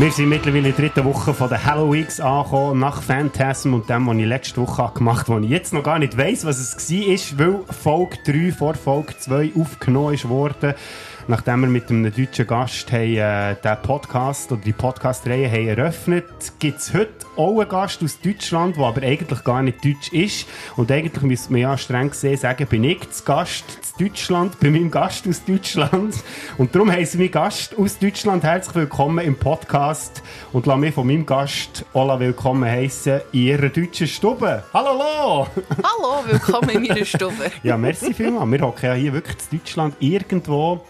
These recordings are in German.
Wir sind mittlerweile in der dritten Woche von der Halloween angekommen, nach Phantasm und dem, was ich letzte Woche gemacht habe, wo ich jetzt noch gar nicht weiss, was es war, weil Folge 3 vor Folge 2 aufgenommen worden nachdem wir mit einem deutschen Gast haben, äh, den Podcast oder die Podcast-Reihe haben eröffnet, gibt es heute auch einen Gast aus Deutschland, der aber eigentlich gar nicht deutsch ist. Und eigentlich müsste man ja streng gesehen sagen, bin ich das Gast aus Deutschland, bei meinem Gast aus Deutschland. Und darum heißen wir Gast aus Deutschland herzlich willkommen im Podcast und lasse mich von meinem Gast Ola willkommen heißen in ihrer deutschen Stube. Hallo, hallo! Hallo, willkommen in meiner Stube. ja, merci vielmals. Wir hocken ja hier wirklich in Deutschland irgendwo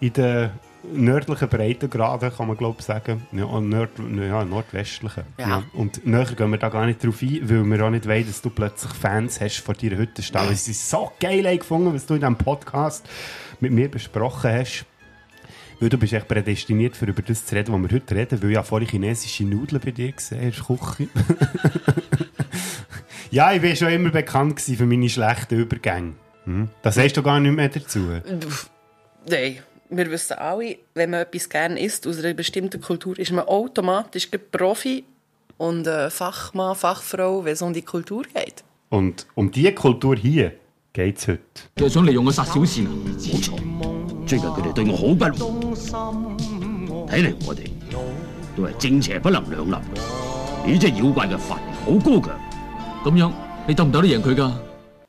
in den nördlichen Breitengraden, kann man glaube sagen. Ja, nord ja, nordwestlichen. Ja. ja. Und näher gehen wir da gar nicht drauf ein, weil wir auch nicht wollen, dass du plötzlich Fans hast von deiner Hüttenstelle. Es ist so geil gefunden, was du in diesem Podcast mit mir besprochen hast. Weil du bist echt prädestiniert, für über das zu reden, was wir heute reden, weil ich ja vorhin chinesische Nudeln bei dir gesehen in der Küche. ja, ich war schon immer bekannt für meine schlechten Übergänge. Hm? Das sagst du gar nicht mehr dazu. Nein wir wissen alle, wenn man etwas gerne isst aus einer bestimmten Kultur, ist man automatisch Profi und äh, Fachmann, Fachfrau, wenn es um die Kultur geht. Und um diese Kultur hier geht es heute. 我想利用我杀小倩啊！冇错，最近佢哋对我好不满，睇嚟我哋都系正邪不能两立。呢只妖怪嘅法力好高强，咁样你斗唔斗得赢佢㗎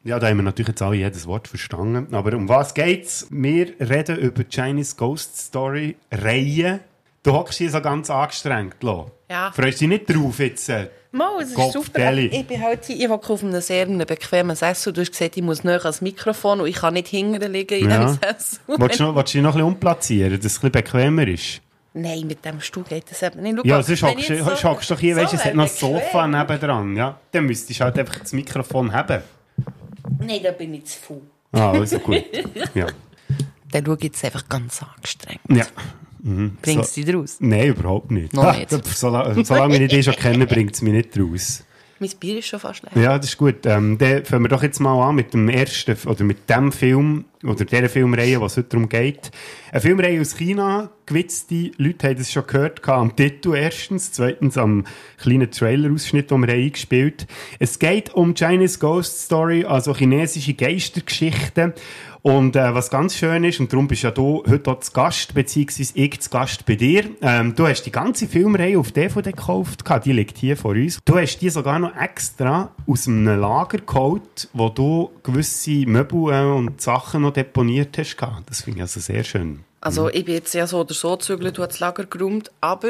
？ja, da haben wir natürlich jetzt alle jedes Wort verstanden. Aber um was geht's? Wir reden über die Chinese Ghost Story Reihe. Du hockst hier so ganz angestrengt, Lo. Ja. Freust du dich nicht drauf jetzt? Äh, Mal, es ist super. Ich bin halt hier, ich hocke auf einem sehr bequemen Sessel. Du hast gesagt, ich muss näher ans Mikrofon und ich kann nicht hinten liegen in ja. diesem Sessel. Willst du, noch, willst du dich noch ein bisschen umplatzieren, dass es ein bisschen bequemer ist? Nein, mit dem Stuhl geht das eben nicht. Schau, ja, sonst hockst du so, doch hier, so weißt du, es hat noch ein Sofa nebendran. Ja, dann müsstest du halt einfach das Mikrofon haben. Nein, da bin ich zu faul. Ah, also gut. Ja. Dann schaue ich jetzt einfach ganz angestrengt. Ja. Mhm. Bringt es so, dich raus? Nein, überhaupt nicht. Noch nicht. solange, solange ich dich schon kenne, bringt es mich nicht raus. Mein Bier ist schon fast leer. Ja, das ist gut. Ähm, dann fangen wir doch jetzt mal an mit dem ersten, oder mit dem Film, oder der Filmreihe, was heute darum geht. Eine Filmreihe aus China. Gewitzte Leute haben das schon gehört, am Titel erstens, zweitens am kleinen Trailer-Ausschnitt, den wir eingespielt haben. Es geht um Chinese Ghost Story, also chinesische Geistergeschichten. Und äh, was ganz schön ist, und darum bist ja du heute auch zu Gast, beziehungsweise ich zu Gast bei dir, ähm, du hast die ganze Filmreihe auf DVD gekauft, die liegt hier vor uns. Du hast die sogar noch extra aus einem Lager geholt, wo du gewisse Möbel äh, und Sachen noch deponiert hast. Das finde ich also sehr schön. Also mhm. ich bin jetzt ja so oder so gezügelt, du hast das Lager geräumt, aber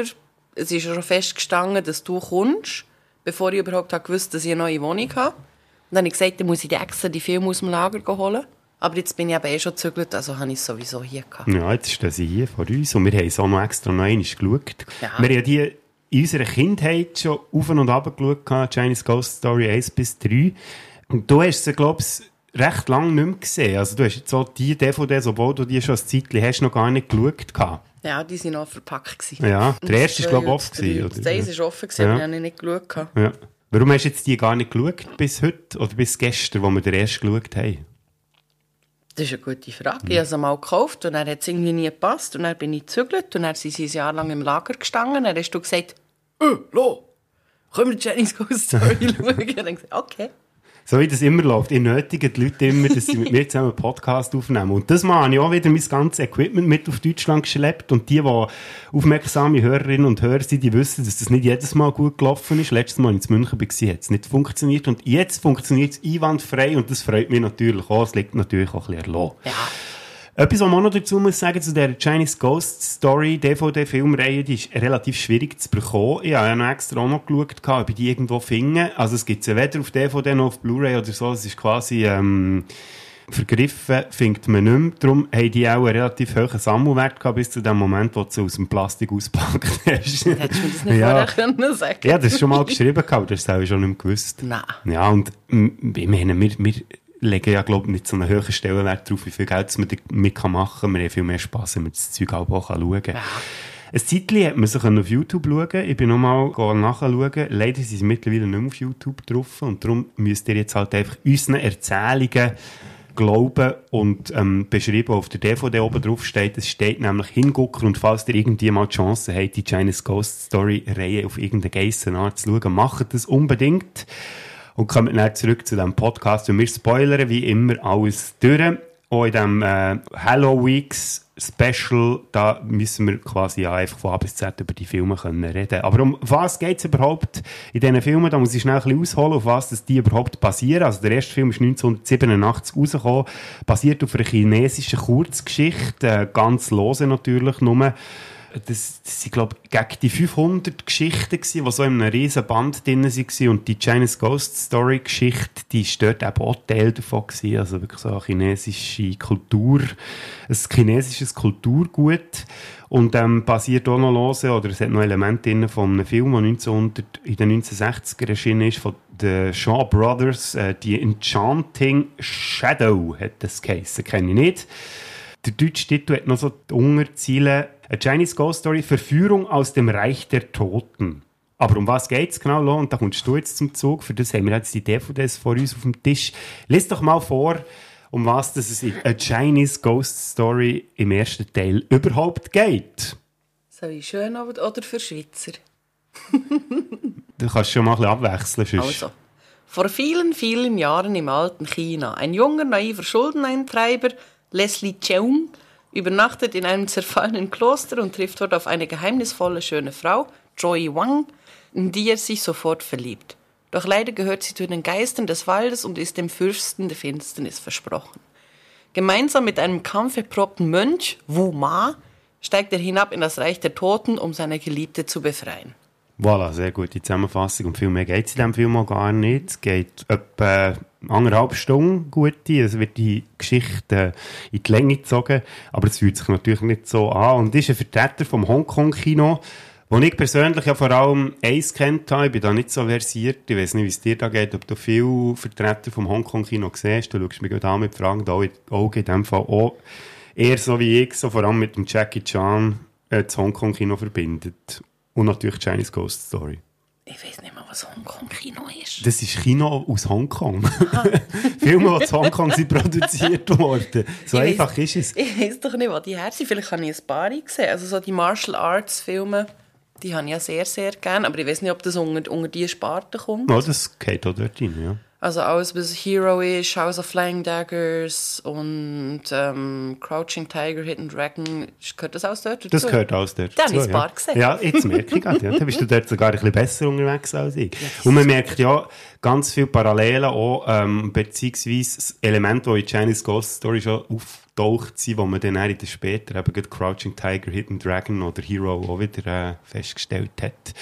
es ist ja schon festgestanden, dass du kommst, bevor ich überhaupt gewusst dass ich eine neue Wohnung habe. Und dann habe ich gesagt, dann muss ich extra die Filme aus dem Lager holen. Aber jetzt bin ich aber eh schon gezügelt, also habe ich es sowieso hier gehabt. Ja, jetzt stehen sie hier vor uns und wir haben es auch noch extra noch einmal geschaut. Ja. Wir haben die in unserer Kindheit schon auf und ab geschaut, Chinese Ghost Story 1 bis 3. Und du hast sie, glaube ich, recht lange nicht mehr gesehen. Also du hast jetzt so die DVDs, obwohl du die schon ein Zeitchen hast, noch gar nicht geschaut. Ja, die waren noch verpackt. Ja, der erste war, glaube ich, offen. Oder? Der erste war offen, gewesen, ja. habe ich nicht geschaut. Ja. Warum hast du jetzt die gar nicht geschaut bis heute oder bis gestern, wo wir den ersten geschaut haben? Das ist eine gute Frage. Ich habe sie mal gekauft und dann hat es irgendwie nie gepasst. Und dann bin ich gezügelt und sind sie ein Jahr lang im Lager gestanden. Dann hast du gesagt, «Äh, lo, können wir Chinese Ghost Story schauen?» Und dann gesagt, «Okay.» So wie das immer läuft. Ich nötige die Leute immer, dass sie mit mir zusammen einen Podcast aufnehmen. Und das Mal habe ich auch wieder mein ganzes Equipment mit auf Deutschland geschleppt. Und die, die aufmerksame Hörerinnen und Hörer sind, die wissen, dass das nicht jedes Mal gut gelaufen ist. Letztes Mal, in München war, hat es nicht funktioniert. Und jetzt funktioniert es einwandfrei. Und das freut mich natürlich auch. Es liegt natürlich auch ein bisschen erlassen. Ja. Etwas, was man noch dazu muss sagen, zu der Chinese Ghost Story DVD-Filmreihe, die ist relativ schwierig zu bekommen. Ich habe ja noch extra auch noch geschaut, ob ich die irgendwo finde. Also es gibt sie weder auf DVD noch auf Blu-ray oder so. Es ist quasi, ähm, vergriffen findet man nicht mehr. Darum haben die auch einen relativ hohen Sammelwert gehabt, bis zu dem Moment, wo du sie aus dem Plastik auspackt hast. Hättest du mir das nicht ja. vorher können sagen Ja, das ist schon mal geschrieben gehabt, das habe ich schon nicht mehr gewusst. Nein. Ja, und ich meine, wir, wir legen ja, glaube ich, nicht so einen höheren Stellenwert darauf, wie viel Geld man damit machen kann. Wir haben viel mehr Spass, wenn man das Zeug auch schauen kann. Ja. Ein Zeitchen hat man sich auf YouTube schauen Ich bin nochmal nachschauen. Leider sind sie mittlerweile nicht mehr auf YouTube drauf. Und darum müsst ihr jetzt halt einfach unseren Erzählungen glauben und ähm, beschrieben auf der DVD oben drauf steht. Es steht nämlich Hingucker und falls ihr irgendwie mal die Chance habt, die Chinese Ghost Story Reihe auf irgendeine Geissenart zu schauen, macht das unbedingt. Und kommt dann zurück zu diesem Podcast und wir spoilern wie immer alles durch. Auch in diesem äh, Hello Weeks Special, da müssen wir quasi ja einfach von A bis Z über die Filme können reden. Aber um was geht es überhaupt in diesen Filmen? Da muss ich schnell ein bisschen ausholen, auf was dass die überhaupt basieren. Also der erste Film ist 1987 rausgekommen, basiert auf einer chinesischen Kurzgeschichte, äh, ganz lose natürlich nur das, das sind, glaube ich, gegen die 500 Geschichten die so in einem riesen Band drin waren. Und die Chinese Ghost Story Geschichte, die ist dort eben auch Teil davon gewesen. Also wirklich so eine chinesische Kultur, ein chinesisches Kulturgut. Und ähm, basiert auch noch lose, oder es hat noch Elemente drin von einem Film, der 1900, in den 1960er erschienen ist, von den Shaw Brothers, äh, die Enchanting Shadow hat das geheissen, kenne ich nicht. Der deutsche Titel hat noch so die Unterziele A Chinese Ghost Story, Verführung aus dem Reich der Toten. Aber um was geht es genau, Lo? Und da kommst du jetzt zum Zug. Für das haben wir jetzt die DVDs vor uns auf dem Tisch. Lies doch mal vor, um was es in A Chinese Ghost Story im ersten Teil überhaupt geht. So wie schön oder für Schweizer? du kannst schon mal ein bisschen abwechseln. Sonst. Also. Vor vielen, vielen Jahren im alten China. Ein junger, naiver Schuldeneintreiber, Leslie Cheung, übernachtet in einem zerfallenen Kloster und trifft dort auf eine geheimnisvolle, schöne Frau, Joy Wang, in die er sich sofort verliebt. Doch leider gehört sie zu den Geistern des Waldes und ist dem Fürsten der Finsternis versprochen. Gemeinsam mit einem kampferprobten Mönch, Wu Ma, steigt er hinab in das Reich der Toten, um seine Geliebte zu befreien. Voilà, sehr gute Zusammenfassung. Und viel mehr geht es in diesem Film auch gar nicht. Es geht etwa anderthalb Stunden gute. Es wird die Geschichte in die Länge gezogen. Aber es fühlt sich natürlich nicht so an. Und ist ein Vertreter vom Hongkong-Kino, wo ich persönlich ja vor allem eins kennt habe. Ich bin da nicht so versiert. Ich weiß nicht, wie es dir da geht, ob du viele Vertreter vom Hongkong-Kino siehst. Du schaust mich an mit Fragen. Da Augen in dem Fall auch eher so wie ich, so vor allem mit dem Jackie Chan äh, das Hongkong-Kino verbindet. Und natürlich Chinese Ghost Story. Ich weiß nicht mehr, was Hongkong-Kino ist. Das ist Kino aus Hongkong. Filme, die aus Hongkong sind produziert worden. So ich einfach weiss, ist es. Ich weiß doch nicht, wo die her sind. Vielleicht habe ich ein paar gesehen. Also so die Martial Arts Filme, die habe ich ja sehr, sehr gerne. Aber ich weiß nicht, ob das unter, unter diese Sparte kommt. Ja, das geht auch dort rein, ja. Also alles, was Hero ist, House of Flying Daggers und ähm, Crouching Tiger, Hidden Dragon, gehört das aus dort? Das gehört aus dort Dann ist ja. gesehen. Ja, jetzt merke ich gerade, ja. Da bist du dort sogar ein bisschen besser unterwegs als ich. Yes. Und man merkt ja ganz viele Parallelen auch, ähm, beziehungsweise Elemente, die in Chinese Ghost Story schon auftaucht sind, wo man dann in den später eben Crouching Tiger, Hidden Dragon oder Hero auch wieder äh, festgestellt hat.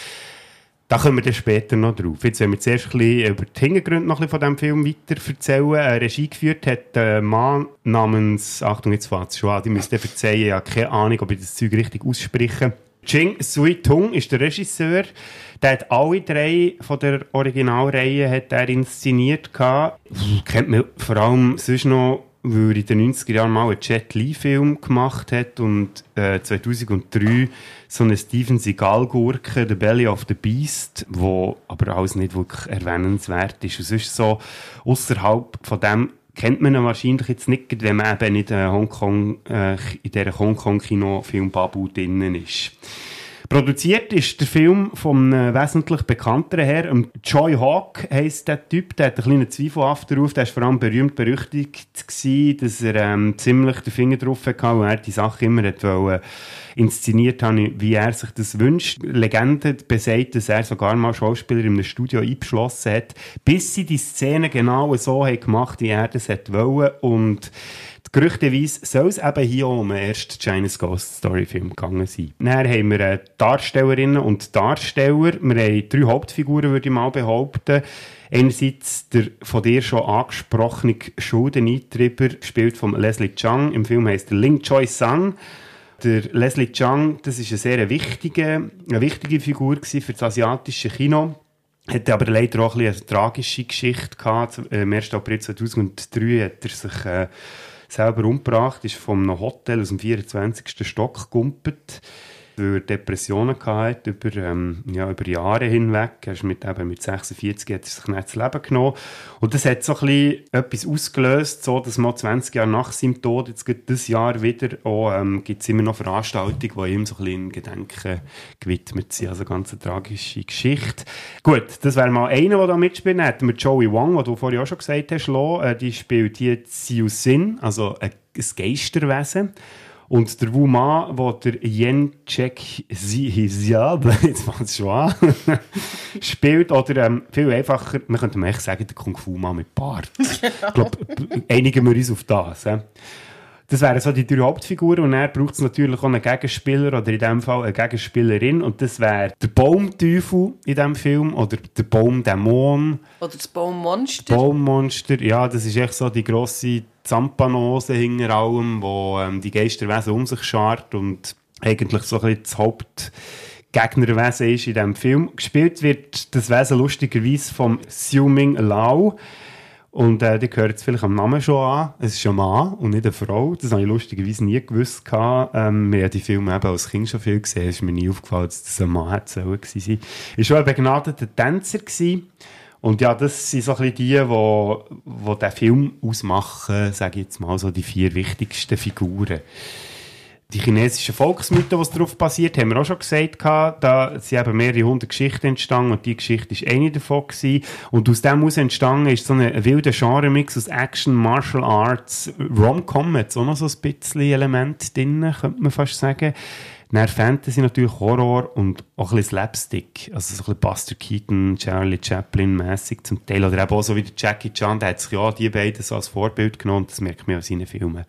Da kommen wir dann später noch drauf. Jetzt, wenn wir zuerst ein bisschen über die Hintergründe noch ein bisschen von diesem Film weiter erzählen. Äh, Regie geführt hat ein Mann namens, Achtung, jetzt fängt es schon an, ich müsste verzeihen, ich habe keine Ahnung, ob ich das Zeug richtig ausspreche. Ching Sui Tung ist der Regisseur. Der hat alle drei von der Originalreihe hat er inszeniert. Gehabt. Kennt man vor allem sonst noch weil er in den 90er Jahren mal einen Jet Li-Film gemacht hat und äh, 2003 so eine Steven Seagal-Gurke, The Belly of the Beast, wo aber alles nicht wirklich erwähnenswert ist. Und sonst so, außerhalb von dem kennt man ihn wahrscheinlich jetzt nicht, wenn man eben in, Hongkong, äh, in dieser Hongkong-Kino-Film-Babu drinnen ist. Produziert ist der Film vom äh, wesentlich bekannteren her. Um, Joy Hawk heisst der Typ, der hat einen kleinen zweifelhaften Ruf. Der war vor allem berühmt berüchtigt, gewesen, dass er ähm, ziemlich den Finger drauf hatte und er die Sache immer hat wollen, inszeniert haben, wie er sich das wünscht. Legende besagt, dass er sogar mal Schauspieler in einem Studio eingeschlossen hat, bis sie die Szene genau so gemacht, wie er das hat wollen. Und Gerüchteweise soll es eben hier um den ersten Chinese Ghost Story Film gegangen sein. Dann haben wir äh, Darstellerinnen und Darsteller. Wir haben drei Hauptfiguren, würde ich mal behaupten. Einerseits der von dir schon angesprochene Schuldeneintreiber, gespielt von Leslie Chang. Im Film heißt er Ling Choi Sang. Der Leslie Chang, das ist eine sehr wichtige, eine wichtige Figur für das asiatische Kino. Hatte aber leider auch ein eine tragische Geschichte gehabt. Am 1. April 2003 hat er sich äh, selber umgebracht, ist vom Hotel aus dem 24. Stock gegumpelt. Weil er Depressionen hatte über, ähm, ja, über Jahre hinweg. Er ist mit, eben mit 46 hat er sich nicht das Leben genommen. Und das hat so ein bisschen etwas ausgelöst, so dass man 20 Jahre nach seinem Tod, jetzt geht das Jahr wieder, auch, ähm, gibt es immer noch Veranstaltungen, die ihm so ein bisschen in Gedenken gewidmet sind. Also ganz eine tragische Geschichte. Gut, das wäre mal einer, der da mitspielt. Dann hätten wir Joey Wong, den du vorhin auch schon gesagt hast, äh, die spielt hier Siu Sin, also ein Geisterwesen. Und der Wu Ma, wo der Chek Hisiab, jetzt fängt es schon an, spielt, oder ähm, viel einfacher, man könnte echt sagen, der Kung Fu Ma mit Bart. ich glaube, einigen wir uns auf das. Äh. Das wären so die drei Hauptfiguren und er braucht es natürlich auch einen Gegenspieler oder in dem Fall eine Gegenspielerin und das wäre der Baumteufel in diesem Film oder der Baumdämon. Oder das Baummonster. Baummonster, ja, das ist echt so die grosse Zampanose hinter allem, wo ähm, die Geisterwesen um sich schart und eigentlich so ein bisschen das Hauptgegnerwesen ist in diesem Film. Gespielt wird das Wesen lustigerweise vom Xiu Ming Lao. Und äh, die gehört jetzt vielleicht am Namen schon an. Es ist ein Mann und nicht eine Frau. Das habe ich lustigerweise nie gewusst. Ähm, wir haben die Filme eben als Kind schon viel gesehen. Es ist mir nie aufgefallen, dass das ein Mann hätte gewesen sein. Er war schon ein begnadeter Tänzer. Gewesen. Und ja, das sind so ein bisschen die, die, die den Film ausmachen, sage ich jetzt mal, so die vier wichtigsten Figuren die chinesischen Volksmythen, die darauf basiert, haben wir auch schon gesagt, da sind eben mehrere hundert Geschichten entstanden und die Geschichte ist eine davon gewesen. Und aus dem heraus entstanden ist so ein wilder Genre-Mix aus Action, Martial Arts, Rom-Com, jetzt auch noch so ein bisschen Element drin, könnte man fast sagen. Dann Fantasy natürlich Horror und auch ein bisschen Slapstick. Also so ein bisschen Buster Keaton, Charlie Chaplin-mässig zum Teil. Oder eben auch so wie Jackie Chan, der hat sich ja die beiden so als Vorbild genommen. Das merkt man ja in seinen Filmen.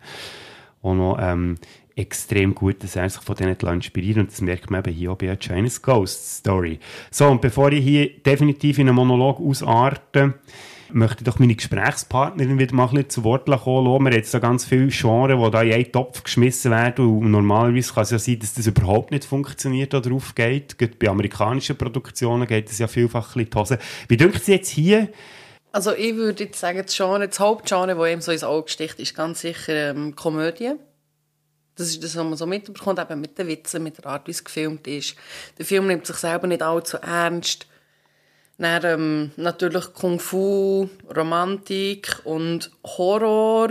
Auch noch, ähm, extrem gut, dass er sich von denen inspiriert und das merkt man eben hier auch bei Chinese Ghost Story. So, und bevor ich hier definitiv in einen Monolog ausarte, möchte ich doch meine Gesprächspartnerin wieder mal ein bisschen zu Wort kommen lassen. Wir haben jetzt so ganz viele Genres, die da in einen Topf geschmissen werden und normalerweise kann es ja sein, dass das überhaupt nicht funktioniert oder aufgeht. Gerade bei amerikanischen Produktionen geht es ja vielfach ein bisschen die Hose. Wie denkt es jetzt hier, also ich würde jetzt sagen, das, Genre, das Hauptgenre, das ihm so ins Auge sticht, ist ganz sicher ähm, Komödie. Das ist das, was man so mitbekommt, eben mit den Witzen, mit der Art, wie es gefilmt ist. Der Film nimmt sich selber nicht allzu ernst. Dann, ähm, natürlich Kung Fu, Romantik und Horror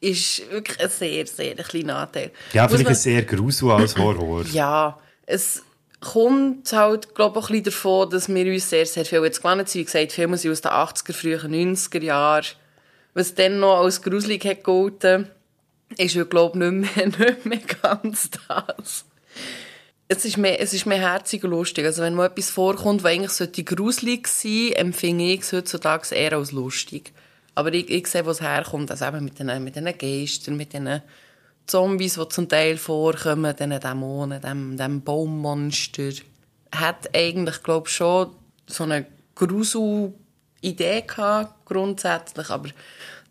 ist wirklich ein sehr, sehr kleiner Anteil. Ja, vielleicht man, ein sehr Grusel als Horror. ja, es kommt halt, glaube ich, ein bisschen davon, dass wir uns sehr, sehr viel jetzt gewohnt sind. Wie gesagt, Filme sind aus den 80er, frühen 90er Jahren. Was dann noch als gruselig hat gelten ist ja, glaube ich, nicht mehr, nicht mehr ganz das. Es ist, mehr, es ist mehr herzig und lustig. Also wenn mal etwas vorkommt, was eigentlich sollte gruselig sein empfinde ich es heutzutage eher als lustig. Aber ich, ich sehe, wo es herkommt. Also eben mit den, mit den Geistern, mit den Zombies, die zum Teil vorkommen, diesen Dämonen, dem, dem Baummonster. Hat eigentlich, glaube ich, schon so eine Grusel-Idee gehabt, grundsätzlich. Aber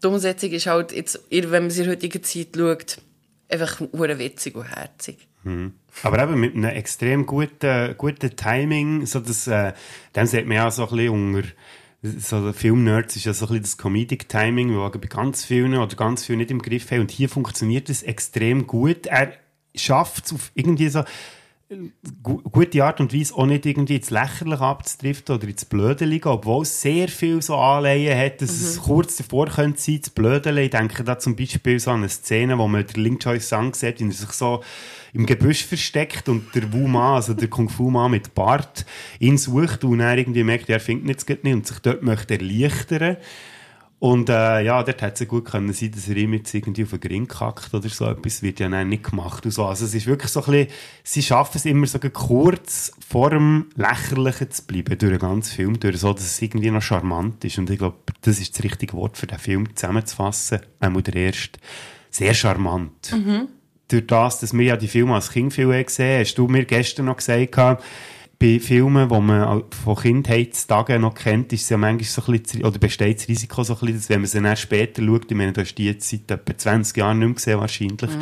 die Umsetzung ist halt, jetzt, wenn man sie in heutiger Zeit schaut, einfach witzig und herzig. Mhm. Aber eben mit einem extrem guten, guten Timing, so dass, äh, dann sieht man ja so ein bisschen unter, so Filmnerds ist ja so ein bisschen das Comedic-Timing, wo wir bei ganz vielen oder ganz vielen nicht im Griff haben. Und hier funktioniert es extrem gut. Er schafft es auf irgendwie so, gute Art und Weise auch nicht irgendwie ins Lächerliche abzudriften oder ins Blöde liegen, obwohl es sehr viel so Anleihen hat, dass mhm. es kurz davor könnte sein, das Blöde. Ich denke da zum Beispiel so an eine Szene, wo man den Link Choice Sang sieht, wie er sich so im Gebüsch versteckt und der Wu also der Kung Fu Ma mit Bart, ihn sucht und er irgendwie merkt, er findet es nicht und sich dort möchte erleichtern. Und äh, ja, dort hätte es gut können sein, dass er ihm jetzt irgendwie auf den Gring kackt oder so etwas, wird ja dann nicht gemacht und so. Also es ist wirklich so ein bisschen, sie schaffen es immer so kurz vor dem Lächerlichen zu bleiben, durch den ganzen Film, durch so, dass es irgendwie noch charmant ist. Und ich glaube, das ist das richtige Wort für den Film zusammenzufassen. Einmal der erste. Sehr charmant. Mhm. Durch das, dass wir ja die Filme als Kind viel gesehen haben, hast du mir gestern noch gesagt, bei Filmen, die man von Kindheitstagen noch kennt, ist es ja manchmal so ein bisschen, oder besteht das Risiko so ein bisschen, dass wenn man sie dann später schaut, ich meine, du hast die jetzt seit etwa 20 Jahren nicht mehr gesehen wahrscheinlich, mhm.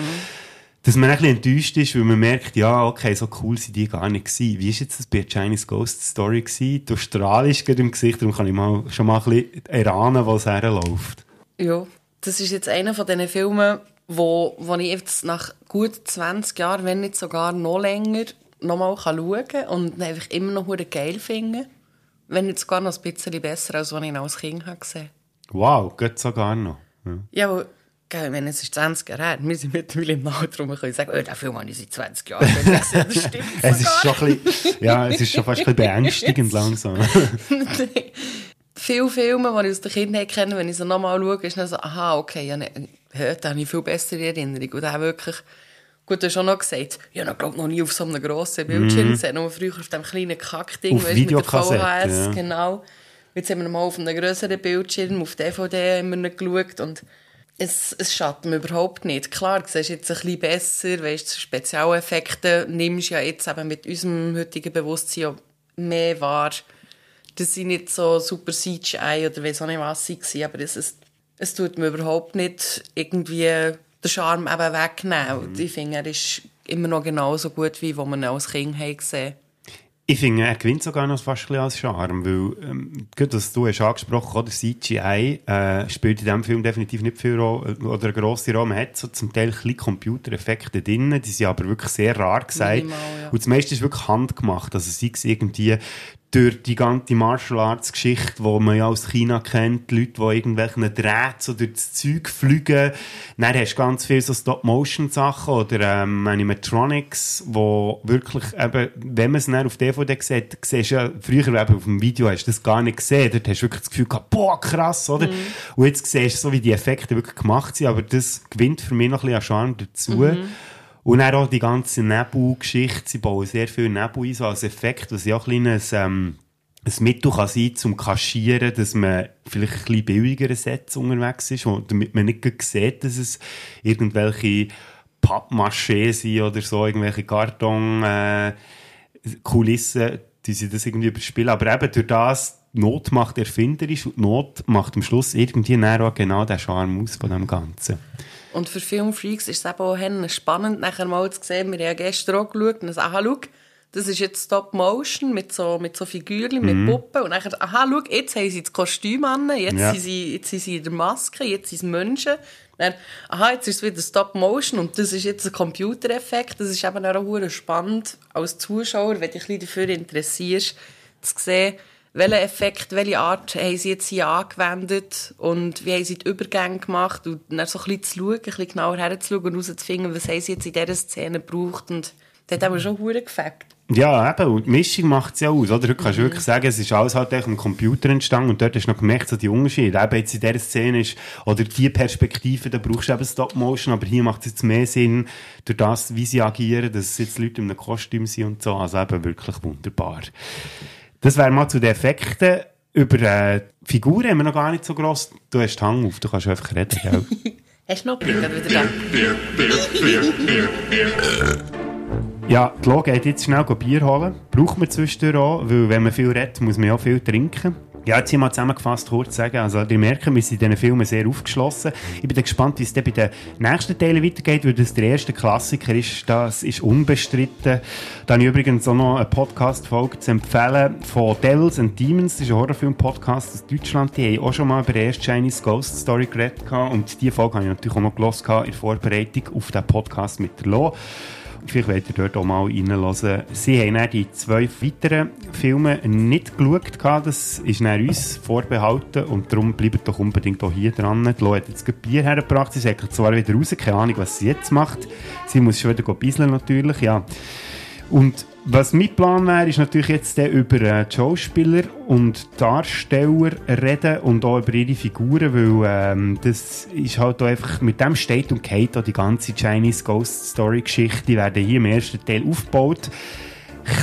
dass man ein bisschen enttäuscht ist, weil man merkt, ja, okay, so cool sind die gar nicht gewesen. Wie ist jetzt das bei Chinese Ghost Story gewesen? Du strahlst gerade im Gesicht, darum kann ich mal, schon mal ein bisschen erahnen, was herläuft. Ja, das ist jetzt einer von diesen Filmen, wo, wo ich jetzt nach gut 20 Jahren, wenn nicht sogar noch länger, nochmal schauen kann und einfach immer noch geil finde. Wenn nicht sogar noch ein bisschen besser, als was ich als Kind habe gesehen Wow, geht sogar noch. Ja, ja aber ich meine, es ist 20 Jahre her. Wir sind mittlerweile im Alter, wir können sagen, oh, den Film habe ich seit 20 Jahren gesehen. Das stimmt es ist schon ein bisschen, Ja, es ist schon fast ein bisschen beängstigend langsam. Viele Filme, die ich aus der Kindheit kenne, wenn ich sie nochmal schaue, ist dann so, aha, okay, ja, ne, heute habe ich viel bessere Erinnerung. Und dann wirklich, gut, du hast schon noch gesagt, ich habe glaube noch nie auf so einem grossen Bildschirm mhm. gesehen, nur früher auf dem kleinen Kackding, weißt, mit der VHS, ja. genau. Jetzt haben wir mal auf einem grösseren Bildschirm, auf DVD haben wir geschaut und es, es schadet mir überhaupt nicht. Klar, du siehst jetzt ein bisschen besser, weißt, Spezialeffekte nimmst du ja jetzt eben mit unserem heutigen Bewusstsein mehr wahr. Das sind nicht so super CGI oder weiß auch nicht was sie waren, aber es, es, es tut mir überhaupt nicht irgendwie den Charme eben wegnehmen. Mhm. Ich finde, er ist immer noch genauso gut, wie wo man ihn als Kind gesehen hat. Ich finde, er gewinnt sogar noch fast ein als Charme, weil, ähm, gut, dass du hast angesprochen, oder CGI äh, spielt in diesem Film definitiv nicht viel Rolle, oder eine grosse Rolle. Man hat so zum Teil kleine Computereffekte drin, die sind aber wirklich sehr rar gesagt. Minimal, ja. Und das meiste ist wirklich handgemacht, also sei es irgendwie durch die ganze Martial Arts Geschichte, die man ja aus China kennt, die Leute, die irgendwelche Drähte so durch das Zeug fliegen. Dann hast du ganz viele so Stop-Motion-Sachen oder ähm, Animatronics, wo wirklich eben, wenn man es dann auf DVD sieht, siehst du ja, früher eben auf dem Video hast du das gar nicht gesehen, dort hast du wirklich das Gefühl gehabt, boah, krass, oder? Mhm. Und jetzt siehst du so, wie die Effekte wirklich gemacht sind, aber das gewinnt für mich noch ein bisschen an Charme dazu. Mhm. Und dann auch die ganze Nebelgeschichte. Sie bauen sehr viel Nebel ein, so als Effekt, was ja auch ein kleines, ähm, ein Mittel kann sein zum Kaschieren, dass man vielleicht ein bisschen billigere Sets unterwegs ist, damit man nicht sieht, dass es irgendwelche Pappmaché sind oder so, irgendwelche Karton, äh, die sie das irgendwie überspielen. Aber eben durch das, Not macht erfinderisch und Not macht am Schluss irgendwie auch genau den Charme aus von dem Ganzen. Und für Filmfreaks ist es eben auch spannend, nachher mal zu sehen, wir haben ja gestern auch geschaut und gesagt, aha, schau, das ist jetzt Stop Motion mit so, mit so Figürchen, mhm. mit Puppen. Und dann, aha, schau, jetzt haben sie das Kostüm an, jetzt, ja. sind, sie, jetzt sind sie in der Maske, jetzt sind es Menschen. Dann, aha, jetzt ist es wieder Stop Motion und das ist jetzt ein Computereffekt. Das ist eben auch spannend als Zuschauer, wenn dich dafür interessierst, zu sehen, welchen Effekt, welche Art haben sie jetzt hier angewendet und wie haben sie die Übergänge gemacht und dann so ein bisschen zu schauen, ein bisschen genauer herzuschauen und herauszufinden, was haben sie jetzt in dieser Szene gebraucht und das hat aber schon hure gefällt. Ja, eben. Und die Mischung macht es ja aus, oder? Du kannst mhm. wirklich sagen, es ist alles halt dem Computer entstanden und dort hast du noch gemerkt, so die Unterschiede. Eben jetzt in dieser Szene ist, oder die Perspektive, da brauchst du eben Stop-Motion, aber hier macht es jetzt mehr Sinn, durch das, wie sie agieren, dass jetzt Leute in einem Kostüm sind und so. Also eben wirklich wunderbar. Das wäre mal zu den Effekten. Über äh, Figuren haben wir noch gar nicht so gross. Du hast den Hang auf, du kannst einfach reden, gell? hast du noch Blick wieder? Ja, die Lo geht jetzt schnell Bier holen. Braucht man zwischendurch auch, weil wenn man viel redet, muss man ja auch viel trinken. Ja, jetzt hier mal zusammengefasst kurz sagen. Also, ihr merkt, wir sind in diesen Filmen sehr aufgeschlossen. Ich bin gespannt, wie es dann bei den nächsten Teilen weitergeht, weil das der erste Klassiker ist. Das ist unbestritten. Dann übrigens auch noch eine Podcast-Folge zu empfehlen von Devils and Demons. Das ist ein Horrorfilm-Podcast aus Deutschland. Die haben auch schon mal über die erste Chinese Ghost Story geredet. Und diese Folge habe ich natürlich auch noch gelesen in Vorbereitung auf den Podcast mit der Lo. Vielleicht wollt ihr dort auch mal reinhören. Sie haben dann die zwei weiteren Filme nicht geschaut. Das ist dann uns vorbehalten und darum bleibt doch unbedingt auch hier dran. Die Lo hat jetzt ein Bier hergebracht. Sie sagt zwar wieder raus, keine Ahnung, was sie jetzt macht. Sie muss schon wieder bisseln natürlich, ja. Und was mein Plan wäre, ist natürlich jetzt über äh, die Schauspieler und Darsteller reden und auch über ihre Figuren, weil ähm, das ist halt auch einfach, mit dem steht und geht die ganze Chinese Ghost Story Geschichte, die werden hier im ersten Teil aufgebaut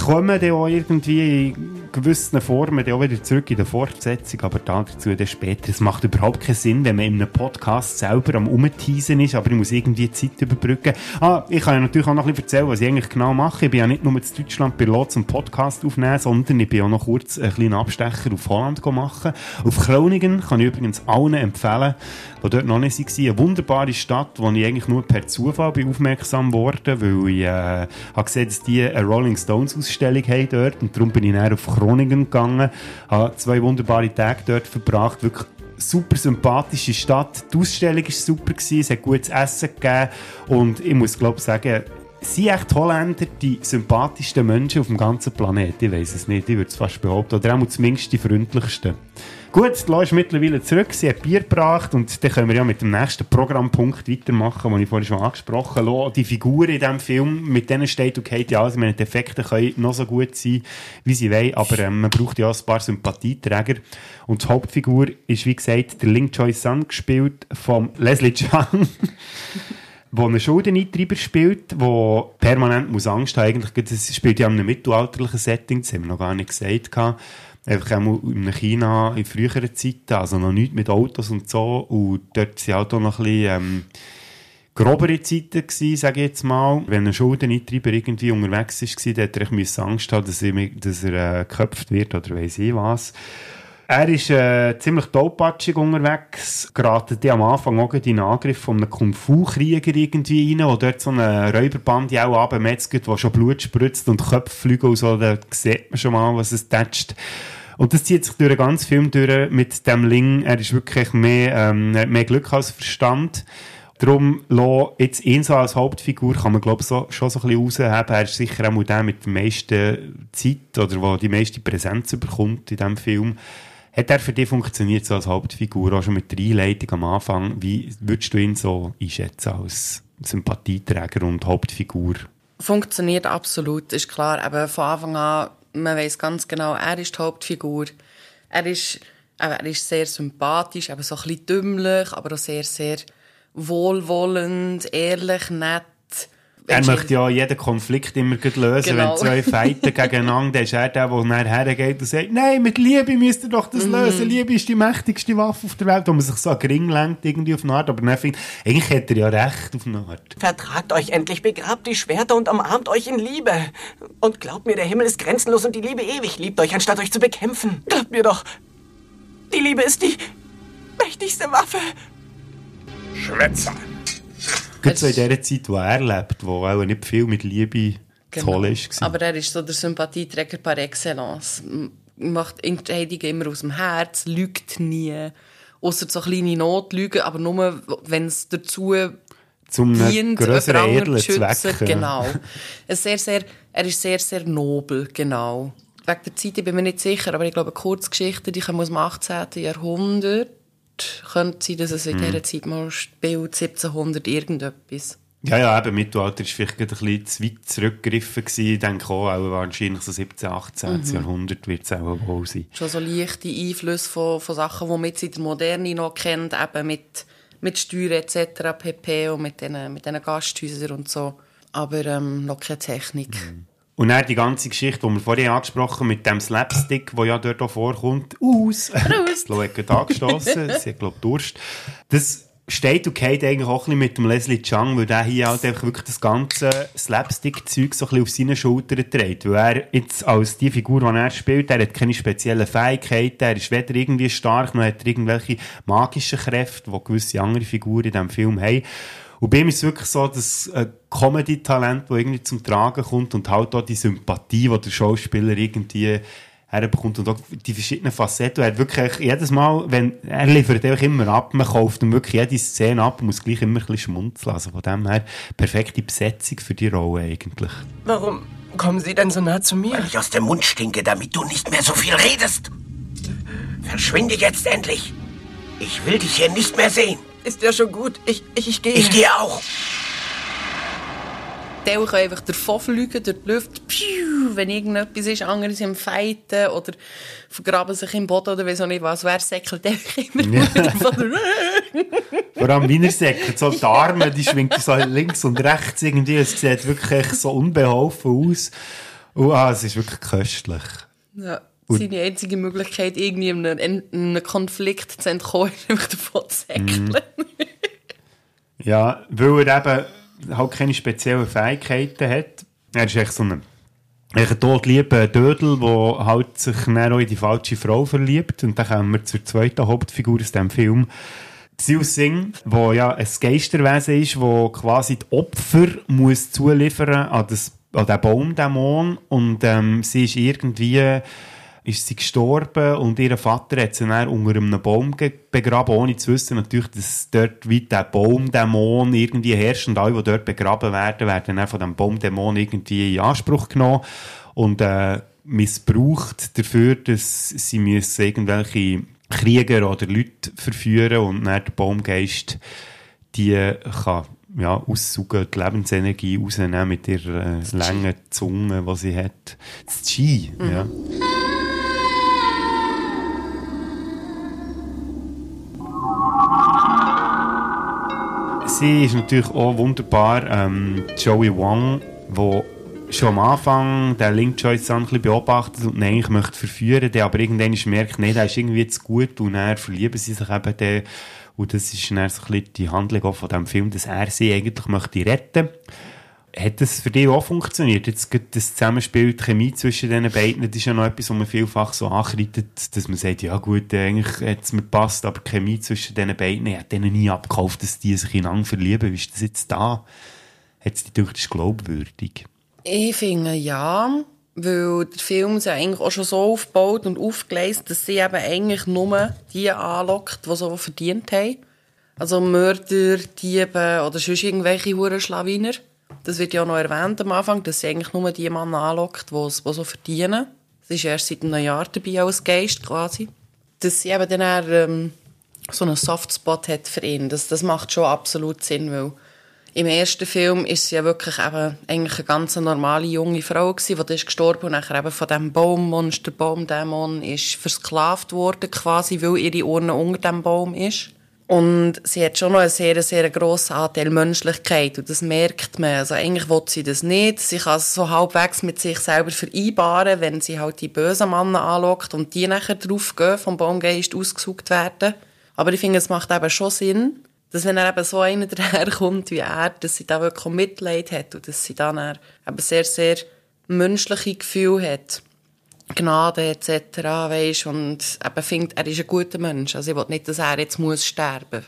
kommen dann auch irgendwie in gewissen Formen dann auch wieder zurück in der Fortsetzung, aber dazu dann später. Es macht überhaupt keinen Sinn, wenn man in einem Podcast selber am Umteasen ist, aber ich muss irgendwie Zeit überbrücken. Ah, ich kann ja natürlich auch noch ein bisschen erzählen, was ich eigentlich genau mache. Ich bin ja nicht nur in Deutschland bei zum Podcast aufnehmen, sondern ich bin auch noch kurz einen kleinen Abstecher auf Holland machen. Auf Groningen kann ich übrigens allen empfehlen, die dort noch nicht waren. Eine wunderbare Stadt, wo ich eigentlich nur per Zufall bin aufmerksam wurde, weil ich äh, habe gesehen, dass die eine Rolling Stones Ausstellung haben dort und darum bin ich dann auf Groningen gegangen, habe zwei wunderbare Tage dort verbracht, wirklich super sympathische Stadt. Die Ausstellung war super, es hat gutes Essen gegeben und ich muss glaube sagen, sind echt Holländer die sympathischsten Menschen auf dem ganzen Planeten? Ich weiß es nicht, ich würde es fast behaupten. Oder auch zumindest die freundlichsten. Gut, die ist mittlerweile zurück, sie hat Bier gebracht und dann können wir ja mit dem nächsten Programmpunkt weitermachen, den ich vorhin schon angesprochen habe. Die Figuren in diesem Film, mit denen steht und geht ja, also meine Defekte können noch so gut sein, wie sie wollen, aber ähm, man braucht ja ein paar Sympathieträger. Und die Hauptfigur ist, wie gesagt, der Ling Choi Sun, gespielt von Leslie Chang. wo einen Schuldeneintreiber spielt, der permanent muss Angst haben eigentlich, das spielt ja in einem mittelalterlichen Setting, das haben wir noch gar nicht gesagt, einfach in China in früheren Zeiten, also noch nichts mit Autos und so, und dort waren auch noch ein bisschen, ähm, grobere Zeiten gewesen, sage ich jetzt mal. Wenn ein Schuldeneintreiber irgendwie unterwegs war, dann hätte er Angst haben, dass er, dass er äh, geköpft wird oder weiss ich was. Er ist äh, ziemlich tollpatschig unterwegs, geratet am Anfang auch in den Angriff von einem Kung-Fu-Krieger irgendwie rein, wo dort so eine Räuberband auch abmetzelt, wo schon Blut spritzt und Köpfe fliegen und so, da sieht man schon mal, was es tätscht. Und das zieht sich durch den ganzen Film durch mit dem Ling. Er ist wirklich mehr, ähm, mehr Glück als Verstand. Darum, jetzt ihn so als Hauptfigur kann man, glaube ich, so, schon so ein bisschen rausheben. Er ist sicher auch der mit der meisten Zeit oder wo die meiste Präsenz bekommt in diesem Film. Hat er für dich funktioniert so als Hauptfigur, auch schon mit der Einleitung am Anfang? Wie würdest du ihn so einschätzen als Sympathieträger und Hauptfigur? Funktioniert absolut, ist klar. Aber von Anfang an, man weiß ganz genau, er ist die Hauptfigur. Er ist, er ist sehr sympathisch, aber so ein bisschen dümmlich, aber auch sehr, sehr wohlwollend, ehrlich, nett er möchte ja jeden Konflikt immer lösen. Genau. Wenn zwei fighten gegeneinander, dann ist er der, der nachher hergeht und sagt, nein, mit Liebe müsst ihr doch das mm. lösen. Liebe ist die mächtigste Waffe auf der Welt, wo man sich so an Ring lenkt, irgendwie auf eine Art. Aber dann findet, eigentlich hat er ja recht auf eine Art. Vertragt euch endlich, begrabt die Schwerter und umarmt euch in Liebe. Und glaubt mir, der Himmel ist grenzenlos und die Liebe ewig. Liebt euch, anstatt euch zu bekämpfen. Glaubt mir doch, die Liebe ist die mächtigste Waffe. Schwätzer. Gerade so in der Zeit, wo er lebt, wo auch nicht viel mit Liebe genau. holen ist. Aber er ist so der Sympathieträger par excellence. Macht Entscheidungen immer aus dem Herz, lügt nie. Außer so kleine Notlügen, aber nur, wenn es dazu zum dient, größeren edlen Zweck. Genau. sehr, sehr, er ist sehr, sehr nobel, genau. Wegen der Zeit, ich bin mir nicht sicher, aber ich glaube, Kurzgeschichten, die kommen aus dem 18. Jahrhundert könnte sein, dass es in mhm. dieser Zeit mal spielt, 1700 irgendetwas. Ja, ja, eben, Mittelalter war vielleicht ein bisschen zu weit zurückgegriffen. Ich denke auch, auch wahrscheinlich so 17., 18. Mhm. Jahrhundert wird es auch wohl sein. Schon so leichte Einflüsse von, von Sachen, die man jetzt in der Moderne noch kennt, eben mit, mit Steuern etc., pp. und mit diesen mit Gasthäusern und so. Aber ähm, noch keine Technik. Mhm. Und dann die ganze Geschichte, die wir vorhin angesprochen haben, mit dem Slapstick, der ja dort auch vorkommt, aus. Prost! Flo hat gerade angestossen, sie hat, glaube ich, Durst. Das steht und geht eigentlich auch ein bisschen mit dem Leslie Chang, weil der hier halt einfach wirklich das ganze Slapstick-Zeug so ein bisschen auf seine Schultern trägt. Weil er jetzt als die Figur, die er spielt, er hat keine speziellen Fähigkeiten, er ist weder irgendwie stark, noch hat er irgendwelche magischen Kräfte, die gewisse andere Figuren in diesem Film haben. Und bei ihm ist es wirklich so, dass ein Comedy-Talent, das irgendwie zum Tragen kommt und halt auch die Sympathie, die der Schauspieler irgendwie herbekommt und auch die verschiedenen Facetten. Er hat wirklich jedes Mal, wenn, er liefert einfach immer ab, man kauft ihm wirklich jede Szene ab und muss gleich immer ein bisschen schmunzeln. Also von dem her, perfekte Besetzung für die Rolle eigentlich. Warum kommen Sie denn so nah zu mir? Weil ich aus dem Mund stinke, damit du nicht mehr so viel redest. Verschwinde jetzt endlich. Ich will dich hier nicht mehr sehen. Ist ja schon gut. Ich, ich, ich gehe. Ich gehe auch. Teil kann einfach davonfliegen durch die Luft, piu, wenn irgendetwas ist, andere sind im Fighten oder vergraben sich im Boden oder weiß auch nicht was. Wer säckelt einfach immer ja. Vor allem Wiener säckelt, so die Arme, die schwingt so links und rechts irgendwie. Es sieht wirklich so unbeholfen aus. Und ah, es ist wirklich köstlich. Ja. Seine einzige Möglichkeit, irgendwie in einem, einem Konflikt zu entkommen, ist einfach davon zu säckeln. Mhm. ja, weil er eben halt keine speziellen Fähigkeiten hat. Er ist echt so ein, ein todlieber Dödel, der halt sich dann auch in die falsche Frau verliebt. Und dann kommen wir zur zweiten Hauptfigur aus diesem Film. Xiu Sing, wo ja ein Geisterwesen ist, wo quasi die Opfer muss zuliefern an, das, an den Baumdämon und ähm, sie ist irgendwie ist sie gestorben und ihr Vater hat sie dann unter einem Baum begraben, ohne zu wissen natürlich, dass dort wie der Baumdämon irgendwie herrscht und alle, die dort begraben werden, werden dann von dem Baumdämon irgendwie in Anspruch genommen und äh, missbraucht dafür, dass sie müssen irgendwelche Krieger oder Leute verführen und dann der Baumgeist die kann ja, aussaugen, die Lebensenergie rausnehmen mit ihrer äh, langen Zunge, die sie hat. Das Chi, mhm. ja. Sie ist natürlich auch wunderbar ähm, Joey Wong, wo schon am Anfang den Link Choice ein bisschen beobachtet und ihn eigentlich möchte verführen, der aber irgendwann merkt, nee, der ist irgendwie zu gut und dann verlieben sie sich eben den und das ist dann so ein bisschen die Handlung von diesem Film, dass er sie eigentlich möchte retten hat das für dich auch funktioniert? Jetzt das Zusammenspiel, die Chemie zwischen diesen beiden, das ist ja noch etwas, wo man vielfach so ankreidet, dass man sagt, ja gut, eigentlich hat es mir gepasst, aber die Chemie zwischen diesen beiden, ich hätte denen nie abgekauft, dass die sich ineinander verlieben. Wie ist das jetzt da? Hat es dich das ist glaubwürdig? Ich finde, ja weil der Film sich eigentlich auch schon so aufgebaut und aufgeleist, dass sie eben eigentlich nur die anlockt, die so verdient haben. Also Mörder, Diebe oder sonst irgendwelche Hurenschlawiner. Das wird ja noch erwähnt am Anfang, dass sie eigentlich nur die Männer anlockt, die, die so verdienen. Sie ist erst seit einem Jahr dabei als Geist quasi. Dass sie eben dann eher, ähm, so einen Softspot hat für ihn, das, das macht schon absolut Sinn, weil im ersten Film ist sie ja wirklich eben eigentlich eine ganz normale junge Frau gewesen, die ist gestorben und nachher eben von diesem Baummonster, Baumdämon ist versklavt worden quasi, weil ihre Urne unter dem Baum ist. Und sie hat schon noch einen sehr, sehr grossen Anteil Menschlichkeit. Und das merkt man. Also eigentlich will sie das nicht. Sie kann es so halbwegs mit sich selber vereinbaren, wenn sie halt die bösen Männer anlockt und die nachher draufgehen, vom Baumgeist ausgesucht werden. Aber ich finde, es macht eben schon Sinn, dass wenn er eben so einer daherkommt wie er, dass sie da wirklich Mitleid hat und dass sie dann eben sehr, sehr menschliche Gefühle hat. Gnade etc., weisst, und eben findet, er ist ein guter Mensch. Also ich will nicht, dass er jetzt muss sterben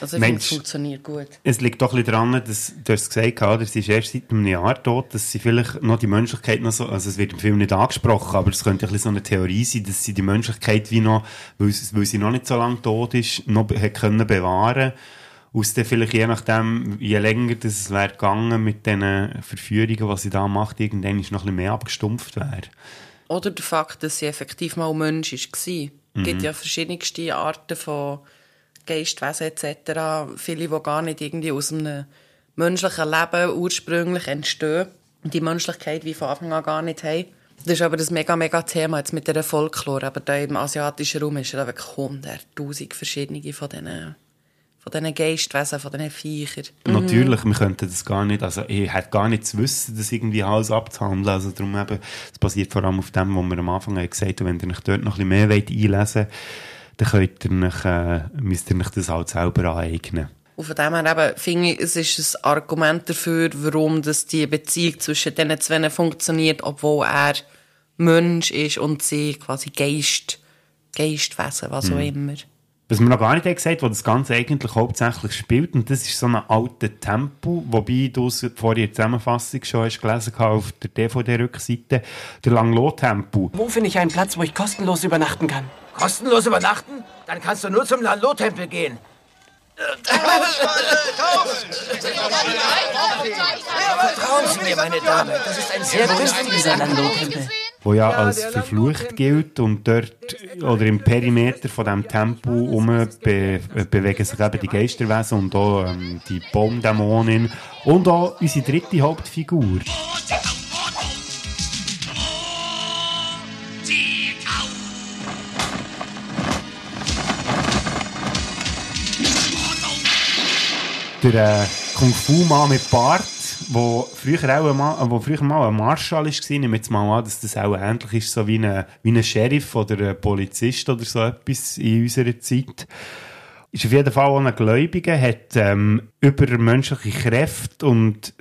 also ich Mensch, finde, es funktioniert gut. Es liegt doch ein bisschen daran, dass du hast gesagt hast, sie ist erst seit einem Jahr tot, dass sie vielleicht noch die Menschlichkeit noch so, also es wird im Film nicht angesprochen, aber es könnte ein bisschen so eine Theorie sein, dass sie die Menschlichkeit wie noch, weil, weil sie noch nicht so lange tot ist, noch hat können bewahren aus der vielleicht je nachdem, je länger das es wäre gegangen mit den Verführungen, was sie da macht, irgendwann ist noch ein bisschen mehr abgestumpft wäre. Oder der Fakt, dass sie effektiv mal Mensch war. Es mhm. gibt ja verschiedenste Arten von Geistwesen etc. Viele, die gar nicht irgendwie aus einem menschlichen Leben ursprünglich entstehen und die Menschlichkeit wie von Anfang an gar nicht haben. Das ist aber das mega, mega Thema jetzt mit der Folklore. Aber da im asiatischen Raum ist ja wirklich hunderttausend verschiedene von diesen von diesen Geistwesen, von diesen Viechern. Mhm. Natürlich, wir könnten das gar nicht, also ich hätte gar nicht zu wissen, das irgendwie alles abzuhandeln. Also darum eben, es basiert vor allem auf dem, was wir am Anfang gesagt haben, wenn ihr euch dort noch ein bisschen mehr einlesen wollt, dann könnt ihr euch, äh, müsst ihr euch das halt selber aneignen. Und von dem her eben, finde ich, es ist ein Argument dafür, warum das die Beziehung zwischen diesen zwei funktioniert, obwohl er Mensch ist und sie quasi Geist, Geistwesen, was auch hm. immer. Was wir noch gar nicht gesagt haben, wo das Ganze eigentlich hauptsächlich spielt, und das ist so ein alter Tempo, wobei du es vorhin in der Zusammenfassung schon hast gelesen auf der DVD-Rückseite, der Langlo-Tempo. Wo finde ich einen Platz, wo ich kostenlos übernachten kann? Kostenlos übernachten? Dann kannst du nur zum Langlo-Tempel gehen. Vertrauen Sie mir, meine Dame. Das ist ein sehr günstiger Langlo-Tempel wo ja, ja als verflucht gilt und dort oder im Perimeter von diesem Tempel um be bewegen sich eben die Geisterwesen und auch ähm, die Baumdämonin und auch unsere dritte Hauptfigur. Der äh, Kung-Fu-Mann mit Bart wo früher auch mal, wo früher mal ein Marschall war, nehme jetzt mal an, dass das auch ähnlich ist, so wie ein, wie ein Sheriff oder ein Polizist oder so etwas in unserer Zeit. Ist auf jeden Fall auch ein Gläubiger, hat ähm, übermenschliche Kräfte und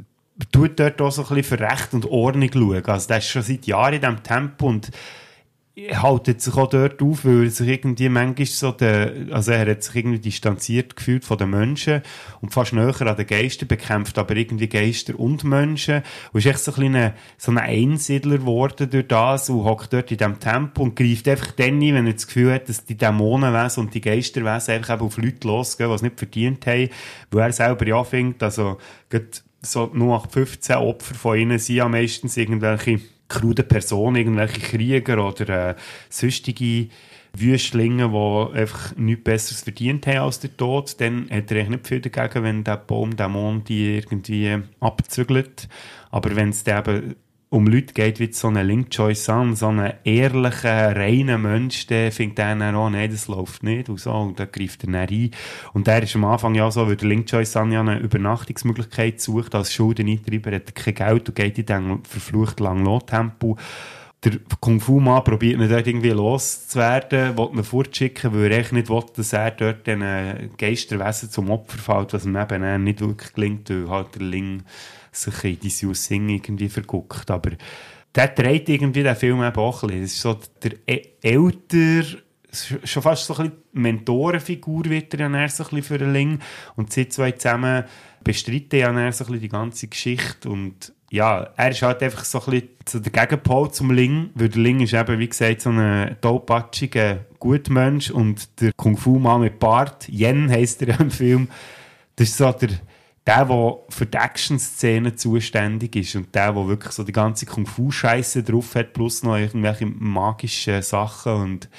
tut dort auch so ein bisschen für Recht und Ordnung schauen. Also der ist schon seit Jahren in diesem Tempo und haltet sich auch dort auf, weil er sich irgendwie manchmal so der, also er hat sich irgendwie distanziert gefühlt von den Menschen und fast näher an den Geistern, bekämpft aber irgendwie Geister und Menschen. Und ist echt so ein kleiner, so ein Einsiedler geworden durch das und hockt dort in diesem Tempo und greift einfach dann ein, wenn er das Gefühl hat, dass die Dämonenwesen und die Geisterwesen einfach eben auf Leute losgehen, die es nicht verdient haben, weil er selber ja findet, also so nur nach 15 Opfer von ihnen sind ja meistens irgendwelche krude Personen, irgendwelche Krieger oder äh, sonstige Wüstlinge, die einfach nichts Besseres verdient haben als der Tod, dann hat er eigentlich nicht viel dagegen, wenn der Baum, der Mond die irgendwie abzügelt. Aber wenn es eben um Leute geht, wie so einen Link Choi San, so einen ehrlichen, reinen Mensch, der findet dann auch, nein, das läuft nicht und so, und dann greift er dann ein. Und der ist am Anfang ja so, weil der Link Choi San ja eine Übernachtungsmöglichkeit sucht, als Schuldeneintreiber hat er kein Geld und geht in den verflucht langen Lottempo. Der Kung-Fu-Mann probiert ihn dort irgendwie loszuwerden, will ihn fortschicken, weil er echt nicht will, dass er dort den Geisterwesen zum Opfer fällt, was ihm eben nicht wirklich gelingt, weil halt der Ling sich in die Yu Sing irgendwie verguckt. Aber der trägt irgendwie den Film eben auch ein bisschen. Es ist so der älter, schon fast so ein bisschen Mentorenfigur wird er ja so ein bisschen für den Ling. Und sie zwei zusammen bestreiten ja so ein bisschen die ganze Geschichte und ja, er ist halt einfach so ein bisschen der Gegenpol zum Ling, weil der Ling ist eben, wie gesagt, so ein tollpatschiger Gutmensch und der Kung-Fu-Mann mit Bart, Yen heisst er im Film, das ist so der der, der für die Action-Szene zuständig ist und der, der wirklich so die ganze Kung-Fu-Scheiße drauf hat, plus noch irgendwelche magischen Sachen und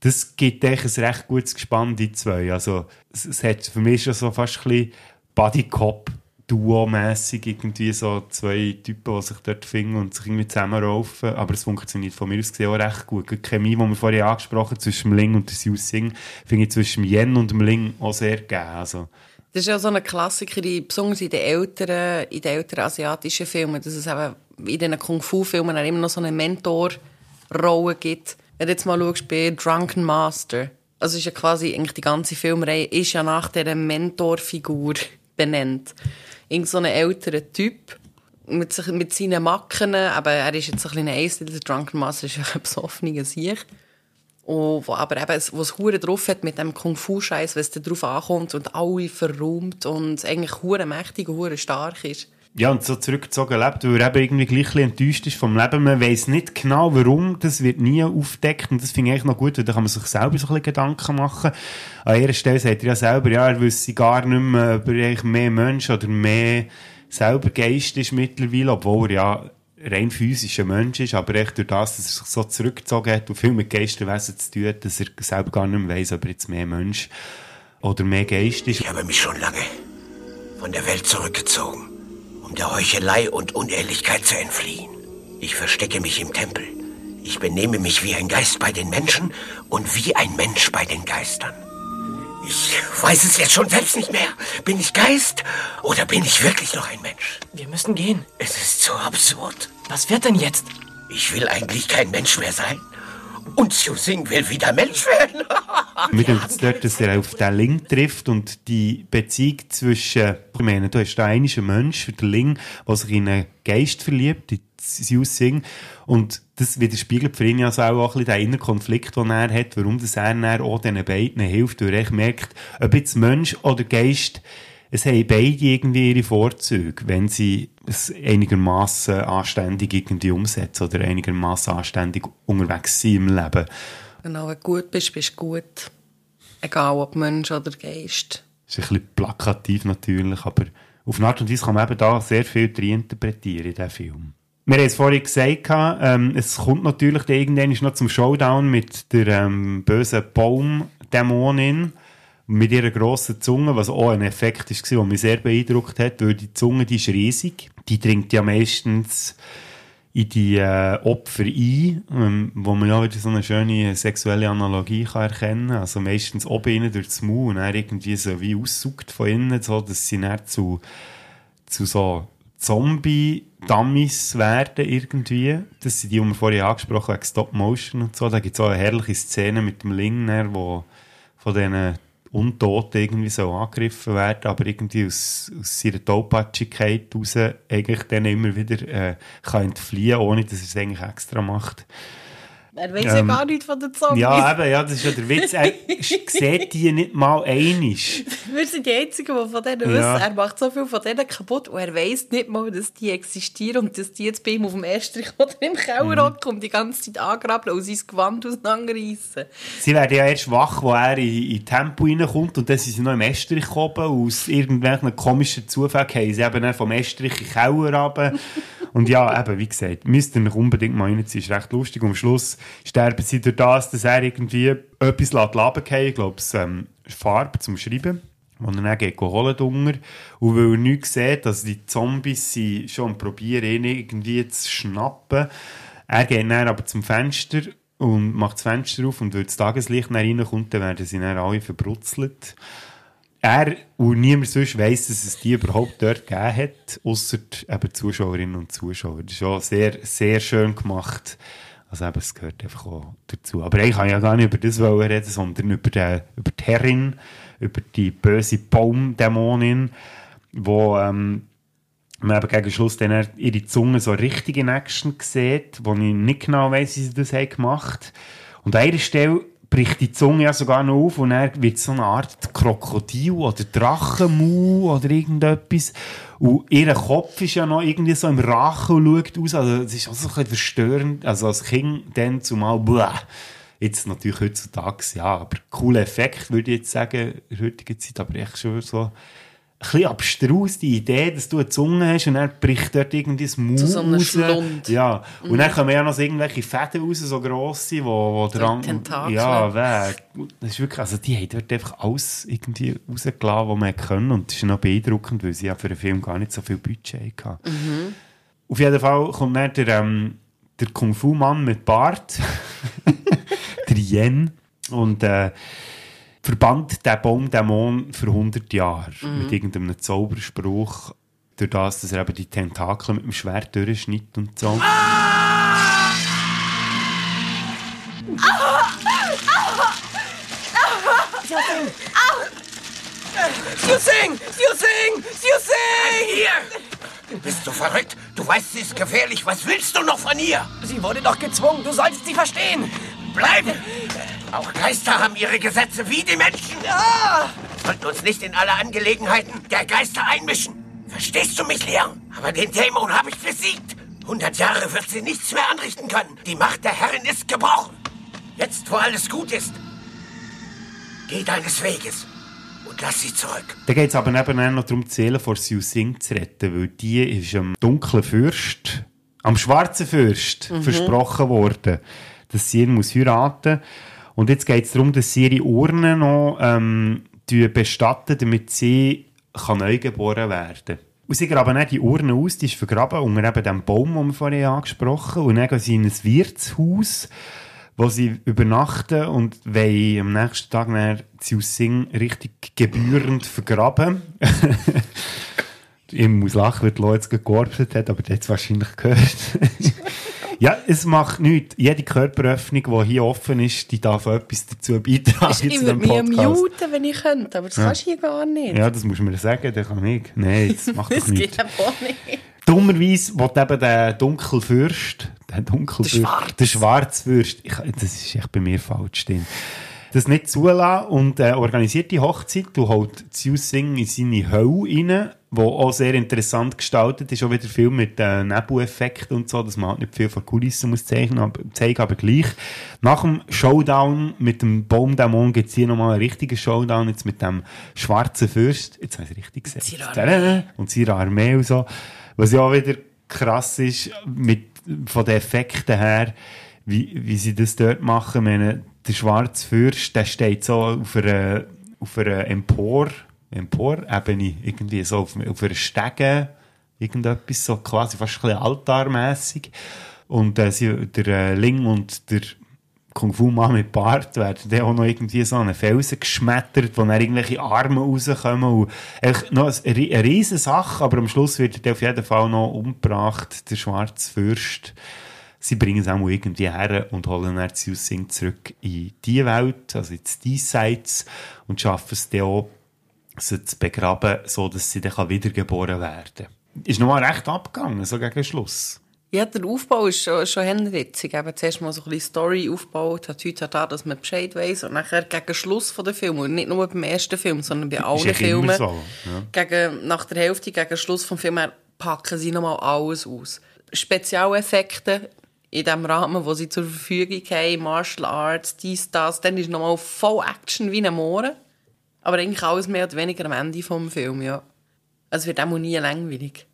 das gibt eigentlich ein recht gutes Gespann, die zwei. Also, es, es hat für mich schon so fast ein bisschen Buddy-Cop Duo-mässig irgendwie so zwei Typen, die sich dort finden und sich irgendwie zusammenraufen. Aber es funktioniert von mir aus gesehen auch recht gut. Die Chemie, die wir vorhin angesprochen haben, zwischen dem Ling und der Siu Sing, finde ich zwischen dem Yen und dem Ling auch sehr gegeben. Also, das ist ja so ein Klassiker, besonders in den älteren, in den älteren asiatischen Filmen, dass es eben in den Kung-Fu-Filmen immer noch so eine Mentor-Rolle gibt. Wenn du jetzt mal schaust bei Drunken Master, also ist ja quasi eigentlich die ganze Filmreihe ist ja nach dieser Mentorfigur benannt. Irgend so ein älterer Typ mit, sich, mit seinen Macken, aber er ist jetzt ein bisschen ein Ace, der Drunken Master ist ja ein besoffener Sieg. Und wo aber eben, wo es Hure drauf hat mit dem Kung-Fu-Scheiß, wenn es drauf ankommt und alle verräumt und eigentlich Hure mächtig und Hure stark ist. Ja, und so zurückgezogen lebt, weil er eben irgendwie gleich enttäuscht ist vom Leben. Man weiß nicht genau, warum, das wird nie aufdeckt und das finde ich eigentlich noch gut, weil da kann man sich selber so ein bisschen Gedanken machen. An ihrer Stelle sagt er ja selber, ja, er wüsste gar nicht mehr, ob er eigentlich mehr Mensch oder mehr selber Geist ist mittlerweile, obwohl er ja rein physischer Mensch ist, aber echt durch das, dass er sich so zurückgezogen hat und viel mit Geisterwesen zu tun hat, dass er selber gar nicht mehr weiss, ob er jetzt mehr Mensch oder mehr Geist ist. Ich habe mich schon lange von der Welt zurückgezogen, um der Heuchelei und Unehrlichkeit zu entfliehen. Ich verstecke mich im Tempel. Ich benehme mich wie ein Geist bei den Menschen und wie ein Mensch bei den Geistern. Ich weiß es jetzt schon selbst nicht mehr. Bin ich Geist oder bin ich wirklich noch ein Mensch? Wir müssen gehen. Es ist so absurd. Was wird denn jetzt? Ich will eigentlich kein Mensch mehr sein. Und Xiu Sing will wieder Mensch werden. Mit dem dort, dass er auf den Ling trifft und die Beziehung zwischen, ich meine, du hast da einen Mensch für den Ling, der sich in einen Geist verliebt, in Xiu Sing. Und das widerspiegelt für ihn ja also auch ein bisschen den inneren Konflikt, den er hat, warum das er dann auch diesen beiden hilft, weil er merkt, ob jetzt Mensch oder Geist, es haben beide irgendwie ihre Vorzüge, wenn sie es einigermaßen anständig irgendwie umsetzen oder einigermaßen anständig unterwegs sind im Leben. Genau, wenn du gut bist, bist du gut. Egal ob Mensch oder Geist. Das ist ein bisschen plakativ natürlich, aber auf eine Art und Weise kann man eben da sehr viel reinterpretieren in diesem Film. Wir haben es vorhin gesagt, ähm, es kommt natürlich irgendwann noch zum Showdown mit der ähm, bösen Baumdämonin mit ihrer grossen Zunge, was auch ein Effekt war, der mich sehr beeindruckt hat, weil die Zunge, die ist riesig. Die dringt ja meistens in die äh, Opfer ein, ähm, wo man ja wieder so eine schöne sexuelle Analogie kann erkennen kann. Also meistens oben innen durch das Maul und dann irgendwie so wie aussaugt von innen, so dass sie nicht zu, zu so Zombie-Dummies werden irgendwie. Das sind die, die wir vorhin angesprochen haben, Stop Motion und so. Da gibt es auch eine herrliche Szene mit dem Ling, der von diesen Untoten irgendwie so angegriffen werden, aber irgendwie aus, aus seiner Tollpatschigkeit raus eigentlich dann immer wieder äh, kann entfliehen, ohne dass er es eigentlich extra macht. Er weiß ja Ähm, gar nicht von den Zombies. Ja, eben, ja, das ist ja der Witz. Er sieht die nicht mal einisch. Wir sind die Einzigen, die von denen Ja. wissen. Er macht so viel von denen kaputt und er weiss nicht mal, dass die existieren und dass die jetzt bei ihm auf dem Estrich oder im Mhm. Keller hocken und die ganze Zeit angraben und sein Gewand auseinanderreissen. Sie werden ja erst wach, wo er in, in Tempo reinkommt und dann sind sie noch im Estrich gekommen. Aus irgendwelchen komischen Zufällen haben sie eben vom Estrich in den Keller runter. Und ja, eben, wie gesagt, müsst ihr unbedingt mal reinziehen. Ist recht lustig. Und am Schluss sterben sie durch das, dass er irgendwie etwas runterfallen. Ich glaube, es ähm, Farbe zum Schreiben. Und dann geht er holen drunter. Und weil er nichts sieht, dass die Zombies sind schon probieren, ihn irgendwie zu schnappen. Er geht dann aber zum Fenster und macht das Fenster auf und weil das Tageslicht dann reinkommt, dann werden sie dann alle verbrutzelt. Er und niemand sonst weiss, dass es die überhaupt dort gegeben hat, ausser eben Zuschauerinnen und Zuschauer. Das ist schon sehr, sehr schön gemacht. Also eben, es gehört einfach auch dazu. Aber ich kann ja gar nicht über das reden, sondern über, den, über die Herrin, über die böse Baumdämonin, wo ähm, man eben gegen Schluss dann ihre Zunge so richtig in Action sieht, wo ich nicht genau weiss, wie sie das haben gemacht Und an einer Stelle bricht die Zunge ja sogar noch auf und er wird so eine Art Krokodil oder Drachenmu oder irgendetwas. Und ihr Kopf ist ja noch irgendwie so im Rachen und schaut aus. Also, es ist auch so ein bisschen verstörend. Also, als Kind dann zumal, bläh. Jetzt natürlich heutzutage, ja, aber cooler Effekt, würde ich jetzt sagen, in der heutigen Zeit, aber echt schon so bisschen abstrus, die Idee, dass du eine Zunge hast und dann bricht dort irgendwie das Mund Zu so einem raus. Schlund. Ja, und dann kommen ja noch irgendwelche Fäden raus, so grosse, wo, wo dran... Tentakel. Ja, weg. Das ist wirklich, also die haben dort einfach alles irgendwie rausgelassen, was man können und das ist noch beeindruckend, weil sie ja für den Film gar nicht so viel Budget hatten. Mhm. Auf jeden Fall kommt dann der, ähm, der Kung-Fu-Mann mit Bart, der Yen, und äh, verbannt den Baumdämon für 100 Jahre mit irgendeinem Zauberspruch, durch das, dass er eben die Tentakel mit dem Schwert durchschneidet und so. Siu Sing! Siu Sing! Siu Sing! Hier! Bist du verrückt? Du weißt, sie ist gefährlich. Was willst du noch von ihr? Sie wurde doch gezwungen. Du solltest sie verstehen. Bleiben! Auch Geister haben ihre Gesetze wie die Menschen. Ah! Sollten uns nicht in alle Angelegenheiten der Geister einmischen. Verstehst du mich, Leon? Aber den Dämon habe ich besiegt. 100 Jahre wird sie nichts mehr anrichten können. Die Macht der Herrin ist gebrochen. Jetzt, wo alles gut ist, geh deines Weges und lass sie zurück. Da geht es aber nebenan noch darum, die Seele von Siu Sing zu retten, weil die ist am dunklen Fürst, am schwarzen Fürst versprochen worden, dass sie ihn muss heiraten Und jetzt geht es darum, dass sie ihre Urne noch ähm, bestatten, damit sie kann neu geboren werden und sie graben dann die Urne aus, die ist vergraben unter eben dem Baum, den wir vorhin angesprochen haben. Und dann gehen sie in ein Wirtshaus, wo sie übernachten und wollen am nächsten Tag dann Sing richtig gebührend vergraben. ich muss lachen, weil die Leute jetzt gekorpset hat, aber der hat es wahrscheinlich gehört. ja, es macht nichts. Jede Körperöffnung, die hier offen ist, die darf etwas dazu beitragen Ich würde mich muten, wenn ich könnte, aber das kannst du hier gar nicht. Ja, das muss man sagen, der kann ich. Nein, das macht doch das nichts. geht einfach nicht. Dummerweise will eben der Dunkelfürst, der Dunkelfürst, Der Schwarz. der Schwarzfürst, ich, das ist echt bei mir falsch stehen, das nicht zulassen und äh, organisiert die Hochzeit und holt Siu Sing in seine Hölle rein, wo auch sehr interessant gestaltet ist, auch wieder viel mit äh, Nebeleffekten und so, dass man halt nicht viel von Kulissen muss zeichnen, aber, zeigen, aber gleich. Nach dem Showdown mit dem Baumdämon gibt es hier nochmal einen richtigen Showdown, jetzt mit dem schwarzen Fürst, jetzt habe ich es richtig gesagt, und seiner Armee und so. Was ja auch wieder krass ist, mit, von den Effekten her, wie, wie sie das dort machen. Ich meine, der schwarze Fürst, der steht so auf einer, auf einer Empor, Emporebene, irgendwie so auf, auf einer Stege, irgendetwas, so quasi fast ein bisschen altarmässig. Und äh, sie, der äh, Ling und der Kung-Fu-Mann mit Bart werden dann auch noch irgendwie so an einen Felsen geschmettert, wo dann irgendwelche Arme rauskommen. Und noch eine, eine riesige Sache, aber am Schluss wird er auf jeden Fall noch umgebracht, der schwarze Fürst. Sie bringen es auch mal irgendwie her und holen dann Siu Sing zurück in die Welt, also ins Diesseits, und schaffen es dann auch, sie zu begraben, so dass sie dann wiedergeboren werden kann. Ist nochmal recht abgegangen, so gegen Schluss. Ja, der Aufbau ist schon, schon witzig. Eben zuerst mal so ein bisschen Story aufgebaut, hat heute da, dass man Bescheid weiss. Und nachher gegen Schluss von der Film, und nicht nur beim ersten Film, sondern bei allen Filmen, so, ja. gegen, nach der Hälfte, gegen Schluss vom Film, her, packen sie nochmal alles aus. Spezialeffekte in dem Rahmen, wo sie zur Verfügung haben, Martial Arts, dies, das, dann ist nochmal voll Action wie ein Mohren. Aber eigentlich alles mehr oder weniger am Ende vom Film, ja. Also es wird auch nie langweilig.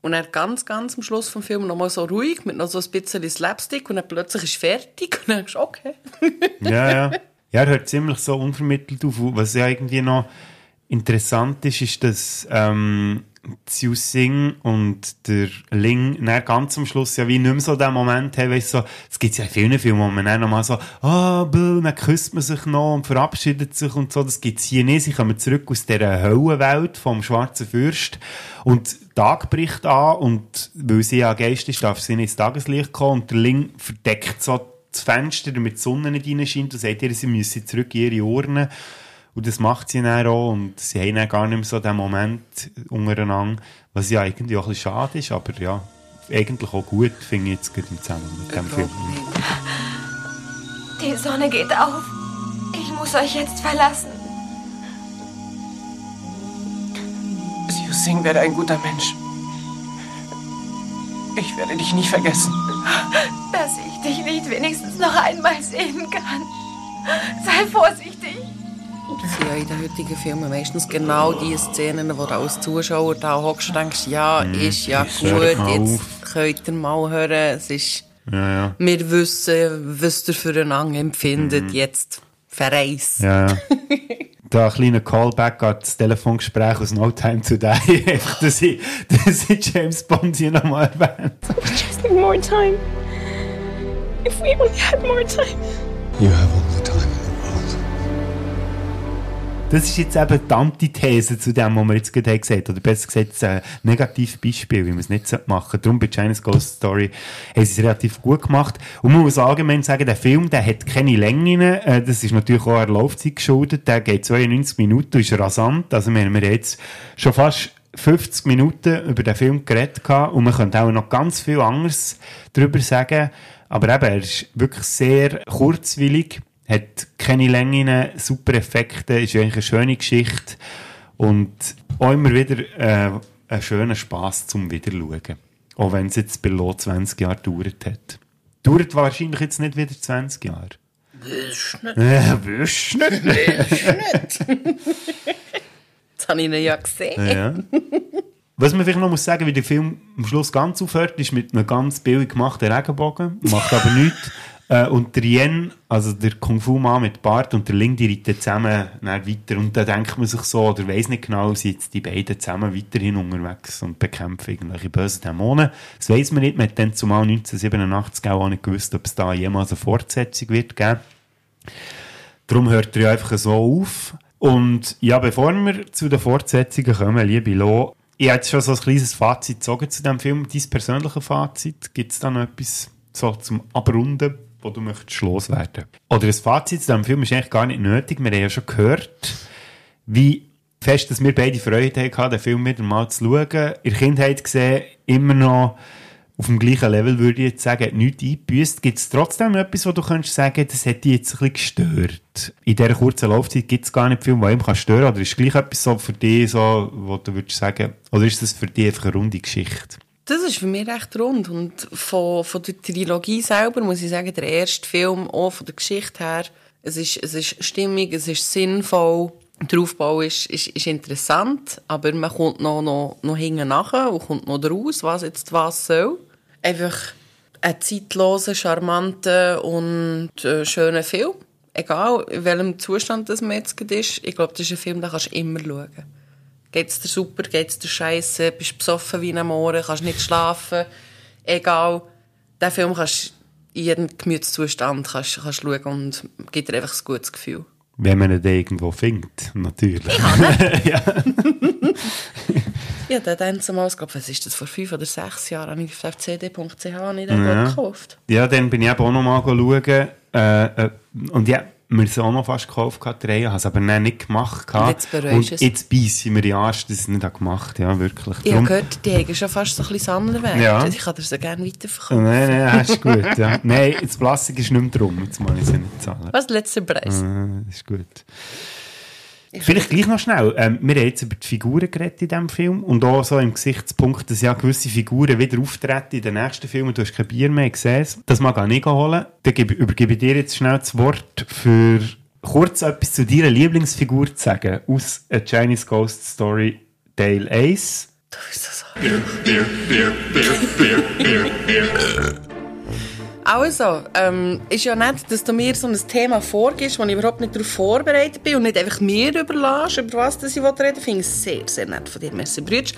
Und dann ganz, ganz am Schluss vom Film nochmal so ruhig, mit noch so ein bisschen Slapstick und dann plötzlich ist fertig und dann denkst du, okay. Ja, ja. Ja, er hört ziemlich so unvermittelt auf. Was ja irgendwie noch interessant ist, ist, dass ähm, Xiu Sing und der Ling dann ganz am Schluss ja wie nicht mehr so den Moment haben, weißt, so, es gibt ja in vielen Filmen, wo man dann nochmal so, ah, oh, dann küsst man sich noch und verabschiedet sich und so, das gibt's hier nicht. Sie kommen zurück aus dieser Höllenwelt vom schwarzen Fürst und Tag bricht an und weil sie ja Geist ist, darf sie nicht ins Tageslicht kommen und der Ling verdeckt so das Fenster, damit die Sonne nicht reinscheint und sagt ihr, sie müssen zurück in ihre Urne. Und das macht sie dann auch und sie haben dann gar nicht mehr so den Moment untereinander, was ja irgendwie auch ein bisschen schade ist, aber ja, eigentlich auch gut, finde ich jetzt gerade im Zusammenhang mit dem Film. Die Sonne geht auf. Ich muss euch jetzt verlassen. Siu Sing werde ein guter Mensch. Ich werde dich nie vergessen. Dass ich dich nicht wenigstens noch einmal sehen kann. Sei vorsichtig. Das sind ja in den heutigen Filmen meistens genau die Szenen, wo du als Zuschauer da hockst und denkst, ja, ist ja gut, jetzt könnt ihr mal hören, es ist, Ja, ja. wir wissen, was ihr füreinander empfindet, jetzt verreis. Ja, ja. Da ein kleiner Callback an das Telefongespräch aus No Time to Die. Einfach, dass ich, dass ich James Bond hier nochmal erwähnt. Just need more time. If we only had more time. You have all the time. Das ist jetzt eben die Antithese zu dem, was wir jetzt gerade gesagt haben. Oder besser gesagt, ein negatives Beispiel, wie man es nicht machen sollte. Darum bei China's Ghost Story haben sie es relativ gut gemacht. Und man muss allgemein sagen, der Film, der hat keine Längen. Äh, Das ist natürlich auch der Laufzeit geschuldet. Der geht 92 Minuten, ist rasant. Also wir haben jetzt schon fast 50 Minuten über den Film geredet. Und man könnte auch noch ganz viel anderes darüber sagen. Aber eben, er ist wirklich sehr kurzwillig hat keine Längen, super Effekte, ist eigentlich eine schöne Geschichte und auch immer wieder äh, ein schöner Spass zum Wiederschauen. Auch wenn es jetzt below 20 Jahre gedauert hat. Dauert wahrscheinlich jetzt nicht wieder 20 Jahre. Wüsst nicht, Äh, nicht. wüsst nicht. Jetzt habe ich ihn ja gesehen. Ja. Was man vielleicht noch muss sagen, wie der Film am Schluss ganz aufhört, ist mit einem ganz billig gemachten Regenbogen. Macht aber nichts. Äh, und der Yen, also der Kung-Fu-Mann mit Bart und der Ling, die reiten zusammen weiter. Und da denkt man sich so, oder weiss nicht genau, sind jetzt die beiden zusammen weiterhin unterwegs und bekämpfen irgendwelche bösen Dämonen. Das weiss man nicht. Man hat dann zumal 1987 auch nicht gewusst, ob es da jemals eine Fortsetzung wird geben. Darum hört er ja einfach so auf. Und ja, bevor wir zu den Fortsetzungen kommen, liebe Lo, ich habe jetzt schon so ein kleines Fazit gezogen zu diesem Film. Dein persönliches Fazit, gibt es da noch etwas so zum Abrunden, wo du möchtest loswerden? Oder ein Fazit zu diesem Film ist eigentlich gar nicht nötig. Wir haben ja schon gehört, wie fest, dass wir beide Freude hatten, den Film wieder mal zu schauen. In der Kindheit gesehen, immer noch auf dem gleichen Level, würde ich jetzt sagen, hat nichts eingebüßt. Gibt es trotzdem etwas, wo du könntest sagen, das hat dich jetzt ein bisschen gestört? In dieser kurzen Laufzeit gibt es gar nicht viel, was ihm kann stören kann. Oder ist gleich etwas so für dich, so, wo du würdest sagen, oder ist das für dich einfach eine runde Geschichte? Das ist für mich recht rund. Und von, von der Trilogie selber muss ich sagen, der erste Film, auch von der Geschichte her, es ist, es ist stimmig, es ist sinnvoll. Der Aufbau ist, ist, ist interessant, aber man kommt noch, noch, noch hinten nachher und kommt noch draus, was jetzt was soll. Einfach ein zeitloser, charmanter und äh, schöner Film. Egal, in welchem Zustand das jetzt ist. Ich glaube, das ist ein Film, den kannst du immer schauen. Geht's dir super, geht's dir scheiße, bist besoffen wie ein Mohren, kannst nicht schlafen. Egal. Den Film kannst du in jedem Gemütszustand kannst, kannst schauen und gibt dir einfach ein gutes Gefühl. Wenn man ihn irgendwo findet, natürlich. Ja, der dann zumal, ich glaube, was ist das, vor fünf oder sechs Jahren, habe ich auf cd.ch nicht Ja. gekauft. Ja, dann bin ich eben auch noch mal schauen. Äh, äh, und ja, mir es auch noch fast gekauft, Reihe, habe es aber dann nicht gemacht. Und jetzt bereust du es? jetzt beiße ich mir die Arsch, dass ich es nicht gemacht habe. Ja, wirklich. Ich Drum- habe gehört, die haben schon fast so ein bisschen Sammlerwert. Ja. Ich kann dir so gerne weiterverkaufen. Nein, nein, das ist gut. Ja. Nein, das Plastik ist nicht mehr drum. Jetzt muss ich es nicht zahlen. Was, letzter Preis? Das ist gut. Vielleicht gleich noch schnell. Ähm, wir haben jetzt über die Figuren geredet in diesem Film und auch so im Gesichtspunkt, dass ja gewisse Figuren wieder auftreten in den nächsten Filmen. Du hast kein Bier mehr gesehen. Das mag ich auch nicht holen. Dann gebe, übergebe ich dir jetzt schnell das Wort für kurz etwas zu deiner Lieblingsfigur zu sagen aus A Chinese Ghost Story Teil 1. Du bist das so. Also, ähm, ist ja nett, dass du mir so ein Thema vorgibst, wo ich überhaupt nicht darauf vorbereitet bin und nicht einfach mir überlässt, über was das ich reden will. Finde ich sehr, sehr nett von dir. Merci, Brütsch.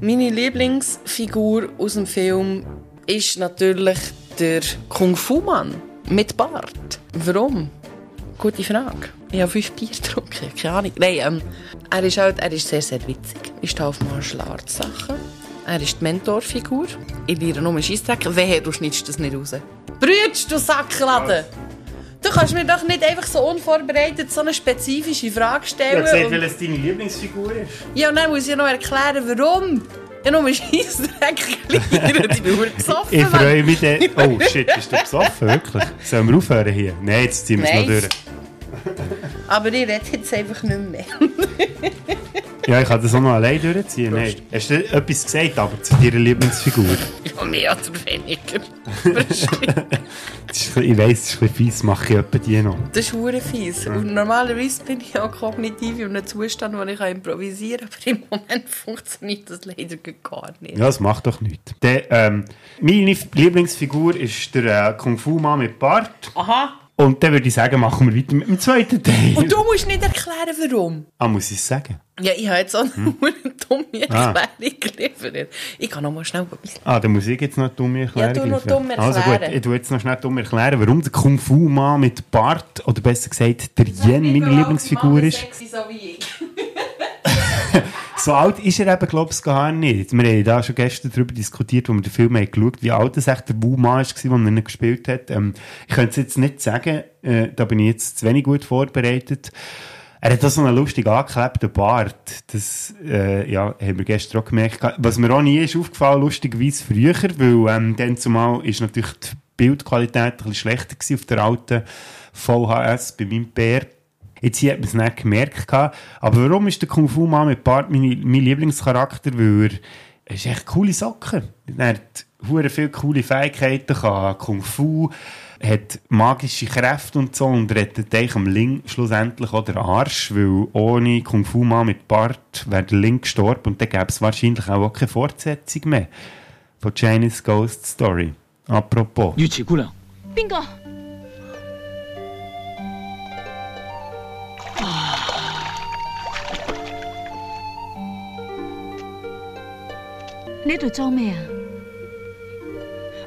Meine Lieblingsfigur aus dem Film ist natürlich der Kung-Fu-Mann mit Bart. Warum? Gute Frage. Ich habe fünf Bier getrunken, keine Ahnung. Nein, ähm, er ist halt, er ist sehr, sehr witzig. Stehe auf Martial Arts Sachen. Er ist die Mentorfigur. Ich lehre nur Scheissdreck. Wehe, du schneidest das nicht raus. Brütsch, du Sackladen! Du kannst mir doch nicht einfach so unvorbereitet so eine spezifische Frage stellen. und- welches deine Lieblingsfigur ist. ja, und dann muss ich noch erklären, warum. Ja, nur Scheissdreck klären. Ich bin verdammt besoffen. Ich freue mich dann. Oh shit, bist du besoffen? Wirklich? Sollen wir aufhören hier? Nein, jetzt ziehen wir es noch durch. Aber ich rede jetzt einfach nicht mehr. Ja, ich kann das auch noch allein durchziehen. Nein. Hast du etwas gesagt, aber zu deiner Lieblingsfigur? Ja, mehr oder weniger. Ist- ich weiss, das ist ein bisschen fies, mache ich etwa die noch. Das ist hure fies. Und normalerweise bin ich auch kognitiv in einem Zustand, wo ich improvisieren kann. Aber im Moment funktioniert das leider gar nicht. Ja, das macht doch nichts. Der, ähm, meine Lieblingsfigur ist der äh, Kung-Fu-Mann mit Bart. Aha. Und dann würde ich sagen, machen wir weiter mit dem zweiten Teil. Und du musst nicht erklären, warum. Ah, muss ich es sagen? Ja, ich habe jetzt auch Hm. nur eine dumme Ah. Erklärung geliefert. Ich kann noch mal schnell etwas Ah, dann muss ich jetzt noch eine dumme Erklärung Ja, du noch liefern. dumm Also gut, erklären. ich tue jetzt noch schnell dumm erklären, warum der Kung-Fu-Mann mit Bart, oder besser gesagt, der Yen, meine Lieblingsfigur ist. Sexy, so wie ich. So alt ist er eben, glaube ich, gar nicht. Wir haben da schon gestern darüber diskutiert, wo wir den Film haben geschaut wie alt es echt der Wu-Ma war, als er ihn gespielt hat. Ähm, ich könnte es jetzt nicht sagen, äh, da bin ich jetzt zu wenig gut vorbereitet. Er hat auch so einen lustig angeklebten Bart. Das äh, ja, haben wir gestern auch gemerkt. Was mir auch nie ist aufgefallen, lustigerweise früher, weil ähm, dann zumal ist natürlich die Bildqualität ein bisschen schlechter gewesen auf der alten VHS bei meinem Bär. Jetzt hier hat man es nicht gemerkt. gehabt. Aber warum ist der Kung Fu Mann mit Bart mein, mein Lieblingscharakter? Weil er, er ist echt coole Socken. Er hat hure viele coole Fähigkeiten, kann Kung Fu, hat magische Kräfte und so und rettet eigentlich am Link schlussendlich auch den Arsch, weil ohne Kung Fu Mann mit Bart wäre der Link gestorben und dann gäbe es wahrscheinlich auch keine Fortsetzung mehr von Chinese Ghost Story. Apropos. 月 你喺度裝咩啊？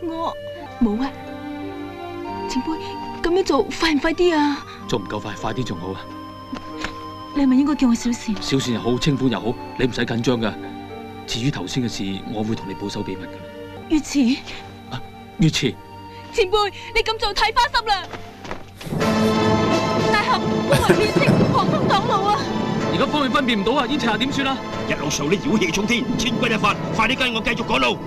我冇啊，前輩咁樣做快唔快啲啊？做唔夠快，快啲仲好啊！你係咪應該叫我小倩？小倩又好，清歡又好，你唔使緊張噶。至於頭先嘅事，我會同你保守秘密噶。月池，月慈，前輩你咁做太花心啦！大侠乌云变色，狂风挡路啊！而家方面分辨唔到啊！烟尘下点算啊？一路上你妖气冲天，千钧一发，快啲跟我继续赶路。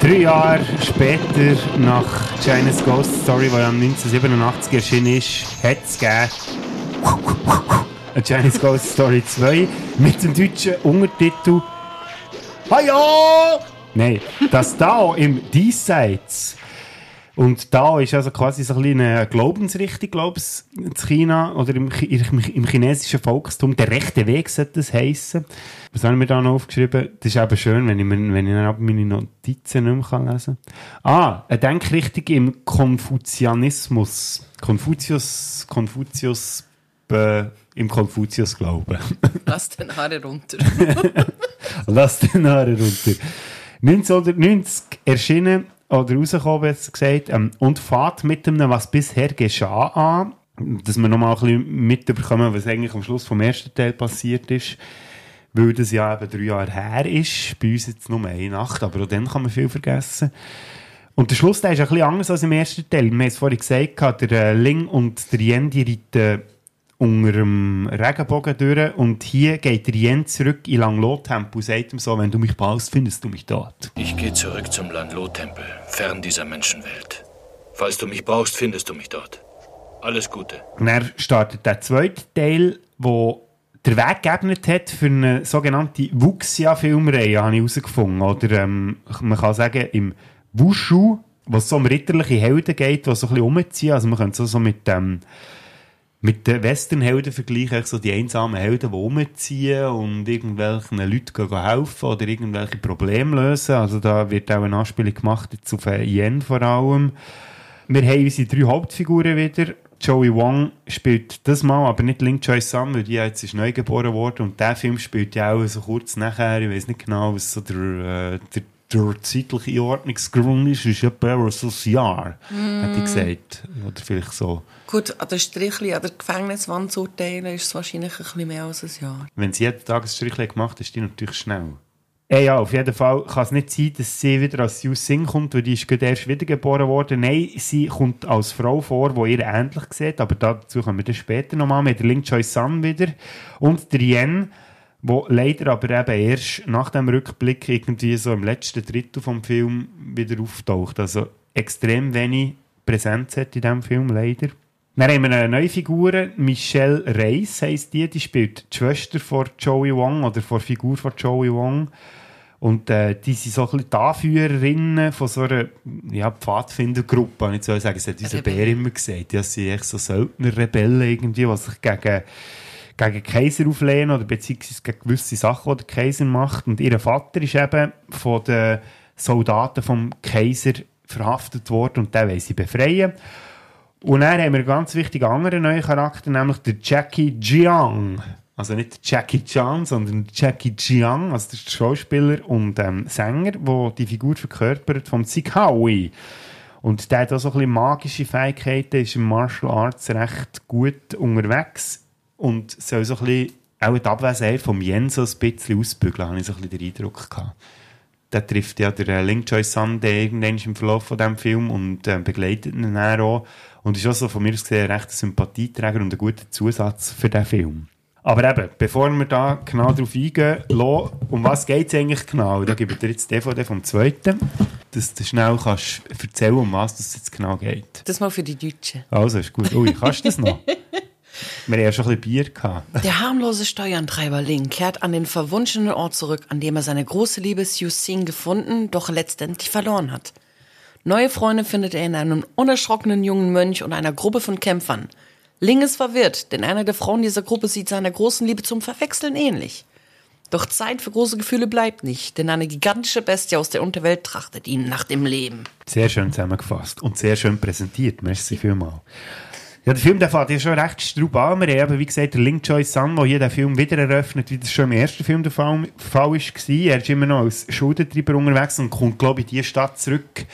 Drei Jahre später, nach China's Ghost Story, die ja 1987 erschienen ist, hat es gegeben A Chinese Ghost Story 2 mit dem deutschen Untertitel Hallo! Nein, das da im Diesseits. Und da ist also quasi so ein bisschen eine Glaubensrichtung, glaube ich, in China oder im, im, im chinesischen Volkstum. Der rechte Weg sollte das heissen. Was haben wir da noch aufgeschrieben? Das ist eben schön, wenn ich, mir, wenn ich dann meine Notizen nicht mehr kann lesen kann. Ah, eine Denkrichtung im Konfuzianismus. Konfuzius, Konfuzius, äh, im Konfuzius glauben. Lass den Haare runter. Lass den Haare runter. 1990 erschienen, oder rausgekommen, besser gesagt, ähm, und fährt mit dem, was bisher geschah, an, dass wir nochmal ein bisschen mitbekommen, was eigentlich am Schluss vom ersten Teil passiert ist. weil das ja eben drei Jahre her ist. Bei uns jetzt nur eine Nacht, aber auch dann kann man viel vergessen. Und der Schluss der ist ein bisschen anders als im ersten Teil. Wir haben es vorhin gesagt, der äh, Ling und der Yen, die reiten unter dem Regenbogen durch und hier geht Yen zurück in Langlo-Tempo und sagt ihm so, wenn du mich brauchst, findest du mich dort. Ich gehe zurück zum Langlo-Tempel, fern dieser Menschenwelt. Falls du mich brauchst, findest du mich dort. Alles Gute. Und dann startet der zweite Teil, wo der Weg geebnet hat für eine sogenannte Wuxia-Filmreihe, habe ich herausgefunden. Oder ähm, man kann sagen, im Wushu, wo es so um ritterliche Helden geht, die so ein bisschen umziehen. Also man könnte so, so mit, ähm, mit den Westernhelden vergleichen, so die einsamen Helden, die umziehen und irgendwelchen Leuten helfen oder irgendwelche Probleme lösen. Also da wird auch eine Anspielung gemacht, jetzt auf Yen vor allem. Wir haben unsere drei Hauptfiguren wieder. Joey Wong spielt das Mal, aber nicht Link Choi Sun, weil die jetzt ist neu geboren worden und der Film spielt ja auch so kurz nachher, ich weiß nicht genau, was so der, äh, der, der zeitliche Einordnungsgrund ist, ist etwa ein Jahr, Mm. hätte ich gesagt. Oder vielleicht so. Gut, an der Strichli, an der Gefängniswand zu urteilen, ist es wahrscheinlich ein bisschen mehr als ein Jahr. Wenn sie jeden Tag ein Strichchen gemacht hat, ist die natürlich schnell. Äh, ja, auf jeden Fall kann es nicht sein, dass sie wieder als Yu Sing kommt, weil die ist gerade erst wiedergeboren worden. Nein, sie kommt als Frau vor, die ihr ähnlich sieht, aber dazu kommen wir dann später nochmal. Mit der Ling Choi Sun wieder und der Yen, wo leider aber eben erst nach dem Rückblick irgendwie so im letzten Drittel vom Film wieder auftaucht. Also extrem wenig Präsenz hat in diesem Film, leider. Dann haben wir eine neue Figur, Michelle Reis heisst die, die spielt die Schwester von Joey Wong oder von Figur von Joey Wong. Und äh, die sind so ein bisschen die Anführerinnen von so einer ja, Pfadfindergruppe, ich so sagen. Das hat unser Bär immer gesagt. Ja, sie sind echt so Söldnerrebellen irgendwie, die sich gegen, gegen Kaiser auflehnen oder beziehungsweise gegen gewisse Sachen, die der Kaiser macht. Und ihr Vater ist eben von den Soldaten vom Kaiser verhaftet worden und den wollen sie befreien. Und dann haben wir einen ganz wichtigen anderen neuen Charakter, nämlich der Jackie Jiang. Also nicht Jackie Chan, sondern Jackie Jiang, also der Schauspieler und ähm, Sänger, der die Figur verkörpert vom Zikawi. Und der hat auch so ein bisschen magische Fähigkeiten, ist im Martial Arts recht gut unterwegs und soll so ein bisschen auch die Abwesenheit vom Yen so ein bisschen ausbügeln, habe ich so ein bisschen den Eindruck gehabt. Der trifft ja der äh, Ling Choi Sun irgendwann im Verlauf von diesem Film und äh, begleitet ihn dann auch. Und ist auch so von mir aus gesehen ein rechter Sympathieträger und ein guter Zusatz für diesen Film. Aber eben, bevor wir da genau darauf eingehen, Lo, um was geht es eigentlich genau? Da gebe ich dir jetzt die DVD vom zweiten, dass du schnell kannst erzählen, um was es jetzt genau geht. Das mal für die Deutschen. Also, ist gut. Ui, kannst du das noch? Wir haben ja schon ein bisschen Bier gehabt. Der harmlose Steuerantreiber Ling kehrt an den verwunschenen Ort zurück, an dem er seine große Liebe Xiu Xing gefunden, doch letztendlich verloren hat. Neue Freunde findet er in einem unerschrockenen jungen Mönch und einer Gruppe von Kämpfern. Ling ist verwirrt, denn eine der Frauen dieser Gruppe sieht seiner großen Liebe zum Verwechseln ähnlich. Doch Zeit für große Gefühle bleibt nicht, denn eine gigantische Bestie aus der Unterwelt trachtet ihn nach dem Leben. Sehr schön zusammengefasst und sehr schön präsentiert. Merci vielmals. Ja, der Film der fährt ja schon recht straub an. Wir haben eben, wie gesagt, der Link Choi Sun, der hier den Film wieder eröffnet, wie das schon im ersten Film der Fall, Fall war. Er ist immer noch als Schuldentreiber unterwegs und kommt, glaube ich, in die Stadt zurück,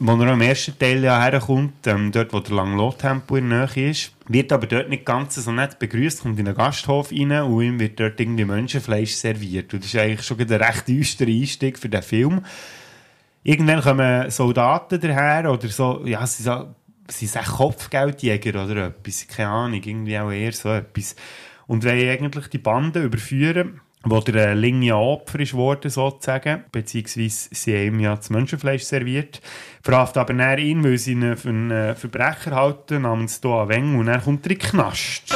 wo er im ersten Teil ja herkommt, ähm, dort, wo der Langlo-Tempo in der Nähe ist. Wird aber dort nicht ganz so nett begrüßt, kommt in einen Gasthof rein und ihm wird dort irgendwie Menschenfleisch serviert. Und das ist eigentlich schon ein recht düsterer Einstieg für den Film. Irgendwann kommen Soldaten daher oder so, ja, sie sagen, sind Kopfgeldjäger oder etwas, keine Ahnung, irgendwie auch eher so etwas. Und wollen eigentlich die Bande überführen, wo der äh, Ling ja Opfer ist worden, sozusagen, beziehungsweise sie haben ihm ja das Menschenfleisch serviert, verhaftet aber dann ihn, weil sie ihn für einen äh, Verbrecher halten, namens Doa Weng, und er kommt in den Knast.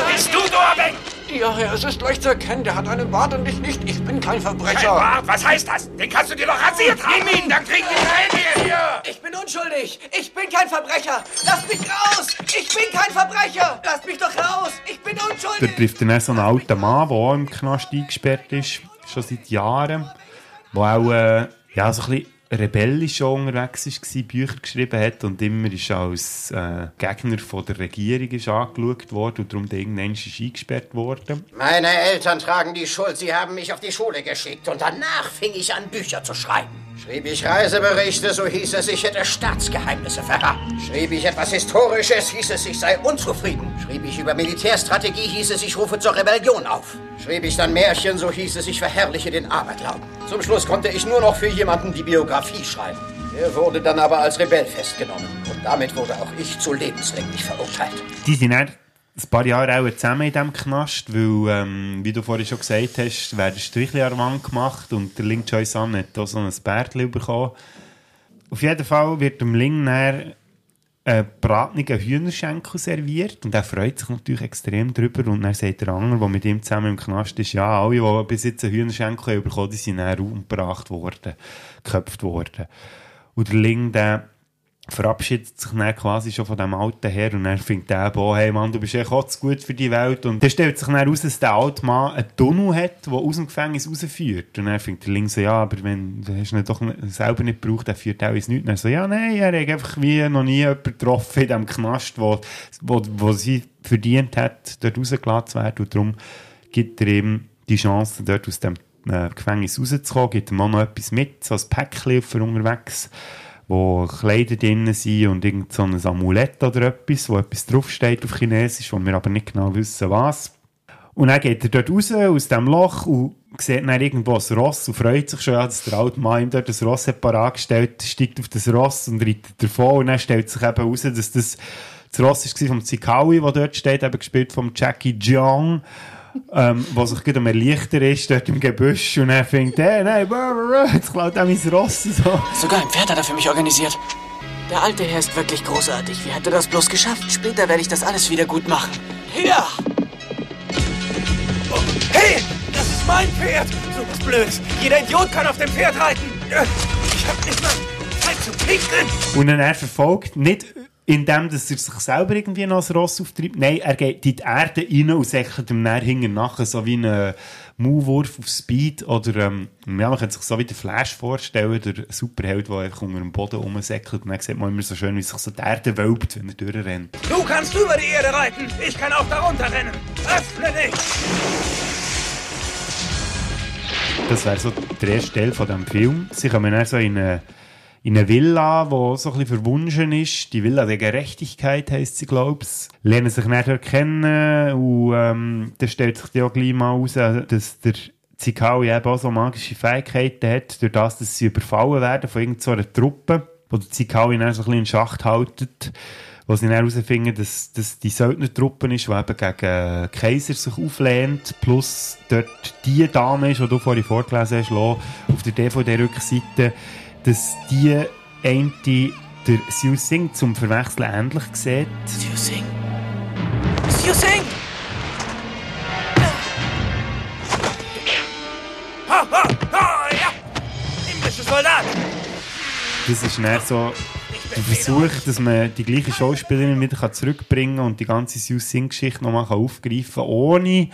Ja, Herr, es ist leicht zu erkennen. Der hat einen Bart und ich nicht. Ich bin kein Verbrecher. Kein Bart? Was heißt das? Den kannst du dir doch rasiert haben. Nimm ihn, dann kriegen wir ihn hier. Ich bin unschuldig. Ich bin kein Verbrecher. Lasst mich raus. Ich bin kein Verbrecher. Lasst mich doch raus. Ich bin Da unschuldig. trifft er dann so einen alten Mann, der auch im Knast eingesperrt ist, schon seit Jahren, der auch äh, ja, so ein bisschen rebellisch schon unterwegs war, Bücher geschrieben hat und immer ist als äh, Gegner von der Regierung ist angeschaut worden und darum irgendwann ist er eingesperrt worden. Meine Eltern tragen die Schuld. Sie haben mich auf die Schule geschickt. Und danach fing ich an, Bücher zu schreiben. Schrieb ich Reiseberichte, so hieß es, ich hätte Staatsgeheimnisse verraten. Schrieb ich etwas Historisches, hieß es, ich sei unzufrieden. Schrieb ich über Militärstrategie, hieß es, ich rufe zur Rebellion auf. Schrieb ich dann Märchen, so hieß es, ich verherrliche den Aberglauben. Zum Schluss konnte ich nur noch für jemanden die Biografie schreiben. Er wurde dann aber als Rebell festgenommen. Und damit wurde auch ich zu lebenslänglich verurteilt. Die sind dann ein paar Jahre auch zusammen in diesem Knast, weil, ähm, wie du vorhin schon gesagt hast, werden Strichli an der Wand gemacht und der Ling Choi San hat auch so ein Bärtchen bekommen. Auf jeden Fall wird dem Ling dann ein brateniger Hühnerschenkel serviert und er freut sich natürlich extrem darüber und dann sagt der Anger, der mit ihm zusammen im Knast ist, ja, alle, die bis jetzt einen Hühnerschenkel bekommen, die sind dann umgebracht worden, geköpft worden. Und der Ling, der verabschiedet sich dann quasi schon von dem alten Herr und er findet der auch, hey Mann, du bist echt auch zu gut für die Welt. Und dann stellt sich dann heraus, dass der alte Mann einen Tunnel hat, der aus dem Gefängnis rausführt. Und er findet der Link so, ja, aber wenn, du hast ihn doch selber nicht gebraucht, der führt auch ins Nichts. Und er so, ja, nein, er hat einfach wie noch nie jemanden getroffen in diesem Knast, wo, wo, wo sie verdient hat, dort rausgelassen zu werden. Und darum gibt er ihm die Chance, dort aus dem äh, Gefängnis rauszukommen, gibt ihm auch noch etwas mit, so ein Päckchen für unterwegs wo Kleider drin sind und irgend so ein Amulett oder etwas, wo etwas draufsteht auf Chinesisch, wo wir aber nicht genau wissen, was. Und dann geht er dort raus, aus dem Loch, und sieht dann irgendwo ein Ross und freut sich schon, dass der alte Mann ihm dort das Ross hat parat gestellt, steigt auf das Ross und reitet davon. Und dann stellt sich eben raus, dass das das Ross war vom Zikaui, das dort steht, eben gespielt von Jackie Jiang ähm, was sich gerade am Erleichtern ist, dort im Gebüsch und er fängt, hey, nein, jetzt klaut er mein Ross. So. Sogar ein Pferd hat er für mich organisiert. Der alte Herr ist wirklich großartig. Wie hat er das bloß geschafft? Später werde ich das alles wieder gut machen. Ja! Oh, hey, das ist mein Pferd! So was Blödes. Jeder Idiot kann auf dem Pferd reiten. Ich hab nicht mal Zeit zu pinkeln. Und dann er verfolgt nicht indem dass er sich selber irgendwie noch als Ross auftreibt. Nein, er geht in die Erde rein und säckelt ihm dann hinten nachher, so wie ein Maulwurf auf Speed oder, ähm, ja, man kann sich so wie der Flash vorstellen, der Superheld, der einfach unter dem Boden rumsäckelt und dann sieht man immer so schön, wie sich so die Erde wölbt, wenn er durchrennt. Du kannst über die Erde reiten, ich kann auch darunter rennen. Öffne dich! Das wäre so der erste Teil von diesem Film. Sie kommen dann so in eine in einer Villa, die so ein bisschen verwunschen ist. Die Villa der Gerechtigkeit heisst sie, glaube ich. Lernen sich nachher kennen und ähm, dann stellt sich ja auch gleich mal raus, dass der Zikaui eben auch so magische Fähigkeiten hat, durch das, dass sie überfallen werden von irgendeiner Truppe, wo der Zikaui dann so ein bisschen in Schacht haltet wo sie dann herausfinden, dass, dass die Söldnertruppe ist, die eben gegen Kaiser sich auflehnt, plus dort die Dame ist, die du vorhin vorgelesen hast, auf der DVD-Rückseite, dass die eine der Siu Sing zum Verwechseln ähnlich sieht. Siu Sing! Siu Sing! Ha, ha, ha, ja! Indische Soldat! Das ist dann so der Versuch, dass man die gleiche Schauspielerin wieder zurückbringen kann und die ganze Siu Sing-Geschichte nochmal aufgreifen kann, ohne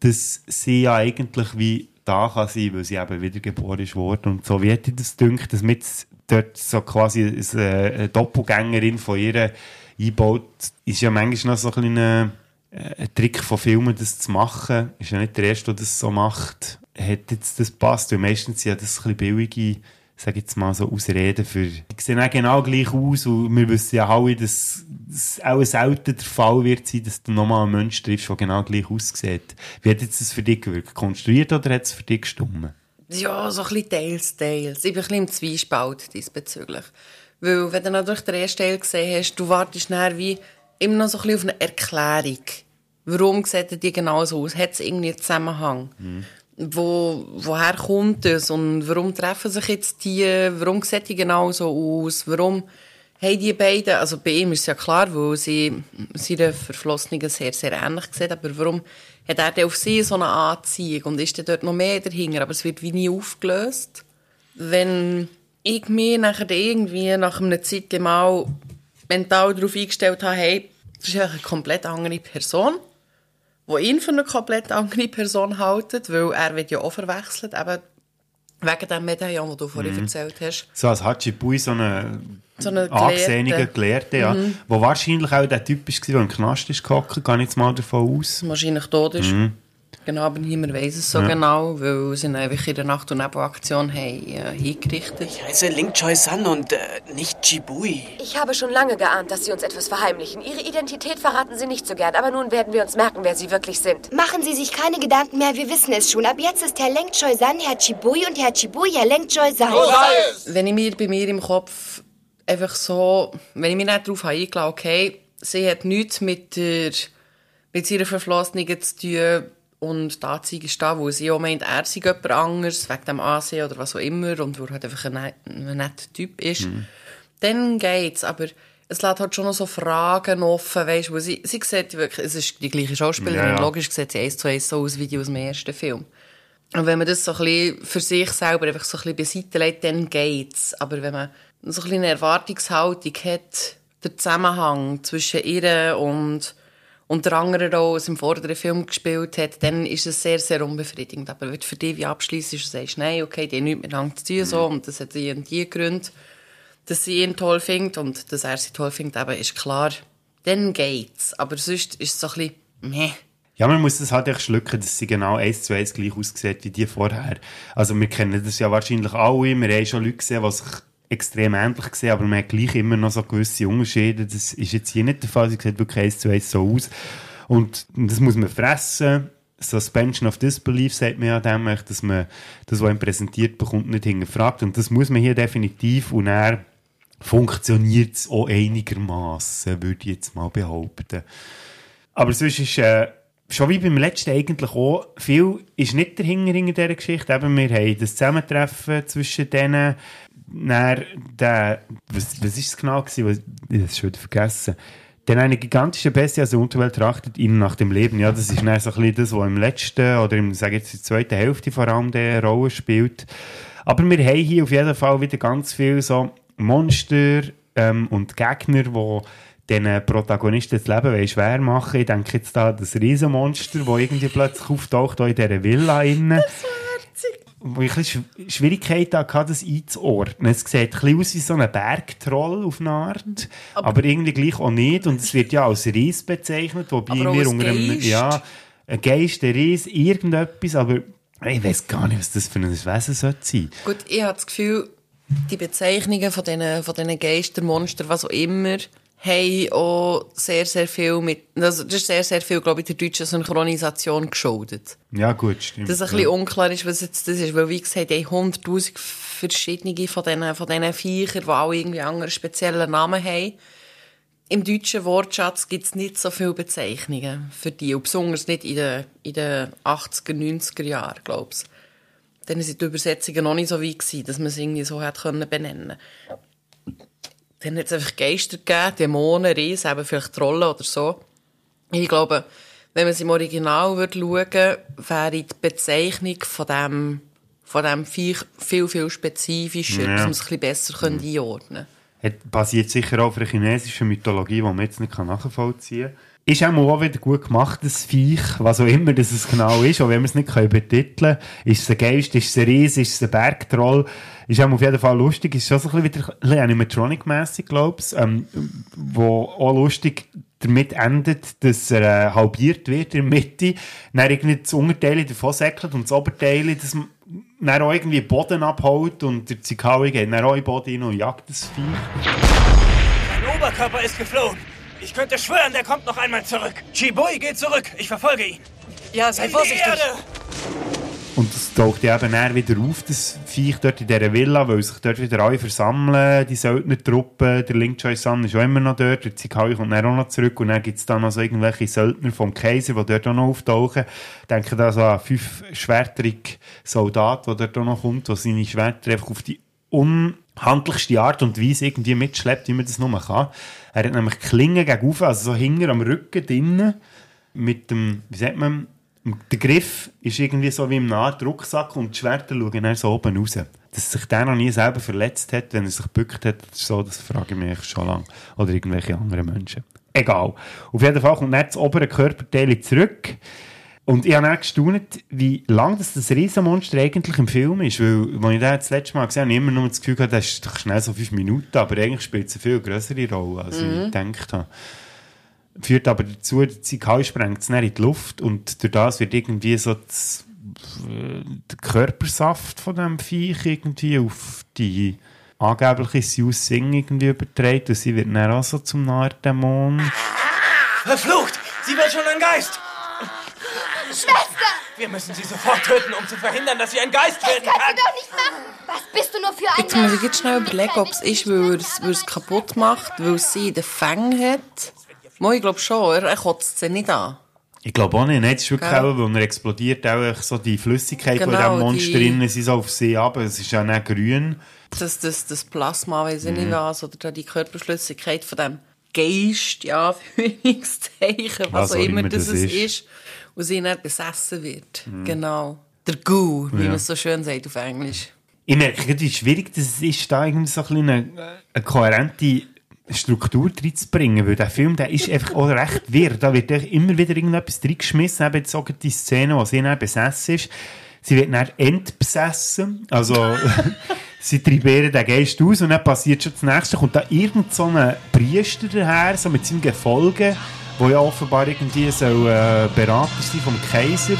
dass sie ja eigentlich wie da kann sein, weil sie eben wiedergeboren ist. Und so wie hätte ich das gedacht, dass mit dort so quasi eine Doppelgängerin von ihr einbaut, ist ja manchmal noch so ein kleiner äh, ein Trick von Filmen, das zu machen. Ist ja nicht der Erste, der das so macht. Hat jetzt das passt, weil meistens sind ja das ein bisschen billige sage jetzt mal so, Ausreden für, die sehen auch genau gleich aus und wir wissen ja alle, dass auch selten der Fall wird sein, dass du nochmal einen Menschen triffst, der genau gleich aussieht. Wie hat jetzt das für dich gewirkt? Konstruiert oder hat es für dich gestummen? Ja, so ein bisschen teils, teils. Ich bin ein bisschen im Zwiespalt diesbezüglich. Weil, wenn du natürlich den ersten Teil gesehen hast, du wartest nachher wie immer noch so ein bisschen auf eine Erklärung. Warum sieht die genau so aus? Hat es irgendwie einen Zusammenhang? Mhm wo, woher kommt es und warum treffen sich jetzt die, warum sieht die genau so aus, warum haben die beiden, also bei ihm ist es ja klar, weil sie seine Verflossenen sehr, sehr ähnlich sehen, aber warum hat er auf sie so eine Anziehung und ist dort noch mehr dahinter, aber es wird wie nie aufgelöst. Wenn ich mich nachher irgendwie nach einer Zeit mal mental darauf eingestellt habe, hey, das ist eine komplett andere Person, die ihn für eine komplett andere Person halten, weil er wird ja auch verwechselt, eben wegen dem Medaillon, das du vorhin mhm. erzählt hast. So als Hachipui, so eine, so eine angesehene Gelehrte, ja. Mhm. Wo wahrscheinlich auch der Typ war, der im Knast ist gehockt, gehe ich jetzt mal davon aus. Wahrscheinlich tot ist. Mhm. Genau, aber niemand weiß es so Ja. genau, weil sie ihn einfach in der Nacht- und Nebelaktion haben, äh, hingerichtet. Ich heiße Ling Choi San und äh, nicht Jibui. Ich habe schon lange geahnt, dass Sie uns etwas verheimlichen. Ihre Identität verraten Sie nicht so gern, aber nun werden wir uns merken, wer Sie wirklich sind. Machen Sie sich keine Gedanken mehr, wir wissen es schon. Ab jetzt ist Herr Leng Choi San Herr Chibui und Herr Chibui Herr Leng Choi San. Wenn ich mir bei mir im Kopf einfach so, wenn ich mich nicht darauf eingeladen okay, sie hat nichts mit, der, mit ihrer Verflossenen zu tun und die Anzeige ist da, wo sie auch meint, er sei jemand anderes, wegen dem Ansehen oder was auch immer und wo er halt einfach ein, net- ein netter Typ ist, dann geht's, aber es lässt halt schon noch so Fragen offen, weißt du, wo sie, sie sieht wirklich, es ist die gleiche Schauspielerin, Ja, ja. logisch sieht sie eins zu eins so aus wie die aus dem ersten Film. Und wenn man das so ein bisschen für sich selber einfach so ein bisschen beiseite legt, dann geht's. Aber wenn man so ein bisschen eine Erwartungshaltung hat, der Zusammenhang zwischen ihr und, und der anderen Rolle, die sie im vorderen Film gespielt hat, dann ist es sehr, sehr unbefriedigend. Aber wenn du für dich wie abschließt, ist, du sagst, nein, okay, die haben nichts miteinander zu tun, so, und das hat die und die Gründe, dass sie ihn toll findet und dass er sie toll findet, eben, ist klar, dann geht's. Aber sonst ist es so ein bisschen, meh. Ja, man muss das halt echt schlucken, dass sie genau eins zu eins gleich aussieht wie die vorher. Also wir kennen das ja wahrscheinlich alle, wir haben schon Leute gesehen, die sich extrem ähnlich sehen, aber man hat gleich immer noch so gewisse Unterschiede. Das ist jetzt hier nicht der Fall, sie sieht wirklich eins zu eins so aus. Und das muss man fressen. Suspension of Disbelief sagt man ja dem, dass man das, was ihm präsentiert bekommt, nicht hinterfragt. Und das muss man hier definitiv und er funktioniert es auch einigermaßen, würde ich jetzt mal behaupten. Aber sonst ist, äh, schon wie beim letzten eigentlich auch, viel ist nicht dahinter in dieser Geschichte. Eben, wir haben das Zusammentreffen zwischen denen, dann der, was, was ist es genau gewesen? Ich habe es schon vergessen. Denn eine gigantische Bestie aus der Unterwelt trachtet ihnen nach dem Leben. Ja, das ist dann so ein bisschen das, was im letzten oder im, sage jetzt, in der zweiten Hälfte vor allem eine Rolle spielt. Aber wir haben hier auf jeden Fall wieder ganz viel so Monster ähm, und Gegner, die den Protagonisten das Leben schwer machen. Ich denke jetzt da das Riesenmonster, das irgendwie plötzlich auftaucht, auch in dieser Villa innen. Wo ich ein bisschen Schw- Schwierigkeiten hatte, das einzuordnen. Es sieht ein bisschen aus wie so ein Bergtroll auf eine Art, aber, irgendwie gleich auch nicht. Und es wird ja als Ries bezeichnet, wobei Aber wir unter einem, ja, ein Geist, ein Ries, irgendetwas, aber ich weiß gar nicht, was das für ein Wesen sollte sein. Gut, ich habe das Gefühl, die Bezeichnungen von diesen, von diesen Geister, Monster, was auch immer, haben auch sehr, sehr viel mit, also das ist sehr, sehr viel, glaube ich, der deutschen Synchronisation geschuldet. Ja, gut, stimmt. Dass es ein bisschen unklar ist, was jetzt das ist, weil, wie gesagt, haben hunderttausend verschiedene von diesen, von diesen Viechern, die alle irgendwie andere spezielle Namen haben. Im deutschen Wortschatz gibt es nicht so viele Bezeichnungen für die, und besonders nicht in den, in den 80er, 90er Jahren, glaube ich. Dann sind die Übersetzungen noch nicht so weit gewesen, dass man es irgendwie so hat können benennen Dann hat es einfach Geister gegeben, Dämonen, Riesen, eben vielleicht Trollen oder so. Ich glaube, wenn man es im Original würde schauen, wäre die Bezeichnung von dem, von dem Viech viel, viel spezifischer, Ja. dass man es ein bisschen besser könnte einordnen Hat, basiert sicher auch auf einer chinesischen Mythologie, die man jetzt nicht nachvollziehen kann. Ist auch mal wieder gut gemacht, das Viech, was auch immer das es genau ist, auch wenn wir es nicht betiteln können. Ist es ein Geist, ist es ein Ries, ist es ein Bergtroll? Ist auch auf jeden Fall lustig. Ist schon so ein bisschen wieder Animatronic-mässig, glaube ich, ähm, wo auch lustig damit endet, dass er äh, halbiert wird in der Mitte, dann irgendwie das Unterteil davon säckelt und das Oberteil, das dann auch irgendwie den Boden abholt und der Zikaui geht dann auch in den Boden rein und jagt das Viech. Mein Oberkörper ist geflohen. Ich könnte schwören, der kommt noch einmal zurück. Chibui geht zurück. Ich verfolge ihn. Ja, sei In die vorsichtig. Erde. Und es taucht ja eben dann wieder auf, das Viech dort in dieser Villa, weil sich dort wieder alle versammeln, die Söldnertruppe, der Link Choi San ist auch immer noch dort, der Zikaui kommt dann auch noch zurück und dann gibt es dann noch so irgendwelche Söldner vom Kaiser, die dort auch noch auftauchen. Ich denke da so an fünf schwerterige Soldaten, die dort auch noch kommt, die seine Schwerter einfach auf die unhandlichste Art und Weise irgendwie mitschleppt, wie man das nur kann. Er hat nämlich Klingen gegenüber, also so hinter am Rücken drinnen, mit dem, wie sagt man, der Griff ist irgendwie so wie im Art Rucksack und die Schwerter schauen dann so oben raus. Dass sich der noch nie selber verletzt hat, wenn er sich gebückt hat, das so, das frage ich mich schon lange. Oder irgendwelche anderen Menschen. Egal. Auf jeden Fall kommt dann das obere Körperteil zurück. Und ich habe dann gestaunt, wie lang das, das Riesenmonster eigentlich im Film ist. Weil, als ich den das letzte Mal gesehen habe, habe ich immer nur das Gefühl gehabt, das ist doch schnell so fünf Minuten. Aber eigentlich spielt es eine viel größere Rolle, als Mhm. ich gedacht habe. führt aber dazu, die Zikal sprengt es in die Luft und durch das wird irgendwie so das, äh, der Körpersaft von dem Viech irgendwie auf die angebliche Siu Sing irgendwie übertragen und sie wird dann auch so zum Nardämon. Verflucht! Sie wird schon ein Geist! Schwester! Wir müssen sie sofort töten, um zu verhindern, dass sie ein Geist Das werden kannst kann. du doch nicht machen! Was bist du nur für ein Jetzt muss ich jetzt schnell überlegen, ob es ist, weil er es- weil es kaputt macht, weil sie den Fängen hat. Mo, ich glaube schon, er, er kotzt sie nicht an. Ich glaube auch nicht. Nein, es ist wirklich auch, weil er explodiert, auch so die Flüssigkeit, Genau, diesem Monster die- drin ist, ist auf See aber Es ist ja nicht grün. Das, das, das Plasma, weiß ich Mhm. nicht was, oder die Körperflüssigkeit von dem Geist, ja, Anführungszeichen, was, auch immer das, es ist. und sie dann besessen wird. Mhm. Genau. Der Goo, wie Ja. man es so schön sagt auf Englisch. Ich merke, wie schwierig das ist, da irgendwie so ein eine, eine kohärente Struktur reinzubringen, weil der Film, der ist einfach auch recht wirr. Da wird immer wieder irgendetwas reingeschmissen, eben jetzt gerade die Szene, wo sie besessen ist. Sie wird dann entbesessen, also sie treibieren den Geist aus und dann passiert schon das Nächste, kommt da irgend so ein Priester daher, so mit seinem Gefolge, wo ja offenbar irgendwie so äh, Berater sein vom Kaiser.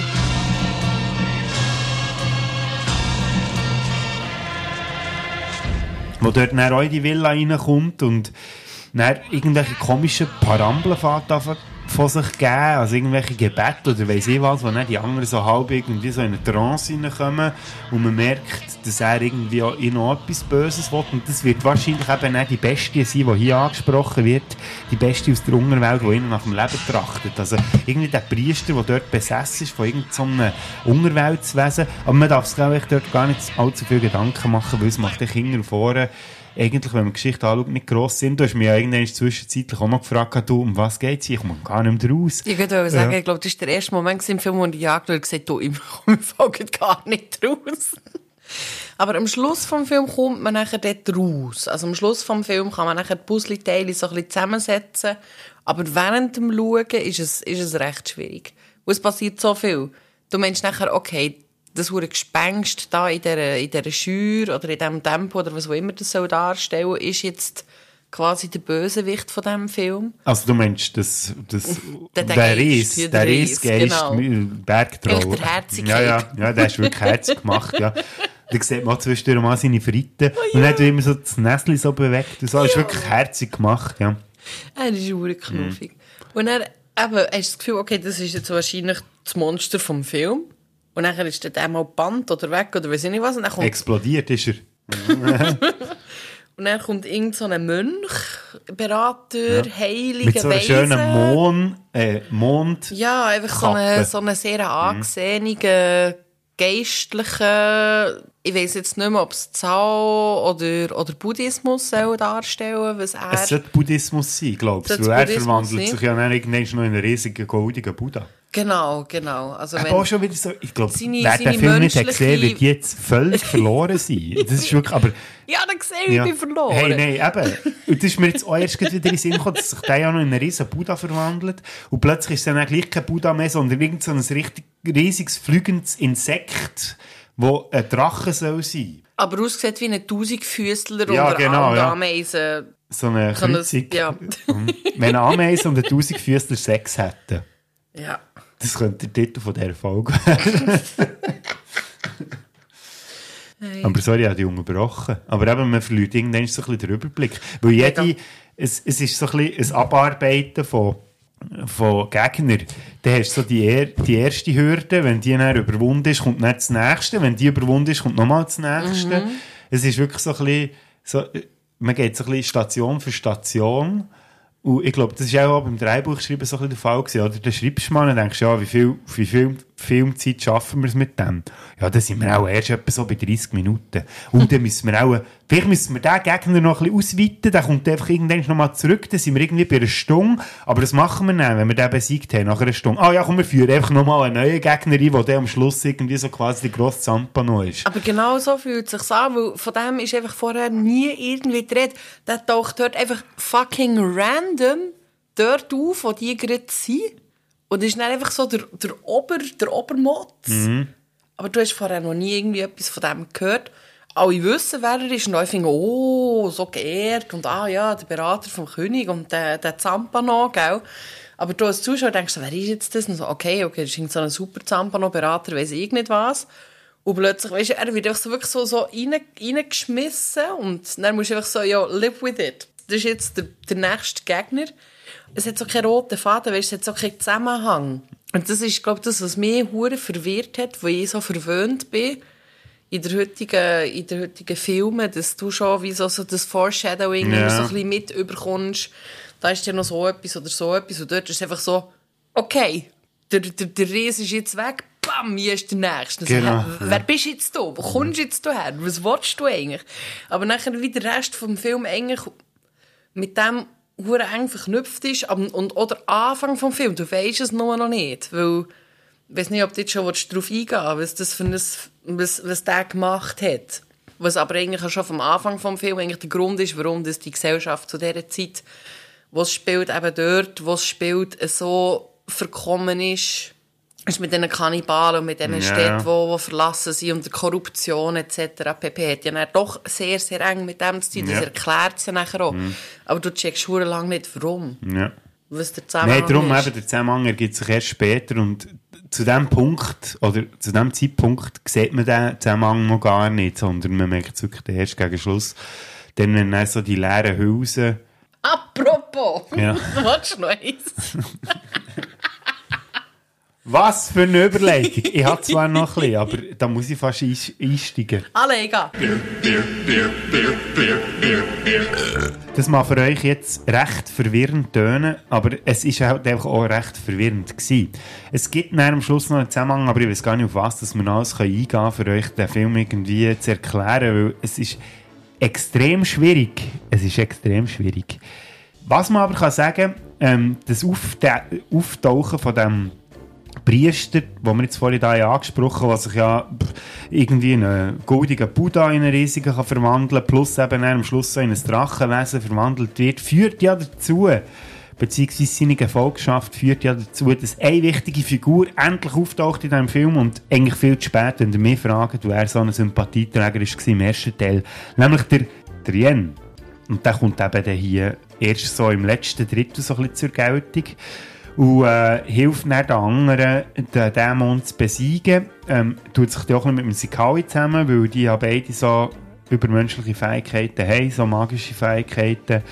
wo dort dann auch in die Villa reinkommt und dann irgendwelche komischen Parambeln fährt von sich geben, also irgendwelche Gebete oder weiss ich was, wo dann die anderen so halb irgendwie so in eine Trance reinkommen und man merkt, dass er irgendwie auch in noch etwas Böses will. Und das wird wahrscheinlich eben auch die Bestie sein, die hier angesprochen wird, die Bestie aus der Unterwelt, die ihnen nach dem Leben trachtet. Also irgendwie der Priester, der dort besessen ist von irgendeinem Unterweltswesen, aber man darf sich glaube ich dort gar nicht allzu viel Gedanken machen, weil es macht hinten und vorne eigentlich, wenn man Geschichte anschaut, nicht gross Sinn. Du hast mich ja irgendwann zwischenzeitlich auch noch gefragt, du, um was geht es? Ich komme gar nicht mehr raus. Ich würde sagen, Ja. ich glaube, das war der erste Moment im Film, wo ich jagt und gesagt habe, ich komme gar nicht raus. Aber am Schluss vom Film kommt man nachher dort raus. Also am Schluss vom Film kann man nachher die Puzzleteile so ein bisschen zusammensetzen. Aber während dem Schauen ist es, ist es recht schwierig. Und es passiert so viel. Du meinst nachher, okay, das hure Gespenst da in dieser, in dieser Schür oder in diesem Tempo oder was auch immer das soll darstellen, ist jetzt quasi der Bösewicht von diesem Film. Also du meinst, das, das, Der- der, der Ries, ja, der der Ries, genau. Bergtroll. Echt der Herzige. Ja, ja, ja, der ist wirklich herzig gemacht, ja. Da sieht man auch zwischendurch mal seine Fritten. Und dann hat er immer so das Näsli so bewegt. und so. Das ist wirklich herzig gemacht, ja. Er ist hure knuffig. Und dann eben, hast du das Gefühl, okay, das ist jetzt wahrscheinlich das Monster vom Film. Und dann ist der dann mal gebannt oder weg oder weiß ich nicht was. Und dann kommt, Explodiert ist er. und dann kommt irgend so ein Mönch, Berater, Ja. Heiliger, Mit so Weise. schönen Mond, äh, Mond. Ja, einfach so Kappe. eine, so eine sehr angesehene, geistliche, ich weiß jetzt nicht mehr, ob es Zao oder, oder Buddhismus soll darstellen, was er... Es sollte Buddhismus sein, glaubst Sollte du? Weil er verwandelt sein? sich ja dann irgendwann noch in einen riesigen, goldigen Buddha. Genau, genau. Also Aber wenn, auch schon wieder so, ich glaube, Seine- wer den Film nicht hat gesehen, wird jetzt völlig verloren sein. Das ist wirklich, aber... Ja, dann sehe ich, Ja. ich bin verloren. Hey, nein, eben. Und das ist mir jetzt auch erst wieder in den Sinn gekommen, dass sich der ja noch in einen riesen Buddha verwandelt. Und plötzlich ist es dann auch gleich kein Buddha mehr, sondern irgend so ein richtig riesiges, flügendes Insekt, wo ein Drache soll sein. Aber aussieht wie ein Tausendfüßler Ja, unter genau, ja. Ameisen. So eine das- Kreuzung. ja. Wenn eine Ameise und ein Tausendfüßler Sex hätten. Ja. Das könnte der Titel von dieser Folge werden. Hey. Aber sorry, ich habe dich unterbrochen. Aber eben, man verliert irgendwann so ein bisschen den Überblick. Weil jede, es, es ist so ein bisschen ein Abarbeiten von, von Gegnern. Dann hast du so die, er, die erste Hürde, wenn die dann überwunden ist, kommt dann das nächste. Wenn die überwunden ist, kommt nochmal das nächste. Mhm. Es ist wirklich so ein bisschen, so, man geht so ein bisschen Station für Station. Und ich glaube, das war auch beim Dreibuchschreiben so ein bisschen der Fall. Gewesen, oder? Dann schreibst du mal und denkst, ja, wie viel, wie viel Filmzeit schaffen wir es mit dem? Ja, dann sind wir auch erst etwa so bei 30 Minuten. Und dann müssen wir auch, vielleicht müssen wir den Gegner noch ein bisschen ausweiten, dann kommt einfach irgendwann nochmal zurück, dann sind wir irgendwie bei einer Stunde. Aber das machen wir dann, wenn wir den besiegt haben, nach einer Stunde. Ah ja, komm, wir führen einfach nochmal einen neuen Gegner ein, der am Schluss irgendwie so quasi der grosse Zampano ist. Aber genau so fühlt es sich an, weil von dem ist einfach vorher nie irgendwie die. Der taucht dort einfach fucking random dort auf, wo die gerade sind. Und ist dann einfach so der, der Ober, der Obermotz. Mhm. Aber du hast vorher noch nie irgendwie etwas von dem gehört. Alle wissen, wer er ist und alle finden, oh, so geehrt und ah ja, der Berater vom König und der, der Zampano, gell? Aber du als Zuschauer denkst, wer ist jetzt das? Und so, okay, okay, das ist so ein super Zampano-Berater, weiß ich nicht was. Und plötzlich, weißt du, er wird einfach so wirklich so, so rein, reingeschmissen und dann musst du einfach so, ja, live with it. Das ist jetzt der, der nächste Gegner. Es hat so keinen roten Faden, weißt, es hat so keinen Zusammenhang. Und das ist, glaube ich, das, was mich hure verwirrt hat, wo ich so verwöhnt bin in der heutigen, in der heutigen Filmen, dass du schon wie so, so das Foreshadowing Ja. so ein bisschen mit überkommst. Da ist ja noch so etwas oder so etwas und dort ist es einfach so, okay, der, der, der Ries ist jetzt weg, bam, hier ist der Nächste. Also, Genau. Wer bist du jetzt da? Wo kommst du jetzt her? Was willst du eigentlich? Aber nachher wie der Rest vom Film eigentlich mit dem hure eng verknüpft ist aber- und oder Anfang vom Film, du weißt es nur noch nicht, weil ich weiß nicht, ob du jetzt schon willst darauf eingehen was das für ein, was, was der gemacht hat. Was aber eigentlich schon vom Anfang vom Film eigentlich der Grund ist, warum das die Gesellschaft zu dieser Zeit, wo es spielt, eben dort, wo es spielt, so verkommen ist, ist mit diesen Kannibalen und mit diesen Ja, Städten, die, die verlassen sind und der Korruption etc. pp. hat ja dann doch sehr, sehr eng mit dem zu tun. Das Ja. erklärt es ja nachher auch. Mhm. Aber du checkst schon lange nicht, warum. Ja. Was der Nein, Zusammenhang darum ist. eben, der Zusammenhang ergibt sich erst später und zu dem Punkt, oder zu dem Zeitpunkt sieht man den Zusammenhang noch gar nicht, sondern man merkt es wirklich erst gegen Schluss. Dann, wenn dann so die leeren Hülsen, Apropos! Ja. Willst du noch eins? was für eine Überlegung. ich habe zwar noch ein bisschen, aber da muss ich fast eins- einsteigen. Alle, egal. Das mag für euch jetzt recht verwirrend tönen, aber es ist halt einfach auch recht verwirrend gewesen. Es gibt dann am Schluss noch einen Zusammenhang, aber ich weiß gar nicht, auf was dass wir noch alles eingehen können, für euch den Film irgendwie zu erklären, weil es ist extrem schwierig. Es ist extrem schwierig. Was man aber kann sagen, ähm, das Aufte Auftauchen von dem Priester, den wir jetzt vorhin da angesprochen haben, der sich ja irgendwie in einen goldigen Buddha in einen riesigen kann verwandeln plus eben am Schluss in ein Drachenwesen verwandelt wird, führt ja dazu, beziehungsweise seine Gefolgschaft führt ja dazu, dass eine wichtige Figur endlich auftaucht in diesem Film und eigentlich viel zu spät, wenn ihr mich fragt, wer so ein Sympathieträger war im ersten Teil, nämlich der Trien. Und der kommt eben hier erst so im letzten Drittel so ein bisschen zur Geltung und äh, hilft dann den anderen, den Dämon zu besiegen. Ähm, tut sich auch mit dem Sikawi zusammen, weil die ja beide so übermenschliche Fähigkeiten haben, so magische Fähigkeiten.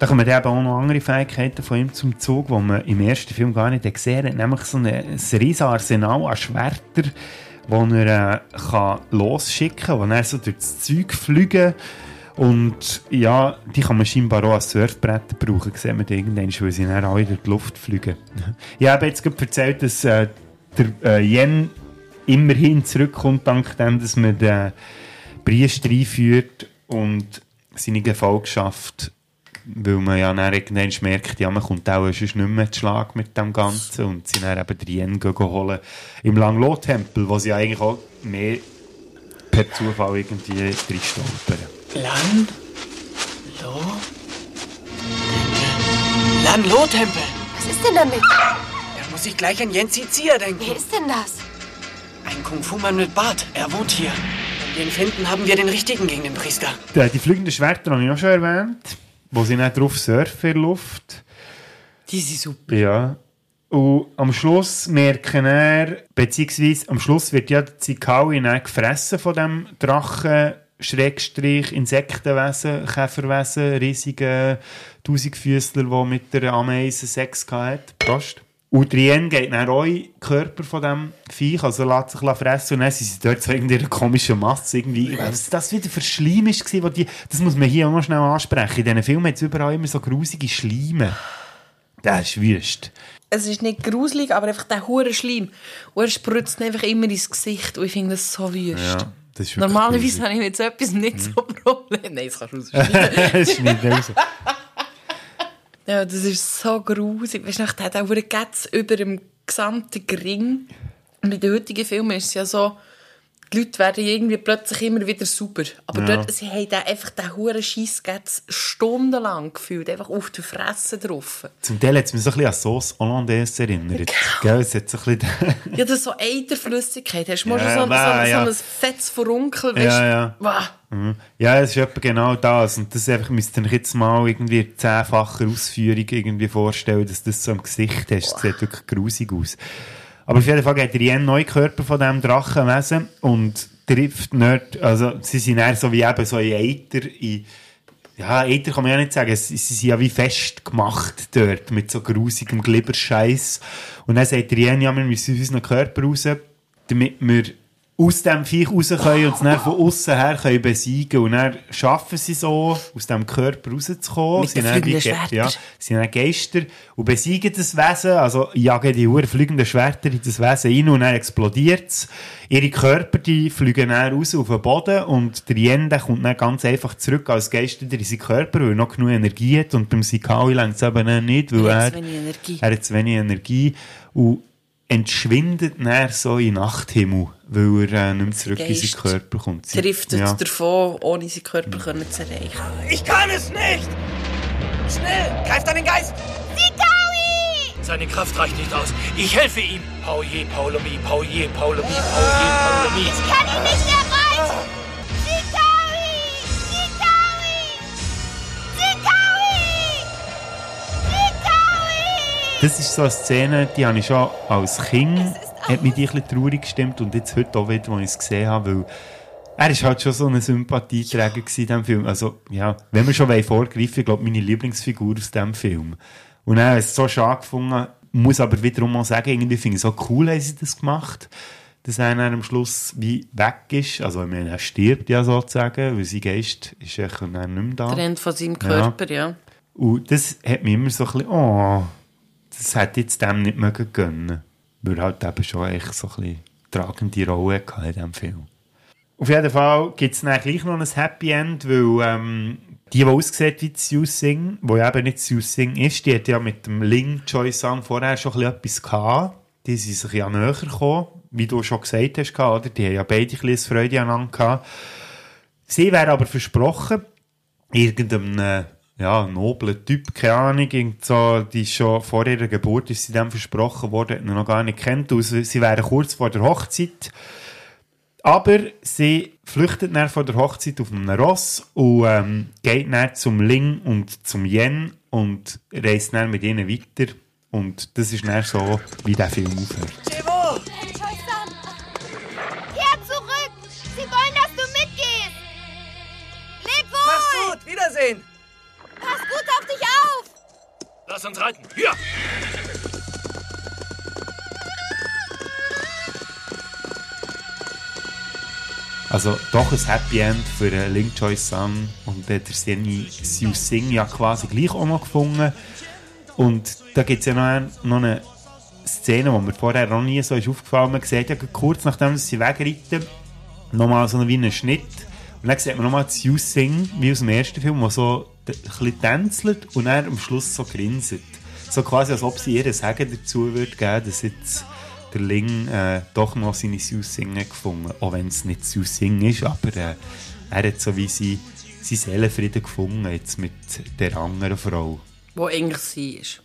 Da kommen eben auch noch andere Fähigkeiten von ihm zum Zug, die man im ersten Film gar nicht gesehen hat. Nämlich so ein, ein riesiges Arsenal an Schwertern, die er äh, kann losschicken kann, die er so durch das Zeug fliegen und ja, die kann man scheinbar auch als Surfbretter brauchen, sieht man irgendwann, weil sie dann alle durch die Luft fliegen. Ich habe jetzt gerade erzählt, dass äh, der äh, Yen immerhin zurückkommt, dank dem, dass man den Priester einführt und seine Gefolgschaft, weil man ja dann irgendwann merkt, ja, man kommt auch sonst nicht mehr zu Schlag mit dem Ganzen und sie dann eben den Yen holen im Langlo-Tempel, wo sie eigentlich auch mehr per Zufall irgendwie drin stolpern. Lan? Lo? Lan Lo Tempel. Was ist denn damit? Da muss ich gleich an Yenzi Zia denken. Wer ist denn das? Ein Kung-Fu-Mann mit Bart. Er wohnt hier. Wenn wir ihn finden, haben wir den richtigen gegen den Priester. Die, die fliegenden Schwerter habe ich auch schon erwähnt, wo sie nicht drauf surfen in der Luft. Die sind super. Ja. Und am Schluss merken er, beziehungsweise am Schluss wird ja der Zikaui dann gefressen von dem Drachen, Schrägstrich, Insektenwesen, Käferwesen, riesigen Tausendfüßler, der mit der Ameise Sex hatte. Prost. Und Rien geht dann auch in den Körper von diesem Viech, also lässt sich fressen und dann sind sie dort so in einer komischen Masse irgendwie. Was das wieder für Schleim war, wo die, das muss man hier auch noch schnell ansprechen. In diesen Filmen hat es überall immer so grusige Schleime. Das ist wüst. Es ist nicht gruselig, aber einfach der hure Schleim. Und er spritzt einfach immer ins Gesicht. Und ich finde das so wüst. Ja, Normalerweise habe ich mit so etwas nicht so Probleme. Nein, das kannst du rausschneiden. schneidet raus. ja, das ist so gruselig. Weißt du, der hat auch Getz über dem gesamten Ring. In den heutigen Filmen ist es ja so, die Leute werden irgendwie plötzlich immer wieder super. Aber Ja. dort, sie haben da einfach den huren Scheiss gehabt, stundenlang gefühlt, einfach auf die Fresse drauf. Zum Teil hat es mich so ein bisschen an Sauce Hollandaise erinnert. Gell, es hat so ein bisschen... Ja, das ist so Eiterflüssigkeit. Hast du Ja, schon so, so, ja. so ein fettes Verunkel, weißt Ja, ja. Wah. Mhm. Ja, es ist etwa genau das. Und das einfach, müsst ihr euch jetzt mal irgendwie zehnfacher Ausführung irgendwie vorstellen, dass das so im Gesicht hast. Das sieht wirklich grusig aus. Aber auf jeden Fall geht der Yen Neukörper von diesem Drachenwesen und trifft nicht, also sie sind eher so wie eben so in Eiter, in, ja, Eiter kann man ja nicht sagen, sie, sind ja wie festgemacht dort, mit so grusigem Glibberscheiß. Und dann sagt der Yen, ja, wir müssen aus unserem Körper raus, damit wir aus dem Viech raus können und es dann von außen her können besiegen Und dann schaffen sie so, aus dem Körper rauszukommen. Mit Sie sind dann Schwertern. Ja, sind dann Geister und besiegen das Wesen, also jagen die Uhr fliegenden Schwerter in das Wesen rein und dann explodiert es. Ihre Körper, die fliegen dann raus auf den Boden und der Yen, der kommt dann ganz einfach zurück als Geist wieder in seinen Körper, weil er noch genug Energie hat und beim Sikali längt es eben nicht, weil Er er, hat zu wenig Energie. er und entschwindet dann so in Nachthimmel, weil er äh, nicht mehr zurück in Geist seinen Körper kommt. Sie- Driftet ja. davon, ohne seinen Körper können zu erreichen. Ich kann es nicht! Schnell, greift an den Geist! Seine Kraft reicht nicht aus. Ich helfe ihm. Pauye, Paulomi, Pauye, Paulomi, Pauye, Paulomi. Ich kann ihn nicht erreichen! Sikawi! Sikawi! Sikawi! Sikawi! Das ist so eine Szene, die habe ich schon als Kind, hat mich die ein bisschen traurig gestimmt und jetzt heute auch wieder, als ich es gesehen habe, weil er ist halt schon so ein Sympathieträger in diesem Film. Also, ja, wenn wir schon vorgreifen, ich glaube, meine Lieblingsfigur aus diesem Film. Und er hat es so schade gefunden, muss aber wiederum mal sagen, irgendwie finde ich es so cool, haben sie das gemacht, dass er am Schluss wie weg ist. Also, ich meine, er stirbt ja sozusagen, weil sein Geist ist ja dann nicht mehr da. Trennt von seinem Körper, ja. Und das hat mich immer so ein bisschen, oh, das hätte ich jetzt dem nicht mögen gönnen. Weil halt eben schon echt so ein tragende Rolle in diesem Film. Auf jeden Fall gibt es dann gleich noch ein Happy End, weil ähm, die, die aussieht wie Siu Sing, die eben nicht Siu Sing ist, die hat ja mit dem Ling Choi Sang vorher schon etwas gehabt. Die sind sich ja näher gekommen, wie du schon gesagt hast, oder? Die haben ja beide ein bisschen Freude aneinander gehabt. Sie wäre aber versprochen, irgendeinem ja, noblen Typ, keine Ahnung, irgend so, die schon vor ihrer Geburt ist sie dem versprochen worden, hat ihn noch gar nicht kennt. Also, sie wären kurz vor der Hochzeit. Aber sie flüchtet dann von der Hochzeit auf einem Ross und ähm, geht dann zum Ling und zum Yen und reist dann mit ihnen weiter. Und das ist dann so, wie der Film aufhört. Choi-san! Kehr zurück! Sie wollen, dass du mitgehst! Leb wohl! Mach's gut, Wiedersehen! Auf dich auf! Lass uns reiten. Hier! Also doch ein Happy End für äh, Ling Choi Sun und der Seni Siu Sing ja quasi gleich auch noch gefunden. Und da gibt es ja noch, ein, noch eine Szene, die mir vorher noch nie so ist aufgefallen Man sieht ja kurz nachdem sie wegreiten, nochmal so wie einen Schnitt. Und dann sieht man nochmal Siu Sing, wie aus dem ersten Film, der so bisschen tänzelt und dann am Schluss so grinset. So quasi, als ob sie ihr Sagen dazu würde geben, dass jetzt der Ling äh, doch noch seine Siu Sing hat gefunden. Auch wenn es nicht Siu Sing ist, aber äh, er hat so wie sie seinen Seelenfrieden gefunden jetzt mit der anderen Frau. Wo eigentlich sie ist.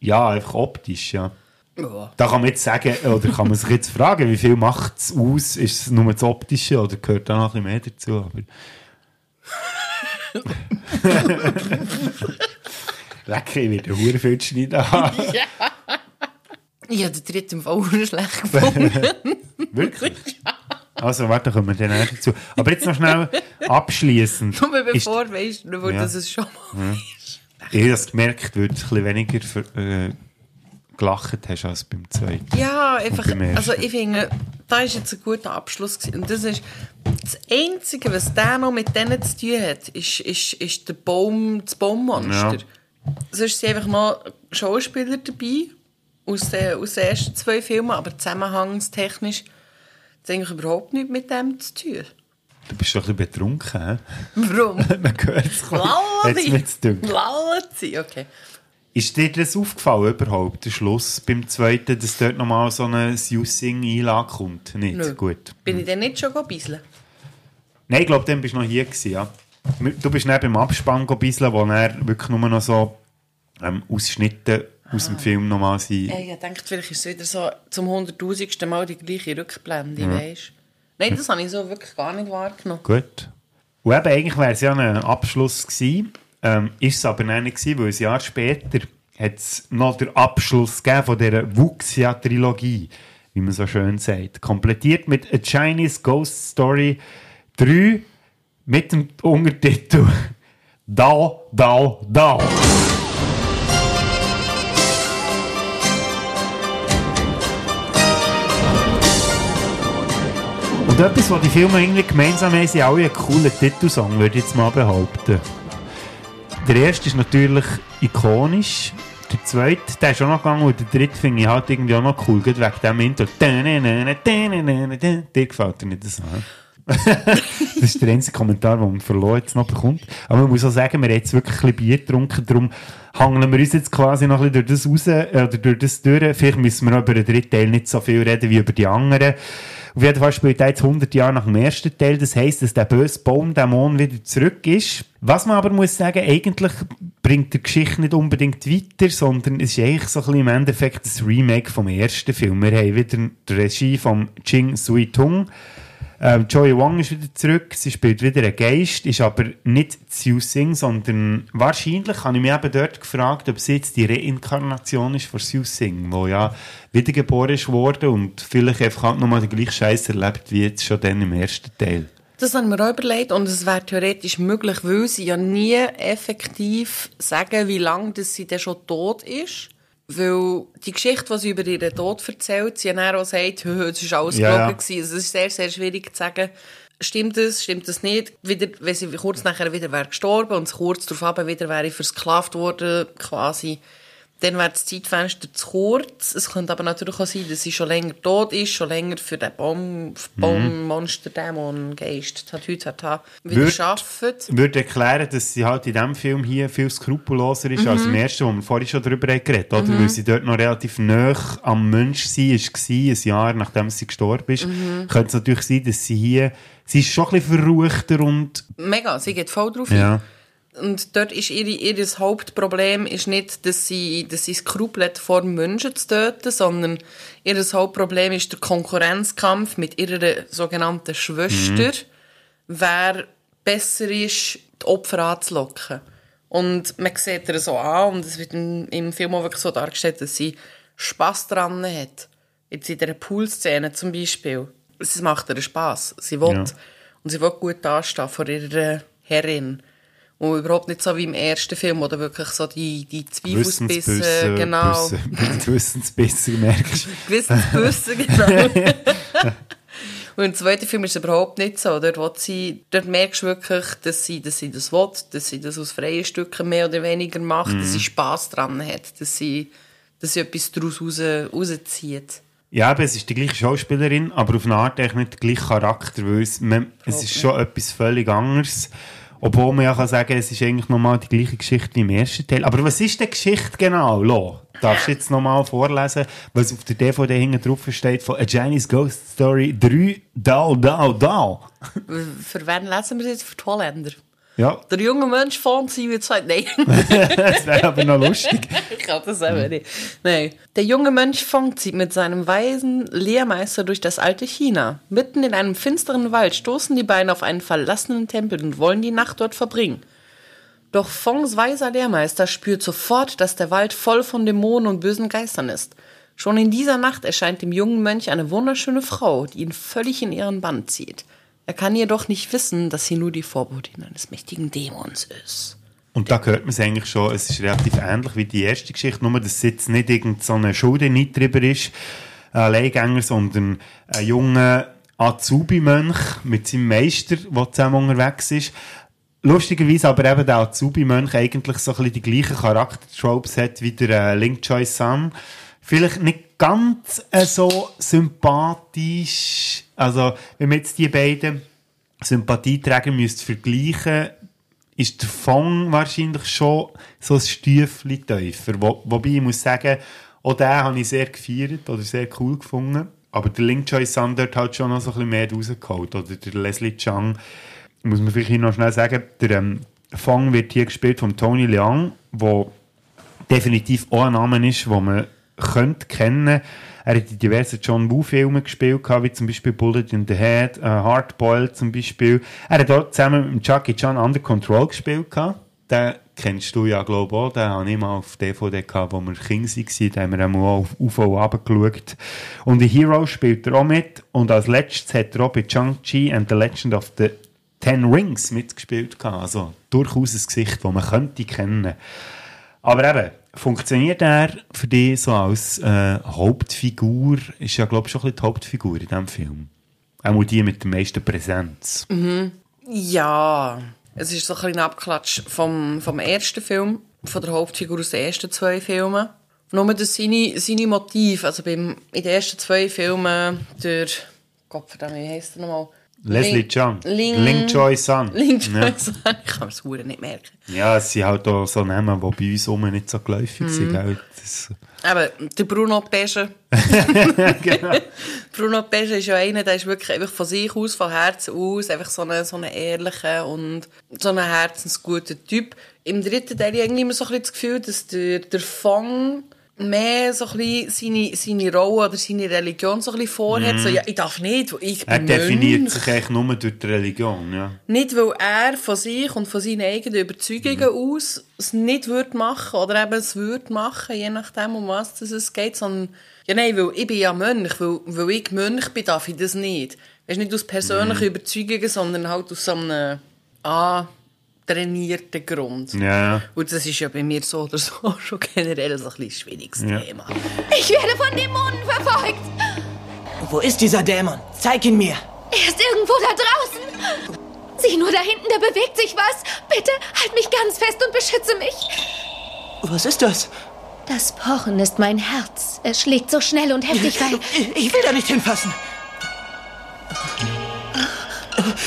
Ja, einfach optisch, ja. Ja. Da kann man jetzt sagen, oder kann man sich jetzt fragen, wie viel macht es aus? Ist es nur das Optische oder gehört da noch ein bisschen mehr dazu? Aber Lecker, ich werde hure viel schneiden ja. Ich habe den dritten Fall schlecht gefunden. Wirklich? Also, warte, kommen wir dann auch dazu. Aber jetzt noch schnell abschließend. Nur bevor, weißt du, Ja. dass es schon mal Ja. Ich habe das gemerkt, weil du ein bisschen weniger für, äh, gelacht hast als beim zweiten. Ja, einfach, also ich finde, da ist jetzt ein guter Abschluss gewesen. Und das ist das Einzige, was der noch mit denen zu tun hat, ist, ist, ist der Baum, das Baummonster. Ja. Sonst sind einfach noch Schauspieler dabei, aus den, aus den ersten zwei Filmen, aber zusammenhangstechnisch hat eigentlich überhaupt nichts mit dem zu tun. Du bist doch ein bisschen betrunken, hä? Warum? Man hört es. Jetzt dunkel. Lallen sie, okay. Ist dir das aufgefallen überhaupt, der Schluss beim zweiten, dass dort nochmal so eine Siu Sing-Einlage kommt? Nicht? Nö. Gut. Bin ich denn nicht schon gebisselt? Nein, ich glaube, dann bist du noch hier gewesen, ja. Du bist dann beim Abspann gebisselt, wo er wirklich nur noch so ähm, Ausschnitte aus dem Film nochmal sind. Ja, ich dachte, vielleicht ist es wieder so zum hunderttausendsten Mal die gleiche Rückblende, Ja. weisst Nein, das habe ich so wirklich gar nicht wahrgenommen. Gut. Und eben, eigentlich wäre es ja ein Abschluss gewesen. Ähm, ist es aber nicht gewesen, weil ein Jahr später hat es noch den Abschluss gegeben von dieser Wuxia-Trilogie, wie man so schön sagt. Komplettiert mit A Chinese Ghost Story 3 mit dem Untertitel Dao, Dao, Dao. Und etwas, was die Filme irgendwie gemeinsam haben, sind alle einen coolen Titelsong, würde ich jetzt mal behaupten. Der erste ist natürlich ikonisch. Der zweite, der ist auch noch gegangen und der dritte finde ich halt irgendwie auch noch cool, gerade wegen dem Intro. Dir gefällt dir nicht das, das ist der einzige Kommentar, den man verloren jetzt noch bekommt. Aber man muss auch sagen, wir haben jetzt wirklich ein bisschen Bier getrunken, darum hangeln wir uns jetzt quasi noch ein bisschen durch das raus, äh, oder durch das durch. Vielleicht müssen wir noch über den dritten Teil nicht so viel reden wie über die anderen. Auf jeden Fall spielt er jetzt 100 Jahre nach dem ersten Teil. Das heisst, dass der böse Baumdämon wieder zurück ist. Was man aber muss sagen, eigentlich bringt die Geschichte nicht unbedingt weiter, sondern es ist eigentlich so ein bisschen im Endeffekt das Remake vom ersten Film. Wir haben wieder die Regie von Ching Sui Tung. Ähm, Joey Wong ist wieder zurück, sie spielt wieder einen Geist, ist aber nicht Xiu Sing, sondern wahrscheinlich habe ich mich eben dort gefragt, ob sie jetzt die Reinkarnation ist von Xiu Sing, wo ja wiedergeboren worden und vielleicht einfach halt nochmal den gleichen Scheiß erlebt wie jetzt schon dann im ersten Teil. Das haben wir auch überlegt und es wäre theoretisch möglich, weil sie ja nie effektiv sagen, wie lange sie denn schon tot ist. Weil die Geschichte, die sie über ihren Tod erzählt, sie dann auch sagt, «Hö, es war alles Ja, gelogen. ja. Also es ist sehr, sehr schwierig zu sagen, stimmt das, stimmt das nicht. Wieder, wenn sie kurz nachher wieder wäre gestorben und kurz darauf wieder wäre versklavt worden, quasi, dann wäre das Zeitfenster zu kurz. Es könnte aber natürlich auch sein, dass sie schon länger tot ist, schon länger für den Baum, Baummonster, Dämon, Geist, hat, wieder Würd- arbeitet. Würde erklären, dass sie halt in diesem Film hier viel skrupelloser ist Mhm. als im ersten, wo wir vorhin schon darüber haben geredet oder? Mhm. Weil sie dort noch relativ nah am Mensch war, ein Jahr nachdem sie gestorben ist. Mhm. Könnte es natürlich sein, dass sie hier, sie ist schon ein bisschen verruchter und, Mega, sie geht voll drauf ja. Und dort ist ihre, ihr Hauptproblem ist nicht, dass sie, dass sie Skrupel vor Menschen zu töten, sondern ihr Hauptproblem ist der Konkurrenzkampf mit ihrer sogenannten Schwester, wer besser ist, die Opfer anzulocken. Und man sieht ihr so an, und es wird im, im Film auch wirklich so dargestellt, dass sie Spass dran hat. Jetzt in dieser Poolszene zum Beispiel. Es macht ihr Spass. Sie will. Ja. Und sie will gut dastehen vor ihrer Herrin. Und überhaupt nicht so wie im ersten Film, wo du wirklich so die, die Zweifelsbisse, genau. Bisse, Wissensbisse, merkst du. Gewissensbisse, genau. Und im zweiten Film ist es überhaupt nicht so. Dort, sie, dort merkst du wirklich, dass sie, dass sie das will, dass sie das aus freien Stücken mehr oder weniger macht, Mhm. dass sie Spass dran hat, dass sie, dass sie etwas daraus raus, rauszieht. Ja, aber es ist die gleiche Schauspielerin, aber auf eine Art eigentlich nicht der gleiche Charakter, weil es, man, es ist schon etwas völlig anderes. Obwohl man ja kann sagen, es ist eigentlich nochmal die gleiche Geschichte wie im ersten Teil. Aber was ist die Geschichte genau, Lo? Darfst du jetzt nochmal vorlesen, was auf der DVD hinten drauf steht von A Chinese Ghost Story 3 Dao Dao Dao? Für wen lesen wir das? Für die Holländer. Ja, Der junge Mensch fand sie wie gesagt, nein. das wäre aber noch lustig. ich kann das aber nicht. Nein. Der junge Mönch Fong zieht mit seinem weisen Lehrmeister durch das alte China. Mitten in einem finsteren Wald stoßen die beiden auf einen verlassenen Tempel und wollen die Nacht dort verbringen. Doch Fongs weiser Lehrmeister spürt sofort, dass der Wald voll von Dämonen und bösen Geistern ist. Schon in dieser Nacht erscheint dem jungen Mönch eine wunderschöne Frau, die ihn völlig in ihren Bann zieht. Er kann jedoch nicht wissen, dass sie nur die Vorbotin eines mächtigen Dämons ist. Und da hört man es eigentlich schon, es ist relativ ähnlich wie die erste Geschichte, nur dass es jetzt nicht irgend so Schuldenniedriber ist, ein Alleingänger, sondern ein junger Azubi-Mönch mit seinem Meister, der zusammen unterwegs ist. Lustigerweise aber eben der Azubi-Mönch eigentlich so ein bisschen die gleichen Charaktertropes hat wie der äh, Link Choi Sam. Vielleicht nicht ganz äh, so sympathisch. Also, wenn man jetzt die beiden Sympathieträger müsste vergleichen, ist der Fong wahrscheinlich schon so ein Stüfchen tiefer. Wo, wobei ich muss sagen, auch den habe ich sehr gefeiert oder sehr cool gefunden. Aber der Link Choi Sun dort hat schon noch so ein bisschen mehr rausgeholt. Oder der Leslie Chang, muss man vielleicht noch schnell sagen, der ähm, Fong wird hier gespielt von Tony Leung, der definitiv auch ein Name ist, den man könnte kennen Er hat in diversen John Woo-Filmen gespielt, wie zum Beispiel Bullet in the Head, uh, Hardboiled zum Beispiel. Er hat auch zusammen mit Jackie Chan Under Control gespielt. Den kennst du ja, glaube ich, auch. Den habe ich mal auf DVD gehabt, wo wir King waren. Da haben wir einmal auf UFO runtergeschaut. Und in Hero spielt er auch mit. Und als letztes hat er auch bei Chang-Chi and the Legend of the Ten Rings mitgespielt. Also durchaus ein Gesicht, das man könnte kennen. Aber eben, funktioniert er für dich so als äh, Hauptfigur? Ist ja, glaube ich, schon ein die Hauptfigur in diesem Film. Auch die mit der meisten Präsenz. Mhm. Ja, es ist so ein bisschen Abklatsch vom, vom ersten Film, von der Hauptfigur aus den ersten zwei Filmen. Nur das seine, seine Motive, also beim, in den ersten zwei Filmen der, Gott wie heisst er nochmal? Leslie Ling- Chang. Ling- Ling Choi Sun. Ling Choi Ja. Sun. Ich kann Huren nicht merken. Ja, es sind halt auch so Namen, die bei uns rum nicht so geläufig sind. Mhm. gell? Das, Aber der Bruno Pesce. genau. Bruno Pesce ist ja einer, der ist wirklich einfach von sich aus, von Herzen aus, einfach so ein so ehrlicher und so ein herzensguter Typ. Im dritten Teil habe ich irgendwie immer so ein bisschen das Gefühl, dass der, der Fang mehr so ein bisschen seine, seine Rolle oder seine Religion so ein bisschen vorhat. Mhm. So, ja, ich darf nicht, ich er bin definiert Mönch. sich eigentlich nur durch die Religion. Ja. Nicht, weil er von sich und von seinen eigenen Überzeugungen aus es nicht würde machen oder eben es würde machen, je nachdem, um was es geht, sondern, ja nein, weil ich bin ja Mönch, weil, weil ich Mönch bin, darf ich das nicht. Weißt nicht aus persönlichen Überzeugungen, sondern halt aus so einem trainierten Grund. Ja. Und das ist ja bei mir so oder so schon generell so ein bisschen schwieriges Ja. Thema. Ich werde von Dämonen verfolgt. Wo ist dieser Dämon? Zeig ihn mir. Er ist irgendwo da draußen. Sieh nur da hinten, da bewegt sich was. Bitte halt mich ganz fest und beschütze mich. Was ist das? Das Pochen ist mein Herz. Es schlägt so schnell und heftig, weil... Ich will da nicht hinfassen.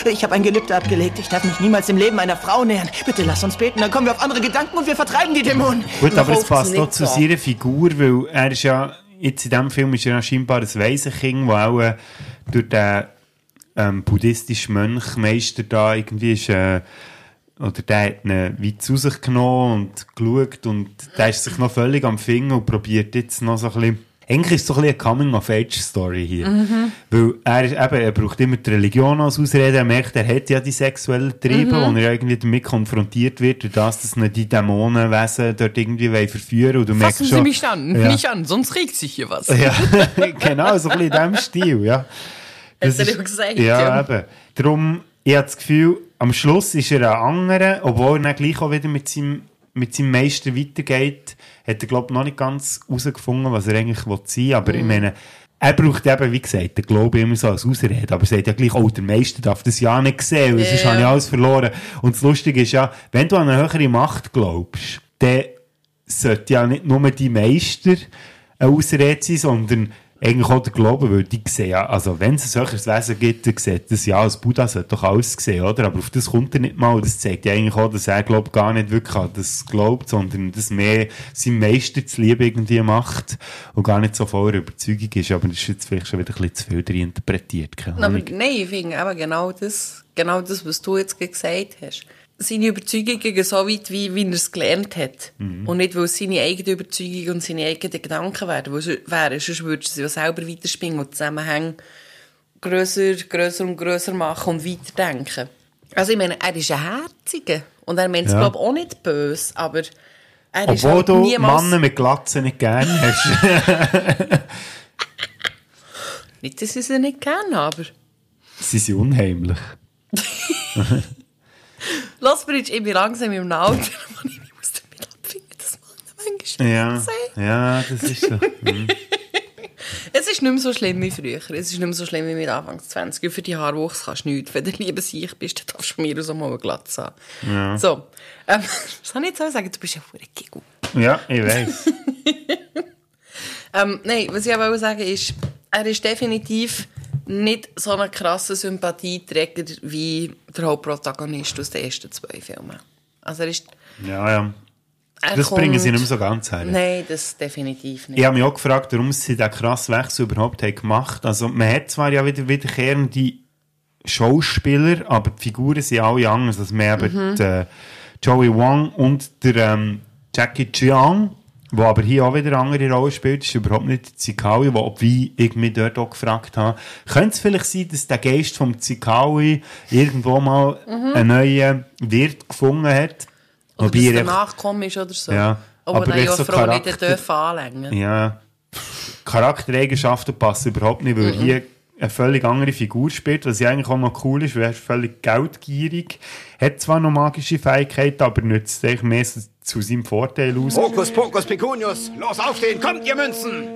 Ich habe ein Gelübde abgelegt. Ich darf mich niemals im Leben einer Frau nähern. Bitte lass uns beten, dann kommen wir auf andere Gedanken und wir vertreiben die Dämonen. Gut, aber es passt auch zu seiner Figur, weil er ist ja, jetzt in diesem Film ist er ja scheinbar ein Waisenkind, das auch äh, durch den ähm, buddhistischen Mönchmeister da irgendwie ist, äh, oder der hat ihn weit zu sich genommen und geschaut und der ist sich noch völlig am Finger und probiert jetzt noch so ein bisschen eigentlich ist es so ein bisschen eine Coming-of-Age-Story hier. Mhm. Weil er, ist, eben, er braucht immer die Religion als Ausrede. Er merkt, er hat ja die sexuellen Triebe Mhm. und er irgendwie damit konfrontiert wird, durch das, dass ihn die Dämonenwesen dort irgendwie wollen verführen Und du merkst Fassen schon, Sie mich an, Ja. nicht an, sonst regt sich hier was. Ja, genau, so ein bisschen in diesem Stil, ja. Hat er ja gesagt, ja. ja. eben. Darum, ich habe das Gefühl, am Schluss ist er ein anderer, obwohl er dann gleich auch wieder mit seinem, mit seinem Meister weitergeht, hat er, glaube ich, noch nicht ganz herausgefunden, was er eigentlich sein will. Aber ich Mhm. meine, er braucht eben, wie gesagt, den Glaube immer so als Ausrede. Aber er sagt ja gleich, oh, der Meister darf das ja nicht sehen, weil sonst Ja. habe ich alles verloren. Und das Lustige ist ja, wenn du an eine höhere Macht glaubst, dann sollte ja nicht nur die Meister eine Ausrede sein, sondern eigentlich auch der Glaube, weil die sehen ja, also wenn es ein höheres Wesen gibt, dann sieht das ja, als Buddha sollte doch alles sehen, oder? Aber auf das kommt er nicht mal. Das zeigt ja eigentlich auch, dass er, glaubt, gar nicht wirklich an das glaubt, sondern dass mehr sein Meister zu Liebe irgendwie macht und gar nicht so voller Überzeugung ist. Aber das ist jetzt vielleicht schon wieder ein bisschen zu viel interpretiert. keine Aber nein, ich finde aber genau das, genau das, was du jetzt gesagt hast. Seine Überzeugungen so weit, wie, wie er es gelernt hat. Mhm. Und nicht, weil es seine eigene Überzeugung und seine eigenen Gedanken wären. Wären. Sonst würdest du sie ja selber weiterspinnen und Zusammenhänge grösser, grösser und grösser machen und weiterdenken. Also ich meine, er ist ein Herziger. Und er meint es, Ja. glaube ich, auch nicht böse, aber er ist Obwohl halt du niemals... Männer mit Glatzen nicht gerne hast. Nicht, dass ich sie nicht kenne, aber... Sie sind unheimlich. Los, Bridge, ich bin langsam im Alter, wo ich mich muss damit abfinden, dass Männer manchmal Ja, sehen. ja, das ist so. Mhm. Es ist nicht mehr so schlimm wie früher. Es ist nicht mehr so schlimm wie mit Anfang 20. Und für die Haarwuchs kannst du nichts. Wenn du lieber sicher bist, dann darfst du mir aus auch mal eine Glatze haben. Ja. So, ähm, was soll ich jetzt sagen? Du bist ja ein Giggle. Ja, ich weiß. Ähm, nein, was ich aber sagen ist, er ist definitiv nicht so ein krasser Sympathieträger wie der Hauptprotagonist aus den ersten zwei Filmen. Also er ist... Ja, ja. Das kommt- bringen sie nicht mehr so ganz her. Nein, das definitiv nicht. Ich habe mich auch gefragt, warum sie diesen krassen Wechsel überhaupt haben gemacht Also man hat zwar ja wieder wiederkehrende Schauspieler, aber die Figuren sind alle anders. Also haben Mhm. die, äh, Joey Wong und der ähm, Jackie Cheung, der aber hier auch wieder eine andere Rolle spielt, ist überhaupt nicht der Zikaui, wo wie ich mich dort auch gefragt habe, könnte es vielleicht sein, dass der Geist vom Zikaui irgendwo mal Mhm. einen neuen Wirt gefunden hat? Oder Wobei dass er der Nachkommen ist oder so. Ja, Aber, aber dann ja so Frau nicht Charakter- dürfen anlängen. Ja. Charaktereigenschaften passen überhaupt nicht, weil Mhm. hier eine völlig andere Figur spielt, was ja eigentlich auch noch cool ist, weil er ist völlig geldgierig, hat zwar noch magische Fähigkeiten, aber nützt eigentlich mehr so zu seinem Vorteil aus. Hokus pokus pecunius. Los, aufstehen, kommt ihr Münzen!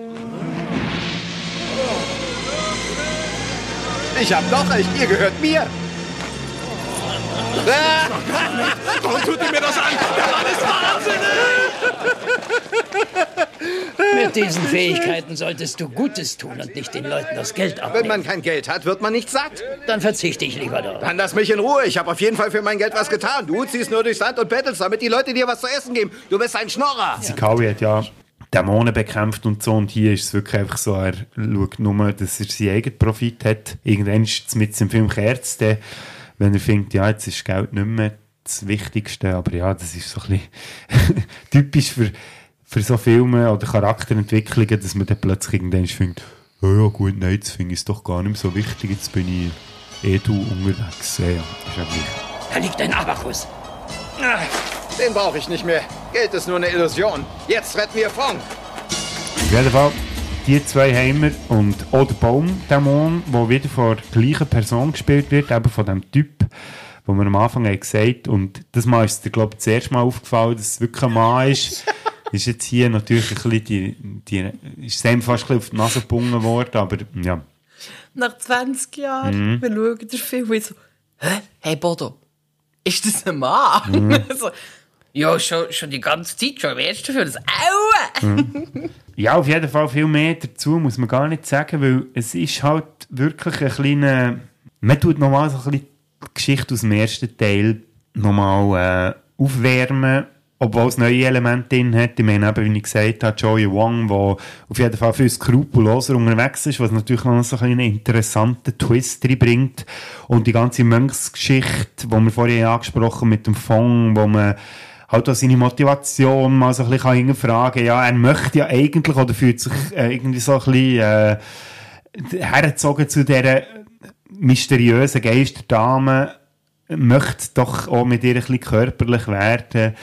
Ich hab doch recht, ihr gehört mir. Warum tut ihr mir das an? Der Mann ist wahnsinnig! Mit diesen Fähigkeiten solltest du Gutes tun und nicht den Leuten das Geld Wenn abnehmen. man kein Geld hat, wird man nicht satt. Dann verzichte ich lieber darauf. Dann lass mich in Ruhe. Ich habe auf jeden Fall für mein Geld was getan. Du ziehst nur durchs Land und bettelst, damit die Leute dir was zu essen geben. Du bist ein Schnorrer. Zikaui hat ja Dämonen bekämpft und so und hier ist es wirklich einfach so, er schaut nur, dass er seinen eigenen Profit hat. Irgendwann ist es mit dem Film Kerz, wenn er findet, ja, jetzt ist Geld nicht mehr das Wichtigste, aber ja, das ist so ein bisschen typisch für, für so Filme oder Charakterentwicklungen, dass man dann plötzlich irgendwann findet, ja, ja gut, nein, jetzt finde ich es doch gar nicht mehr so wichtig, jetzt bin ich eh du unterwegs. Ja, ist ja. Da liegt ein Abakus. Den brauche ich nicht mehr. Geld ist nur eine Illusion. Jetzt retten wir Fong. Auf jeden Fall, die zwei haben wir und auch der Baumdämon, der wieder von der gleichen Person gespielt wird, eben von dem Typ, wo wir am Anfang haben gesagt und das Mal ist dir, glaube ich, das erste Mal aufgefallen, dass es wirklich ein Mann ist. ist jetzt hier natürlich ein bisschen die, die ist dem fast ein bisschen auf die Nase gebunden worden, aber ja. Nach 20 Jahren, Mhm. wir schauen den Film und so, hä? Hey Bodo, ist das ein Mann? Mhm. so, ja, schon, schon die ganze Zeit, schon im ersten Film. Das, Aua! Mhm. Ja, auf jeden Fall viel mehr dazu muss man gar nicht sagen, weil es ist halt wirklich ein kleiner... Man tut nochmal so ein bisschen die Geschichte aus dem ersten Teil nochmal äh, aufwärmen, obwohl es neue Elemente drin hat. Ich meine eben, wie ich gesagt habe, Joey Wong, der auf jeden Fall viel skrupelloser unterwegs ist, was natürlich noch so einen interessanten Twist reinbringt. Und die ganze Mönchsgeschichte, die wir vorhin angesprochen haben mit dem Fong, wo man halt auch seine Motivation mal so ein bisschen hinterfragen kann. Ja, er möchte ja eigentlich oder fühlt sich äh, irgendwie so ein bisschen äh, hergezogen zu dieser mysteriösen Geisterdame, möchte doch auch mit ihr ein bisschen körperlich werden.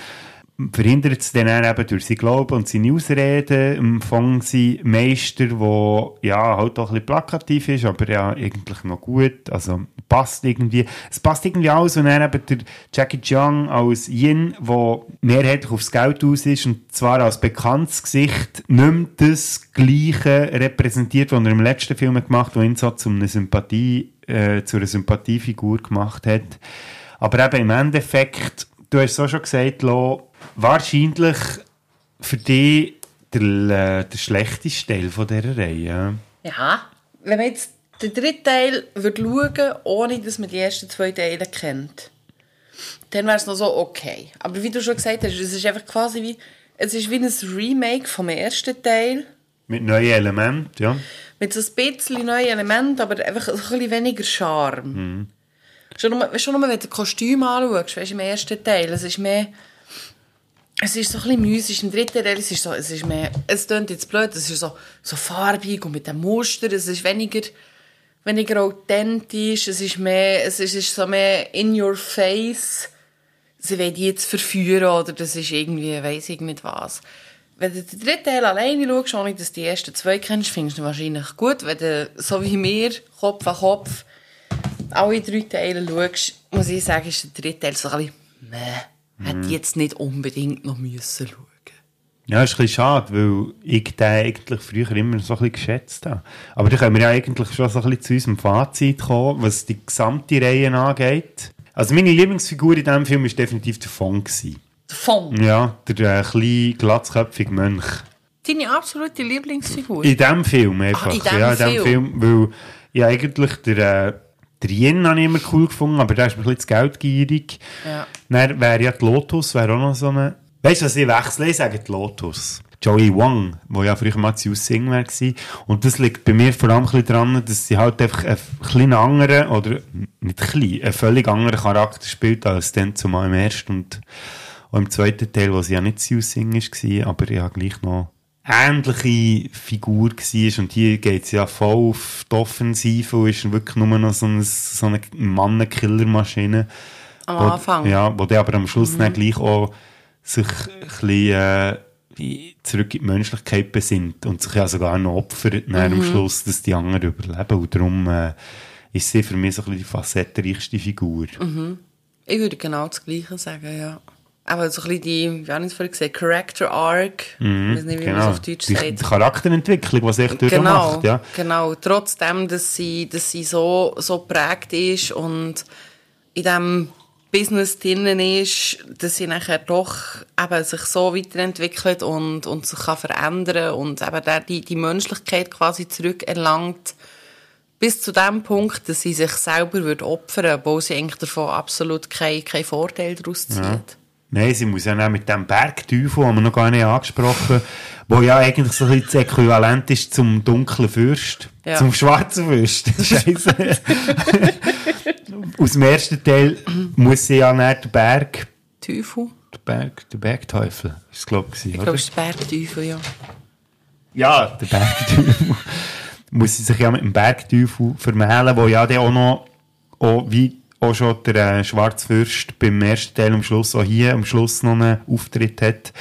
Verhindert es dann eben durch sein Glauben und seine Ausreden, empfangen sie Meister, der ja halt auch ein bisschen plakativ ist, aber ja eigentlich noch gut, also passt irgendwie, es passt irgendwie alles und dann eben der Jackie Chung als Yin, der mehrheitlich aufs Geld aus ist und zwar als bekanntes Gesicht mehr das Gleiche repräsentiert, was er im letzten Film gemacht hat, wo ihn so zu einer Sympathie, äh, zu einer Sympathiefigur gemacht hat. Aber eben im Endeffekt, du hast es auch schon gesagt, Lo, wahrscheinlich für dich der, äh, der schlechteste Teil von dieser Reihe. Ja, wenn man jetzt den dritten Teil würde schauen ohne dass man die ersten zwei Teile kennt, dann wäre es noch so okay. Aber wie du schon gesagt hast, es ist einfach quasi wie, es ist wie ein Remake vom ersten Teil. Mit neuen Elementen, ja. Mit so ein bisschen neuen Elementen, aber einfach ein bisschen weniger Charme. Mhm. Schon nur, schon nur, wenn du das Kostüm anschaust, weißt, im ersten Teil, es ist mehr... Es ist so ein bisschen müßig. Im dritten Teil es ist so, es ist mehr... Es klingt jetzt blöd, es ist so, so farbig und mit dem Muster. Es ist weniger, weniger authentisch. Es ist mehr... Es ist, es ist so mehr in your face. Sie wollen die jetzt verführen oder das ist irgendwie... Weiss ich nicht was. Wenn du den dritten Teil alleine schaust, ohne dass du die ersten zwei kennst, findest du wahrscheinlich gut. Wenn du, so wie mir, Kopf an Kopf, alle drei Teile schaust, muss ich sagen, ist der dritte Teil so ein bisschen, meh, hätte ich jetzt nicht unbedingt noch müssen schauen. Ja, ist ein bisschen schade, weil ich den eigentlich früher immer so ein bisschen geschätzt habe. Aber da können wir ja eigentlich schon so ein bisschen zu unserem Fazit kommen, was die gesamte Reihe angeht. Also meine Lieblingsfigur in diesem Film war definitiv der Fong. Der Fong? Ja, der äh, kleine, glatzköpfige Mönch. Deine absolute Lieblingsfigur? In diesem Film einfach. Ach, in diesem ja, in diesem Film. Film. Weil ja eigentlich der, äh, Der Yen habe ich immer cool gefunden, aber der ist mir ein bisschen zu geldgierig. Ja. Dann wäre ja die Lotus, wäre auch noch so eine... Weißt du, was ich wechsle? Ich sage die Lotus. Joey Wong, wo ja früher mal zu Sing war. Und das liegt bei mir vor allem ein daran, dass sie halt einfach einen kleinen anderen, oder nicht klein, einen völlig anderen Charakter spielt als dann zumal im ersten und auch im zweiten Teil, wo sie ja nicht zu Sing war, aber ja gleich noch ähnliche Figur war. Und hier geht sie ja voll auf die Offensive und ist wirklich nur noch so eine, so eine Mannenkillermaschine. Am Wo- Anfang. Ja, wo der aber am Schluss Mhm. dann gleich auch sich ein bisschen, äh, zurück in die Menschlichkeit besinnt und sich ja sogar noch opfert dann am Mhm. Schluss, dass die anderen überleben. Und darum äh, ist sie für mich so ein bisschen die facettenreichste Figur. Mhm. Ich würde genau das Gleiche sagen, ja. Aber so ein bisschen die, wie habe ich es vorhin gesagt, Character Arc. Mhm, Ich weiß nicht, wie man es auf Deutsch die, sagt. die Charakterentwicklung, die sich Genau, durchmacht. Ja. genau. Trotzdem, dass sie, dass sie so, so prägt ist und in diesem Business drinnen ist, dass sie nachher doch eben sich so weiterentwickelt und, und sich kann verändern und eben der, die, die Menschlichkeit quasi zurückerlangt bis zu dem Punkt, dass sie sich selber wird opfern, obwohl sie eigentlich davon absolut keinen kein Vorteil daraus zieht. Ja. Nein, sie muss ja auch mit dem Bergteufel, haben wir noch gar nicht angesprochen, wo ja eigentlich so ein bisschen das Äquivalent ist zum dunklen Fürst. Ja. Zum schwarzen Fürst. Scheiße. Aus dem ersten Teil muss sie ja nicht den Berg. Teufel? Der Berg, der Bergteufel, ist es, glaube ich, Ich glaube, es ist der Bergteufel, ja. Ja, der Bergteufel. muss sie sich ja mit dem Bergteufel vermählen, wo ja dann auch noch, auch wie auch schon der äh, Schwarzfürst beim ersten Teil am Schluss, auch hier am Schluss noch einen Auftritt hat.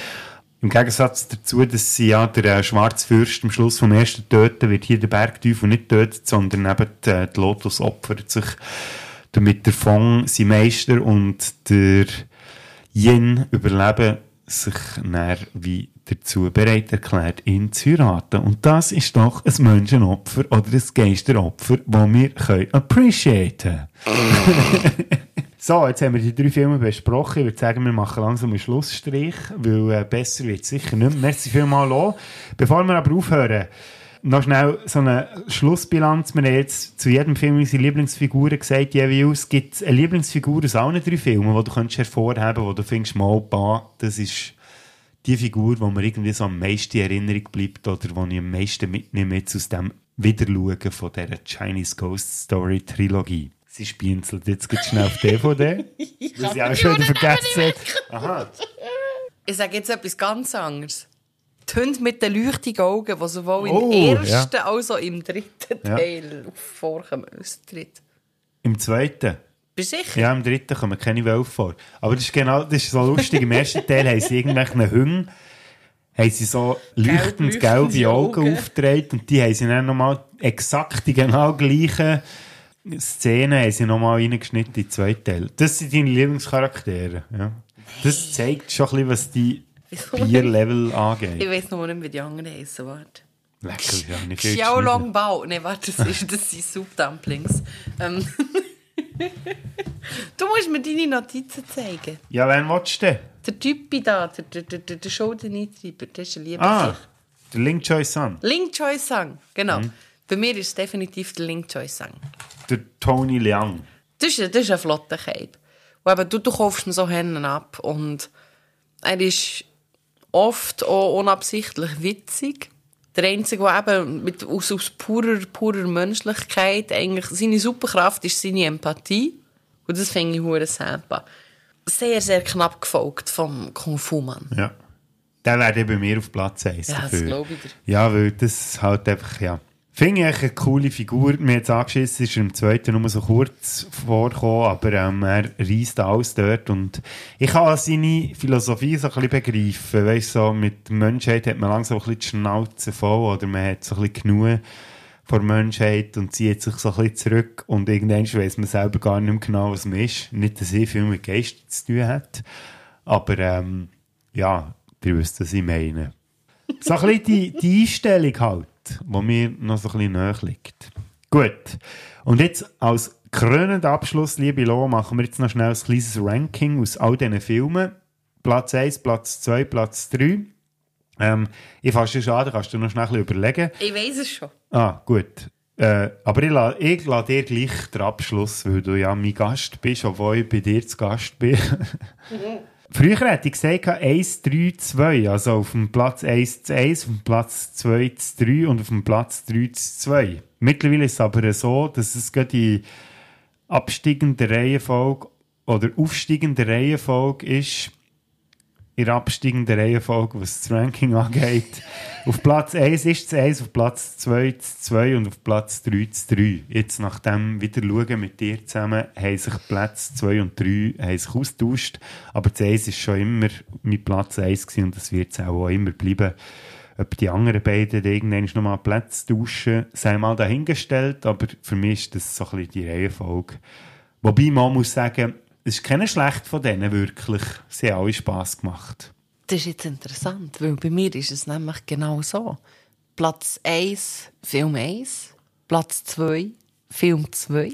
Im Gegensatz dazu, dass sie ja der äh, Schwarzfürst am Schluss vom ersten töten, wird hier der Bergteufel nicht tötet, sondern eben die, äh, die Lotus opfert sich damit der Fong, sein Meister und der Yin überleben sich dann wie dazu bereit erklärt, ihn zu heiraten. Und das ist doch ein Menschenopfer oder ein Geisteropfer, das wir können appreciaten So, jetzt haben wir die drei Filme besprochen. Ich würde sagen, wir machen langsam einen Schlussstrich, weil äh, besser wird es sicher nicht mehr. Merci vielmals, Lo. Bevor wir aber aufhören, noch schnell so eine Schlussbilanz. Wir haben jetzt zu jedem Film unsere Lieblingsfiguren gesagt, jeweils. Gibt es eine Lieblingsfigur aus allen drei Filmen, die du könntest hervorheben wo du findest, mal, bah, das ist die Figur, die mir irgendwie so am meisten in Erinnerung bleibt oder die ich am meisten mitnehme jetzt aus dem Wiederschauen von dieser Chinese Ghost Story Trilogie. Sie spienzelt jetzt ganz schnell auf DVD, weil sie auch schon wieder vergessen hat. Aha. Ich sage jetzt etwas ganz anderes. Die Hunde mit den leuchtigen Augen, die sowohl Oh, im ersten ja. als auch im dritten Ja. Teil vorkommen. Austritt. Im zweiten. Bist du sicher? Ja, im dritten kommen keine Wölfe vor. Aber das ist genau, das ist so lustig. Im ersten Teil haben sie irgendwelchen Hunden, haben sie so leuchtend gelbe Augen Augen. aufgetragen und die haben sie dann nochmal exakt die genau gleichen Szenen haben sie nochmal reingeschnitten in den zweiten Teil. Das sind deine Lieblingscharaktere, ja. Das zeigt schon ein bisschen, was die Bierlevel Ich angeht. weiß noch nicht, wie die anderen heißen. Warte. Lecker, ja, nicht viel Xiao. Long Bao. Nein, warte, das, ist, das sind Soup-Dumplings. Ähm. du musst mir deine Notizen zeigen. Ja, wen willst du denn? Der Typ da, der, der, der, der, der Schuldeneintreiber, der ist ein lieber Ah, der Ling Choi Sun. Ling Choi Sang, genau. Mhm. Bei mir ist es definitiv der Ling Choi Sang. Der Tony Leung. Das ist, das ist ein flotter Cape. Und eben, du, du kaufst ihn so Hennen ab und er ist oft auch unabsichtlich witzig. Der Einzige, der eben mit, aus, aus purer, purer Menschlichkeit eigentlich, seine Superkraft ist seine Empathie. Und das finde ich hure super. Sehr, sehr knapp gefolgt vom Kung Fu Mann. Ja. Der wäre bei mir auf Platz 1 Ja, das dafür. glaube ich dir. Ja, weil das halt einfach, ja. Finde ich eine coole Figur. Mir jetzt angeschissen, ist im zweiten nur so kurz vorgekommen, aber ähm, er reist alles dort und ich kann seine Philosophie so ein bisschen begreifen. Weißt so, mit Menschheit hat man langsam ein bisschen die Schnauze voll oder man hat so ein bisschen genug von Menschheit und zieht sich so ein bisschen zurück und irgendwann weiss man selber gar nicht mehr genau, was man ist. Nicht, dass ich viel mit Geistern zu tun hat, aber ähm, ja, ihr wisst, was ich meine. So ein bisschen die, die Einstellung halt, die mir noch so ein bisschen näher liegt. Gut. Und jetzt als krönender Abschluss, liebe Lo, machen wir jetzt noch schnell ein kleines Ranking aus all diesen Filmen. Platz 1, Platz 2, Platz 3. Ähm, ich fasse schon an, da kannst du noch schnell ein bisschen überlegen. Ich weiß es schon. Ah, gut. Äh, aber ich lasse ich la dir gleich den Abschluss, weil du ja mein Gast bist, obwohl ich bei dir zu Gast bin. Früher hätte ich gesagt 1, 3, 2. Also auf dem Platz 1 zu 1, auf dem Platz 2 zu 3 und auf dem Platz 3 zu 2. Mittlerweile ist es aber so, dass es gerade die absteigende Reihenfolge oder aufsteigende Reihenfolge ist. In der absteigenden Reihenfolge, was das Ranking angeht. auf Platz 1 ist es 1, auf Platz 2 zu 2 und auf Platz 3 zu 3. Jetzt nach dem wieder schauen mit dir zusammen, haben sich Platz 2 und 3 haben sich austauscht. Aber das 1 ist schon immer mein Platz 1 gewesen und das wird es auch immer bleiben. Ob die anderen beiden irgendwann noch mal Plätze tauschen, sei mal dahingestellt, aber für mich ist das so ein bisschen die Reihenfolge. Wobei man muss sagen, es ist keine schlecht von denen wirklich. Sie haben alle Spass gemacht. Das ist jetzt interessant, weil bei mir ist es nämlich genau so. Platz 1, Film 1, Platz 2, Film 2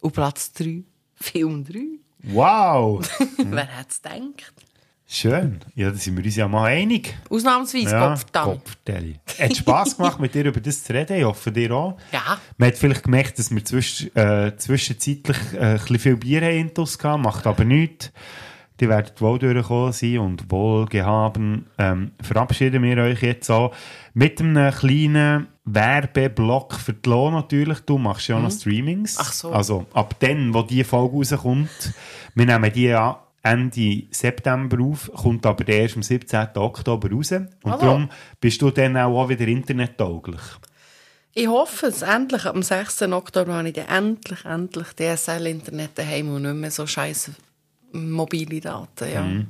und Platz 3, Film 3. Wow! Wer hätte es gedacht? Schön. Ja, da sind wir uns ja mal einig. Ausnahmsweise, Ja, Kopfdang. Kopfdeli. Hat Spass gemacht, mit dir über das zu reden. Ich hoffe, dir auch. Ja. Man hat vielleicht gemerkt, dass wir zwisch, äh, zwischenzeitlich äh, ein bisschen viel Bier haben gehabt, macht aber nichts. Die werden wohl durchgekommen sein und wohlgehaben. Ähm, verabschieden wir euch jetzt auch mit einem kleinen Werbeblock für die Lohn natürlich. Du machst ja auch noch Mhm. Streamings. Ach so. Also ab dann, wo die Folge rauskommt. Wir nehmen die an Ende September auf, kommt aber erst am 17. Oktober raus. Und darum bist du dann auch wieder internettauglich. Ich hoffe es. Endlich, am 6. Oktober habe ich dann endlich, endlich DSL-Internet daheim und nicht mehr so scheiß mobile Daten. Ja, Mhm.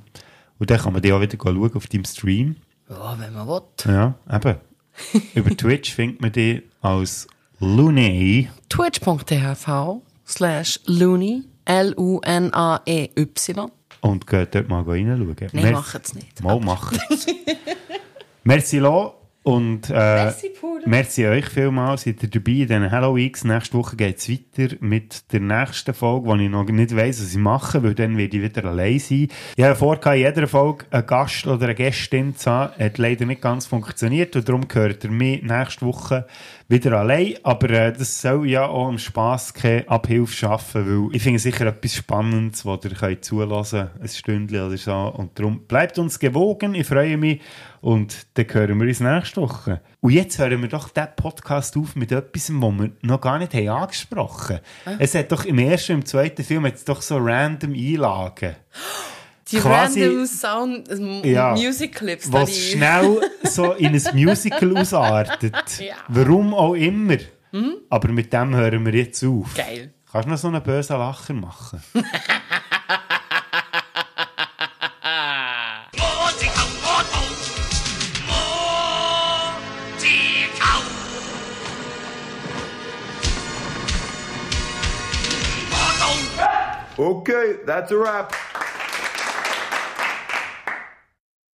Und dann kann man die auch wieder schauen auf deinem Stream. ja wenn man will. Ja, eben. Über Twitch findet man die als Looney. twitch.tv slash looney, L-U-N-A-E-Y. Und geht dort mal reinschauen. Nein, Merci- macht's nicht. Mal machen. Merci, Lo. Und äh, merci, Puder. merci euch vielmals. Seid ihr dabei in diesen Halloween. Nächste Woche geht es weiter mit der nächsten Folge, wo ich noch nicht weiss, was ich mache, weil dann werde ich wieder allein sein. Ich habe vor, in jeder Folge einen Gast oder eine Gästin zu haben. Hat leider nicht ganz funktioniert und darum gehört ihr mich nächste Woche wieder allein. Aber äh, das soll ja auch am Spass keine Abhilfe schaffen, weil ich finde sicher etwas Spannendes, was ihr könnt zulassen ein Stündchen oder so. Und darum bleibt uns gewogen. Ich freue mich. Und dann hören wir uns nächste Woche. Und jetzt hören wir doch diesen Podcast auf mit etwas, was wir noch gar nicht haben angesprochen haben. Es hat doch im ersten und im zweiten Film hat's doch so random Einlagen. Die Quasi- random Sound m- Ja. Music Clips. was die- schnell so in ein Musical ausartet. Ja. Warum auch immer. Mhm. Aber mit dem hören wir jetzt auf. Geil. Kannst du noch so einen bösen Lacher machen? Okay, that's a wrap.